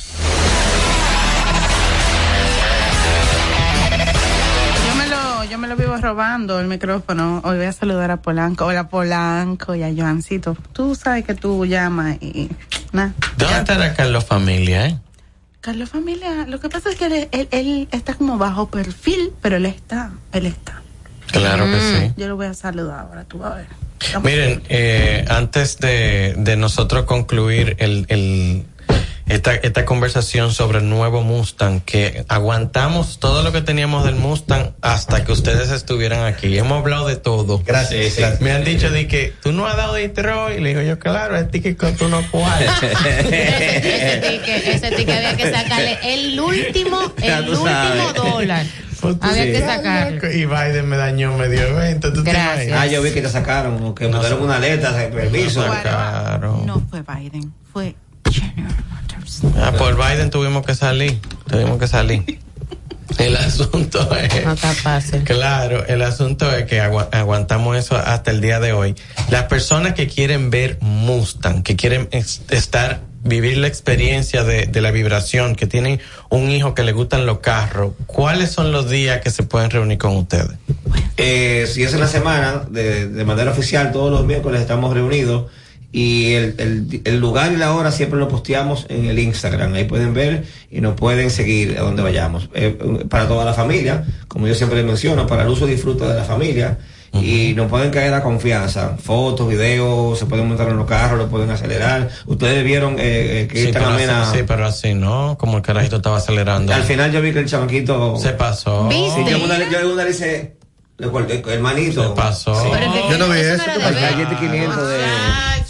vivo robando el micrófono. Hoy voy a saludar a Polanco. Hola Polanco y a Joancito. Tú sabes que tú llamas y nada. ¿Dónde estará Carlos Familia, eh? Carlos Familia, lo que pasa es que él, él- él está como bajo perfil, pero él está, él está. Claro que sí. Yo lo voy a saludar ahora, tú vas a ver. Miren, eh, antes de, de nosotros concluir el, el- esta, esta conversación sobre el nuevo Mustang, que aguantamos todo lo que teníamos del Mustang hasta que ustedes estuvieran aquí. Hemos hablado de todo. Gracias, gracias. Me han dicho de que tú no has dado Detroit. Y le digo yo, claro, es ticket con tú no cuál. ese ticket, ese ticket había que sacarle el último, el último sabes. dólar. Había que sacarlo. Y Biden me dañó medio evento. ¿tú Gracias. Ah, yo vi que te sacaron, que mandaron una letra de permiso. No fue Biden, fue Ah, por Biden tuvimos que salir. Tuvimos que salir. El asunto es. No está fácil. Claro, el asunto es que agua- aguantamos eso hasta el día de hoy. Las personas que quieren ver Mustang, que quieren es- estar, vivir la experiencia de, de la vibración, que tienen un hijo que le gustan los carros, ¿cuáles son los días que se pueden reunir con ustedes? Eh, si es en la semana, de, de manera oficial, todos los miércoles estamos reunidos y el, el- el lugar y la hora siempre lo posteamos en el Instagram. Ahí pueden ver y nos pueden seguir a donde vayamos. Eh, para toda la familia, como yo siempre les menciono, para el uso y disfrute de la familia. Y nos pueden caer a confianza. Fotos, videos, se pueden montar en los carros, lo pueden acelerar. Ustedes vieron eh, eh, que Sí esta pero, así, amena- sí, pero así no, como el carajito estaba acelerando. Al final yo vi que el chamaquito se pasó. Sí, yo una, yo una le hice, le corté, hermanito. Se pasó. Yo no vi eso. El gallete 500 de.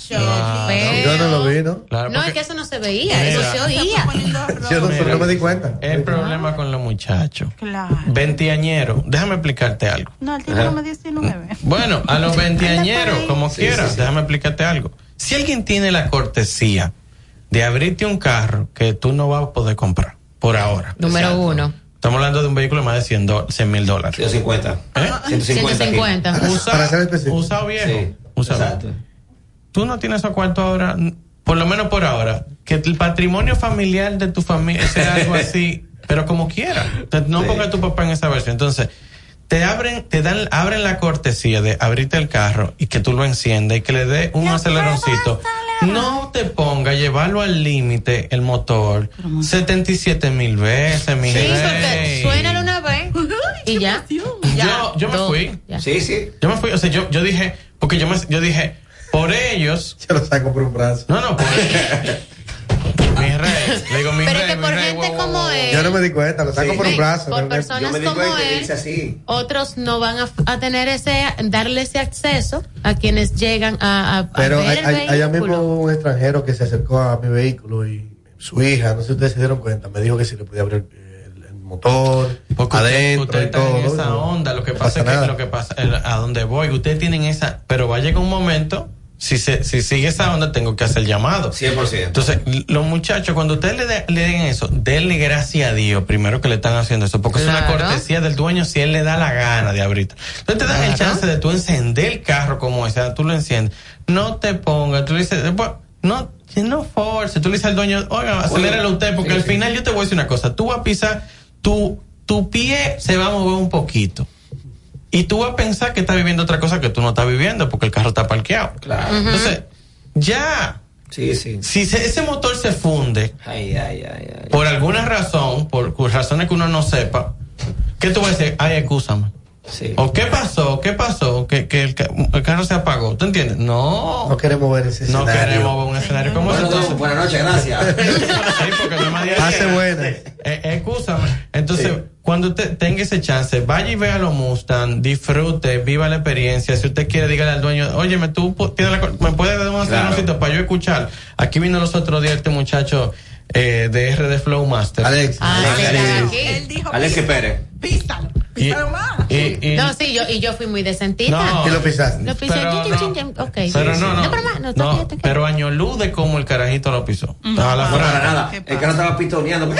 Yo no lo vi, ¿no? No, es que eso no se veía, eso se oía. Yo no, no me di cuenta. El problema con los muchachos. Claro. Veinteañero, déjame explicarte algo. No, él tiene como 19. Bueno, a los veinteañeros, como Sí, quieras, sí, sí. déjame explicarte algo. Si alguien tiene la cortesía de abrirte un carro que tú no vas a poder comprar, por ahora. Número uno. Estamos hablando de un vehículo de más de 100 do- 100 mil dólares. 150. ¿Eh? 150. Usa, usado viejo. Sí, usado. exacto. Tú no tienes esos cuartos ahora, por lo menos por ahora, que el patrimonio familiar de tu familia sea algo así, pero como quiera. No ponga a tu papá en esa versión. Entonces, te abren, te dan, abren la cortesía de abrirte el carro y que tú lo enciendas y que le dé un aceleroncito. No te ponga a llevarlo al límite el motor 77 mil veces, mi Sí, porque suénalo una vez y ya. Yo, yo me fui. Sí, sí. Yo me fui, o sea, yo, yo dije, porque yo me, yo dije, por ellos. Yo lo saco por un brazo. No, no, por mi rey. Le digo, mi Pero rey, que mi por rey, como él. Yo no me di cuenta, lo saco Sí. por un brazo. Por personas Yo me di como él, dice así. otros no van a, a tener ese, darle ese acceso a quienes llegan a, a- a Pero ver hay, el hay- allá mismo hubo un extranjero que se acercó a mi vehículo y su hija, no sé si ustedes se dieron cuenta, me dijo que si le podía abrir el, el motor Porque usted- adentro ustedes y están todo. en esa no- onda. Lo que no pasa es que nada. lo que pasa, el- a donde voy, ustedes tienen esa, pero va a llegar un momento. Si, se, si sigue esa onda, tengo que hacer llamado. 100%. Entonces, los muchachos, cuando ustedes le, de- le den eso, denle gracias a Dios primero que le están haciendo eso, porque es una cortesía del dueño si él le da la gana de abrirte. Entonces te dan el chance de tú encender el carro como ese, tú lo enciendes. No te pongas, tú le dices, después, no, que no force. Tú le dices al dueño, oiga, aceléralo usted, porque al final yo te voy a decir una cosa. Tú vas a pisar, tu, tu pie se va a mover un poquito. Y tú vas a pensar que estás viviendo otra cosa que tú no estás viviendo, porque el carro está parqueado. Claro. Entonces, ya. Sí, sí. Si se- ese motor se funde, Ay, ay, ay, ay. por alguna razón, por razones que uno no sepa, ¿qué tú vas a decir? Ay, excúsame. Sí. ¿O qué pasó? ¿Qué pasó? Que, que el, ca- el carro se apagó. ¿Tú entiendes? No. No queremos ver ese No escenario. queremos ver un escenario como ese. Bueno, Entonces, buenas noches, gracias. sí, porque no día Hace buena. Eh, eh, excúsame. Entonces, cuando usted tenga ese chance, vaya y vea los Mustang, disfrute, viva la experiencia. Si usted quiere, dígale al dueño, oye, me, tú pu- tienes la me puedes dar un Claro. sitio para yo escuchar. Aquí vino los otros días este muchacho eh, de R de Flow Master. Alex. Él dijo, Alexis Pérez. písalo, Y- písalo más. y- y- No, sí, yo, y yo fui muy decentita. No. ¿Y lo pisaste? Lo pisé. Pero chin, no. chin, chin, ok. Pero no, no. pero más, no, No, que- pero año luz de cómo el carajito lo pisó. Estaba la No, para franja. nada. El carro estaba pitoneando.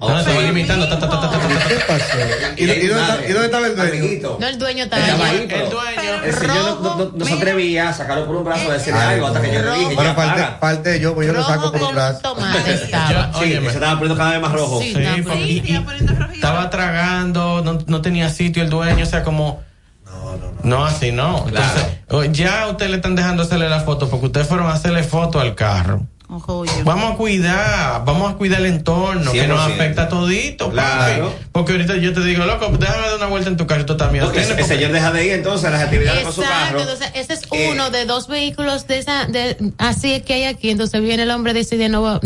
No, estaba limitando. ta, ta, ta, ta, ta, ta, ta. ¿Qué pasó? ¿Y, y dónde, está- y dónde estaba el dueño? Amiguito. No, el dueño estaba ahí, El dueño. el señor no, no- se atrevía a sacarlo por un brazo a decirle algo hasta que yo le dije, Bueno, paga. falte yo, pues yo lo saco por un brazo. Sí, se estaba poniendo cada vez más rojo. Sí. Y- estaba tragando, no, no tenía sitio el dueño, o sea, como... No, no, no. No, así no. Entonces, o- ya a usted le están dejando hacerle la foto porque ustedes fueron a hacerle foto al carro. Ojo, yo. Vamos a cuidar, vamos a cuidar el entorno que nos 100%. afecta a todito. Claro. papi. Porque ahorita yo te digo, loco, déjame dar una vuelta en tu carro y tú también. El porque- señor deja de ir entonces a las actividades con su Exacto, carro. entonces ese es Eh, uno de dos vehículos de esa, de, así que hay aquí, entonces viene el hombre y decide no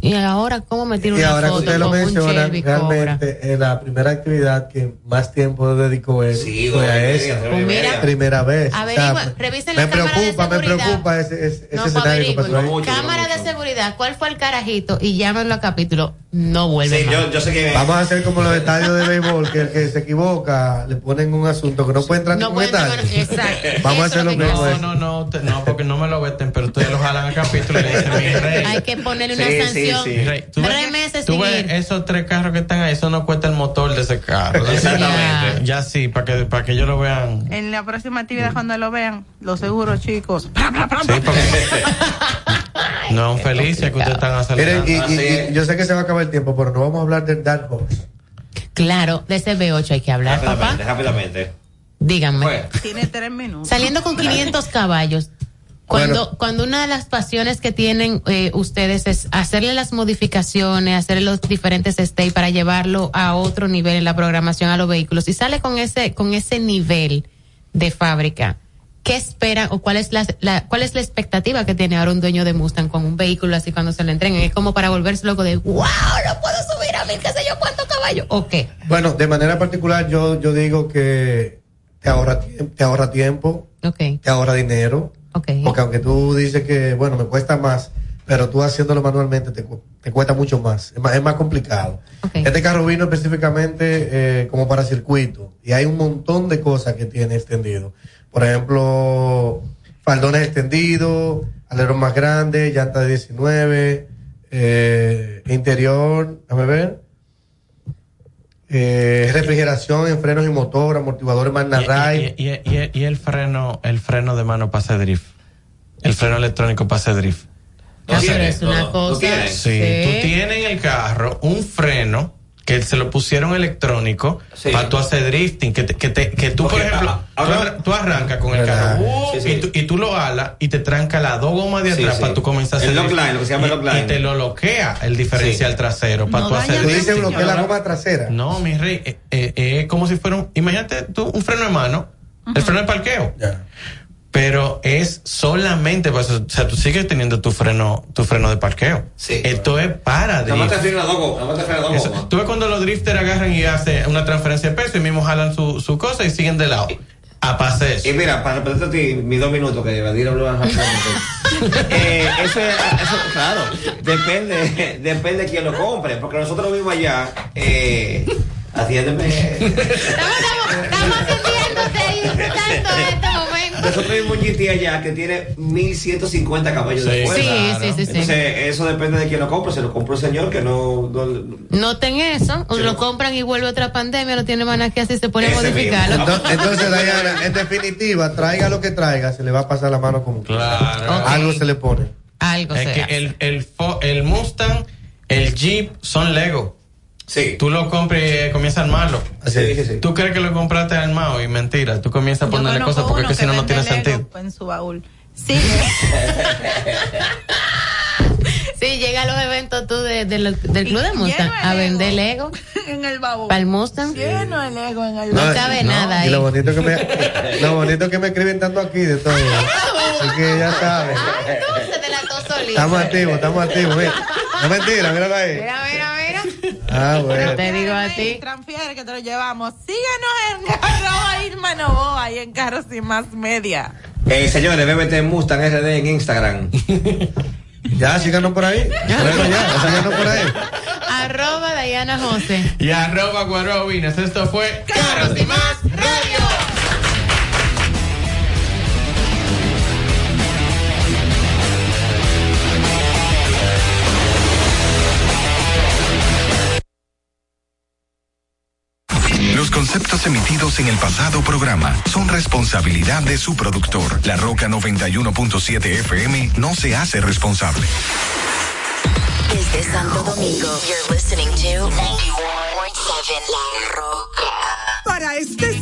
y ahora cómo me tiro Y una ahora que usted lo menciona, realmente eh, la primera actividad que más tiempo dedicó él Sí, fue a esa. Pues mira. Primera vez. Averigua, O sea, revisen me la de preocupa, me seguridad. preocupa ese, ese, ese No, escenario que Cámara de. Seguridad, ¿cuál fue el carajito? Y llámenlo a capítulo. No vuelve Sí, más. yo, yo sé que. Vamos a hacer como los estadios de béisbol, que el que se equivoca le ponen un asunto que no puede entrar No ningún puede exacto. Vamos Eso a hacer lo lo mismo. No, no, no, te- no, porque no me lo veten, pero ustedes lo jalan a capítulo y le dicen, mi rey. Hay que ponerle una Sí, sanción. sí. mi rey, tú ves- Tres meses tú ves esos tres carros que están ahí, eso no cuesta el motor de ese carro. Exactamente. Ya sí, para que, para que ellos lo vean. En la próxima actividad, cuando lo vean, los seguros, chicos. Sí, porque no, felices que ustedes están acelerando. Miren, y, Así y- yo sé que se va a acabar el tiempo, pero no vamos a hablar del Dark Horse. Claro, de ese B8 hay que hablar, papá. Rápidamente, rápidamente. Díganme. Bueno, Tiene tres minutos. Saliendo con 500 caballos. Cuando, Bueno. cuando una de las pasiones que tienen eh, ustedes es hacerle las modificaciones, hacerle los diferentes stay para llevarlo a otro nivel en la programación a los vehículos y sale con ese, con ese nivel de fábrica, ¿qué esperan o cuál es la, la- cuál es la expectativa que tiene ahora un dueño de Mustang con un vehículo así cuando se le entreguen? Es como para volverse loco de, wow, no puedo subir a mil, qué sé yo, cuántos caballos. ¿O qué? Bueno, de manera particular yo, yo digo que te ahorra, te ahorra tiempo, Ok, te ahorra dinero, ok. porque aunque tú dices que, bueno, me cuesta más, pero tú haciéndolo manualmente te, cu- te cuesta mucho más, es más, es más complicado. Este carro vino específicamente eh, como para circuito y hay un montón de cosas que tiene extendido. Por ejemplo, faldones extendidos, alerón más grande, llanta de 19, eh, interior, déjame ver, eh, refrigeración en frenos y motor, amortiguadores Magna Ride. Y, y- y- y el freno, el freno de mano para hacer drift. El freno electrónico para hacer drift. ¿Lo Ah, pero tienes? es una ¿Lo- lo cosa- tienes? Sí, tú tienes en el carro un freno que se lo pusieron electrónico Sí. para tú hacer drifting, que, te- que, te- que tú, por Ok, ejemplo, ah, tú, ahora- tú arrancas con el ¿Verdad? carro uh, Sí, sí. Y, tú, y tú lo alas y te tranca las dos gomas de atrás sí. para tú comenzar a hacer El lock drifting. line, lo que se llama Y- el lock line. Y te lo bloquea el diferencial Sí. trasero para No tú hacer el drifting. bloquear la goma trasera. No, mi rey, eh, eh, eh, es como si fuera un, imagínate tú un freno de mano, el freno de parqueo. Ya. Pero es solamente, pues, o sea, tú sigues teniendo tu freno, tu freno de parqueo. Sí. Esto es para Nada más te drift. frena las dos nada más te frena las dos. Tú ves cuando los drifters agarran y hacen una transferencia de peso y mismo jalan su, su cosa y siguen de lado. A pase eso. Y mira, para repetirte a ti mis dos minutos que Vadir habló rápidamente. eh, eso, es, eso, claro, depende, depende de quién lo compre, porque nosotros vimos allá, eh, atiéndeme. Estamos, estamos, estamos disfrutando de este momento. Nosotros vimos un GT allá que tiene 1150 caballos de fuerza. Sí, sí, sí, sí. Entonces, eso depende de quién lo compre. Se lo compró un señor que no. no- Noten eso, o lo compran y vuelve otra pandemia, no tiene maná que así se pone a modificarlo. mismo. Entonces, entonces, Diana, en definitiva, traiga lo que traiga, se le va a pasar la mano como. Claro. Algo se le pone. Algo es se que hace. el, el, Fo- el Mustang, el Jeep son Lego. Sí. Tú lo compras y comienzas a armarlo. Así dije, sí. Tú crees que lo compraste armado y mentira. Tú comienzas a ponerle cosas porque que si no, no tiene sentido. En su baúl. Sí. Sí, llega a los eventos tú de- de lo- del club de Mustang a vender Lego. En el baúl. para el Mustang. Lleno de Lego en el No baúl. cabe nada Y lo ahí. bonito que me, lo bonito que me escriben tanto aquí de todo. Así que ya sabes. Estamos activos, estamos activos. Mira. No mentira, míralo ahí. Mira, mira. Ah, bueno. Te digo a ti. Transfiere que te lo llevamos. Síguenos en arroba Irma Novoa y en Carros y Más Media. Eh, señores, BBT Mustang RD en Instagram. Ya, síganos por ahí. Bueno, ya, síganos por ahí. Arroba Diana José. Y arroba Guarobinas. Esto fue Carros y Más Radio. Conceptos emitidos en el pasado programa son responsabilidad de su productor. La Roca 91.7 FM no se hace responsable. Desde Santo Domingo, you're listening to 91.7 La Roca. Para este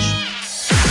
Church.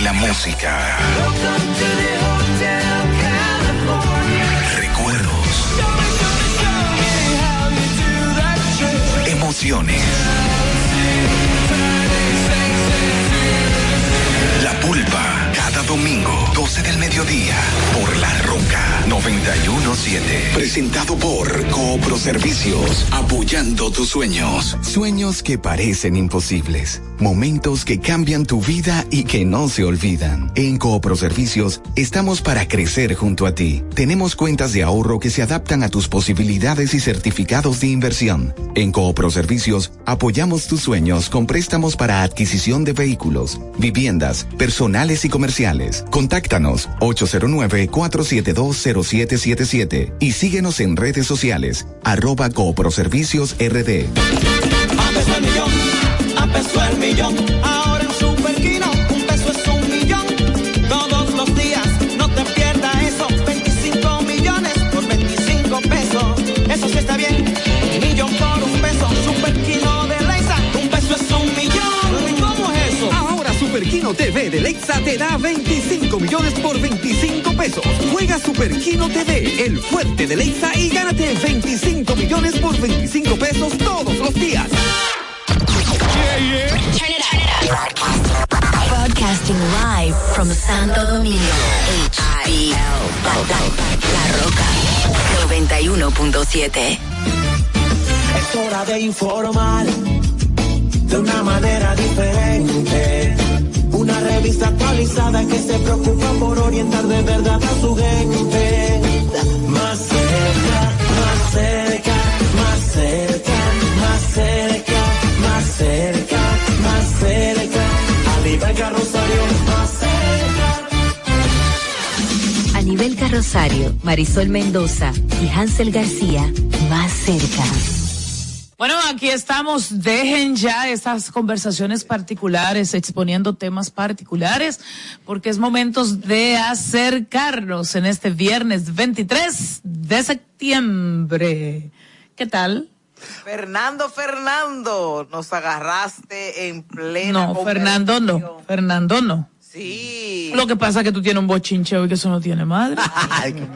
la música. Recuerdos. Emociones. La pulpa, domingo, 12 del mediodía, por La Roca 917. Presentado por Coopro Servicios, apoyando tus sueños. Sueños que parecen imposibles. Momentos que cambian tu vida y que no se olvidan. En Coopro Servicios estamos para crecer junto a ti. Tenemos cuentas de ahorro que se adaptan a tus posibilidades y certificados de inversión. En Coopro Servicios apoyamos tus sueños con préstamos para adquisición de vehículos, viviendas, personales y comerciales. Contáctanos 809-472-0777 y síguenos en redes sociales arroba Coopro Servicios RD. Te da 25 millones por 25 pesos. Juega Super Kino TV, el fuerte de Lexa y gánate 25 millones por 25 pesos todos los días. Turn it up. Broadcasting live from Santo Domingo. HIL. La, la, la Roca 91.7. Es hora de informar de una manera diferente. Revista actualizada que se preocupa por orientar de verdad a su gente. Más cerca, más cerca, más cerca, más cerca, más cerca, más cerca. A carrosario, más cerca. A nivel carrosario, Marisol Mendoza y Hansel García, más cerca. Bueno, aquí estamos. Dejen ya esas conversaciones particulares, exponiendo temas particulares, porque es momentos de acercarnos en este viernes 23 de septiembre. ¿Qué tal? Fernando, Fernando, nos agarraste en plena. No, Fernando no. Fernando no. Sí. Lo que pasa es que tú tienes un bochinche hoy que eso no tiene madre.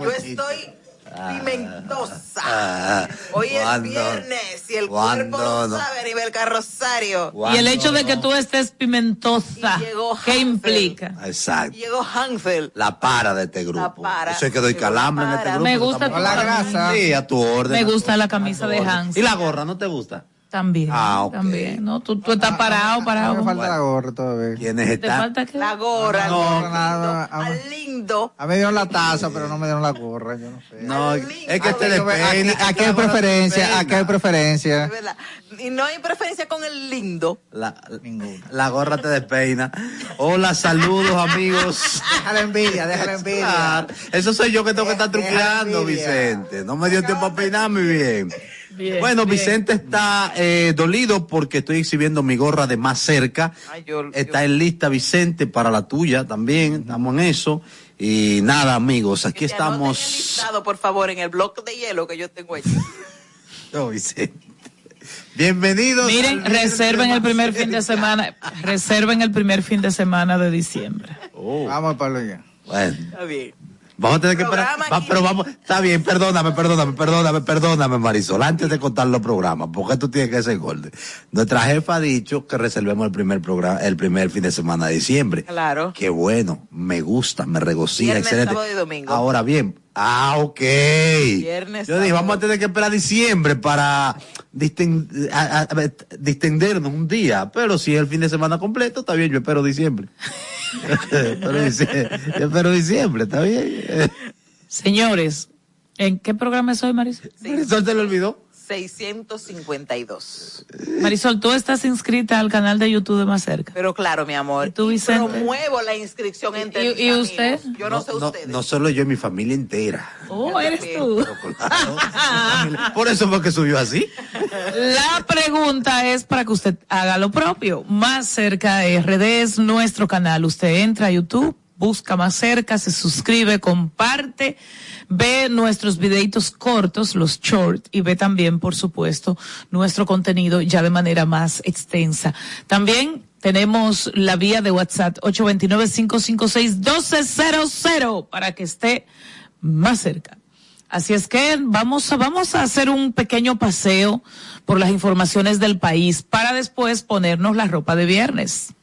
Yo estoy pimentosa. Ah, Hoy es viernes y el ¿Cuándo cuerpo lo no? sabe a nivel carrosario. Y el hecho de que tú estés pimentosa, ¿qué implica? Exacto. Llegó Hansel. La para de este grupo. para. Eso es que doy calambre en este grupo. Me gusta tu La camisa. grasa. Sí, a tu orden. Me gusta la camisa de orden. Hans. ¿Y la gorra no te gusta? También. Ah. También, ¿no? Tú, tú estás parado, parado. Me falta la gorra todavía. ¿Quiénes ¿Te están? falta qué? La gorra, No, al nada, lindo, al lindo. A mí me dieron la taza, pero no me dieron la gorra, yo no sé. No, es que te Aquí, despeina. aquí, hay preferencia, aquí hay preferencia. Es verdad. Y no hay preferencia con el lindo. La, la gorra te despeina. Hola, saludos amigos. Déjala envidia, déjala envidia. Eso soy yo que tengo que estar Deja truqueando. Vicente. No me dio tiempo a peinarme bien. Bien, bueno, bien. Vicente está eh, dolido porque estoy exhibiendo mi gorra de más cerca. Ay, yo- Está en lista, Vicente, para la tuya también. Estamos en eso. Y nada, amigos, aquí Que el estamos. listado, por favor, en el bloque de hielo que yo tengo hecho. Oh, Vicente. Bienvenidos. Miren, reserven el primer fin de semana, reserven el primer fin de semana de diciembre. Oh, Vamos a Pablo ya. bueno. Está bien. Vamos a tener que esperar. Va, pero vamos, está bien, perdóname, perdóname, perdóname, perdóname, Marisol. Antes de contar los programas, porque tú tienes que ser gordo. Nuestra jefa ha dicho que reservemos el primer programa, el primer fin de semana de diciembre. Claro. Qué bueno, me gusta, me regocija, Viernes, excelente. sábado y domingo. Ahora bien, ah, ok. Viernes, Yo dije, vamos a tener que esperar diciembre para disten- a- a- a- distendernos un día. Pero si es el fin de semana completo, está bien, yo espero diciembre. Espero diciembre, está bien. Señores, ¿en qué programa soy, Marisol? Marisol se le olvidó. 652. Marisol, tú estás inscrita al canal de YouTube de Más Cerca. Pero claro, mi amor. ¿Y tú, Vicente? Promuevo la inscripción entre ¿Y- mis y amigos. usted? Yo no, sé no, ustedes. no solo yo, mi familia entera. Oh, eres tú. Por eso fue que subió así. La pregunta es para que usted haga lo propio. Más cerca RD es nuestro canal. Usted entra a YouTube, busca más cerca, se suscribe, comparte, ve nuestros videitos cortos, los short, y ve también, por supuesto, nuestro contenido ya de manera más extensa. También tenemos la vía de WhatsApp 829-556-1200 para que esté más cerca. Así es que vamos a, vamos a hacer un pequeño paseo por las informaciones del país para después ponernos la ropa de viernes.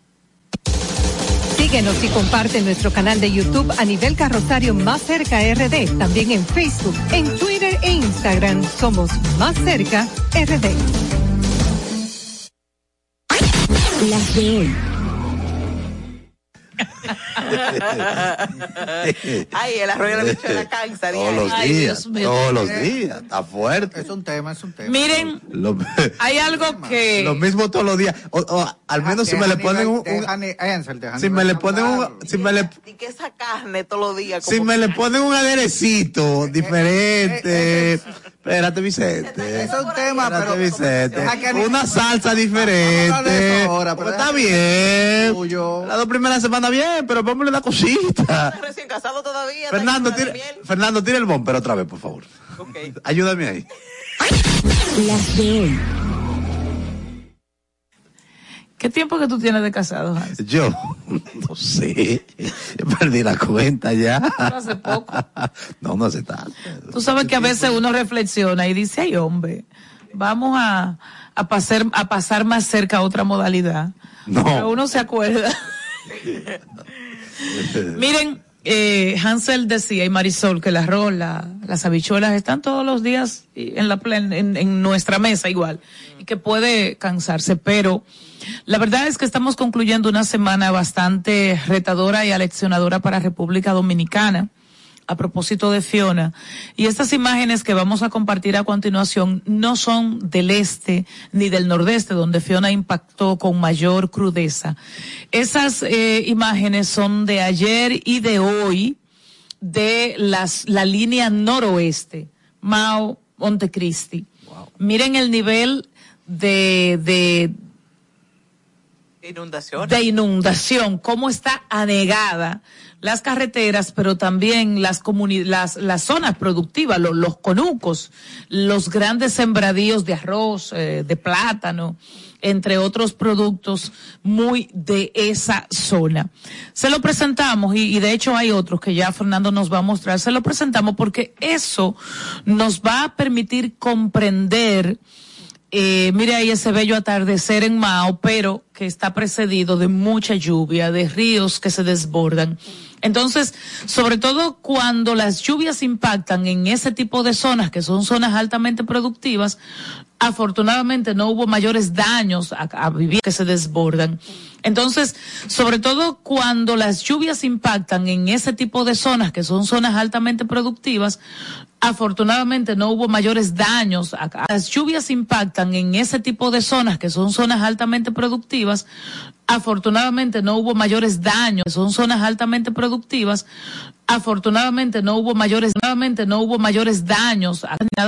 Síguenos y comparte nuestro canal de YouTube a nivel carrosario Más Cerca RD. También en Facebook, en Twitter e Instagram somos Más Cerca RD. Las de hoy. Ay, el arroyo de la bichuela cansa. Todos los Ay, días, Dios mío. todos los días. Está fuerte. Es un tema, es un tema. Miren, Lo, hay algo que lo mismo todos los días. O, o al menos si me le ponen un, un- si me le ponen un, si me le, Y que esa carne todos los días. si me le ponen un aderecito diferente. Espérate, Vicente. Es un tema, Espérate, pero. Vicente. Una salsa diferente. ahora, Pero está bien. Las dos primeras semanas bien, pero póngale una cosita. Recién casado todavía. Fernando, tira. Fernando, tira el bumper otra vez, por favor. Ok. Ayúdame ahí. Las de hoy. ¿Qué tiempo que tú tienes de casado, Hans? Yo, no sé. Perdí la cuenta ya. Hace poco. No, no hace tanto. Tú sabes que a veces uno reflexiona y dice, ay hombre, vamos a, a, pasar, a pasar más cerca a otra modalidad. No. Pero uno se acuerda. Miren, eh, Hansel decía y Marisol que el arroz, la- las habichuelas están todos los días en, la, plen- en, en nuestra mesa igual y que puede cansarse, pero la verdad es que estamos concluyendo una semana bastante retadora y aleccionadora para República Dominicana a propósito de Fiona. Y estas imágenes que vamos a compartir a continuación no son del este ni del nordeste, donde Fiona impactó con mayor crudeza. Esas eh, imágenes son de ayer y de hoy de las, la línea noroeste, Mao, Montecristi. Miren el nivel de, de, Inundaciones. de inundación, cómo está anegada las carreteras, pero también las las, las zonas productivas, lo- los conucos, los grandes sembradíos de arroz, eh, de plátano, entre otros productos muy de esa zona. Se lo presentamos y, y de hecho hay otros que ya Fernando nos va a mostrar. Se lo presentamos porque eso nos va a permitir comprender eh, mire ahí ese bello atardecer en Mao, pero que está precedido de mucha lluvia, de ríos que se desbordan. Entonces, sobre todo cuando las lluvias impactan en ese tipo de zonas, que son zonas altamente productivas, afortunadamente no hubo mayores daños a, a viviendas que se desbordan. Entonces, sobre todo cuando las lluvias impactan en ese tipo de zonas, que son zonas altamente productivas, afortunadamente no hubo mayores daños. a- Las lluvias impactan en ese tipo de zonas, que son zonas altamente productivas, afortunadamente no hubo mayores daños, son zonas altamente productivas, afortunadamente no hubo mayores, no hubo mayores daños. nada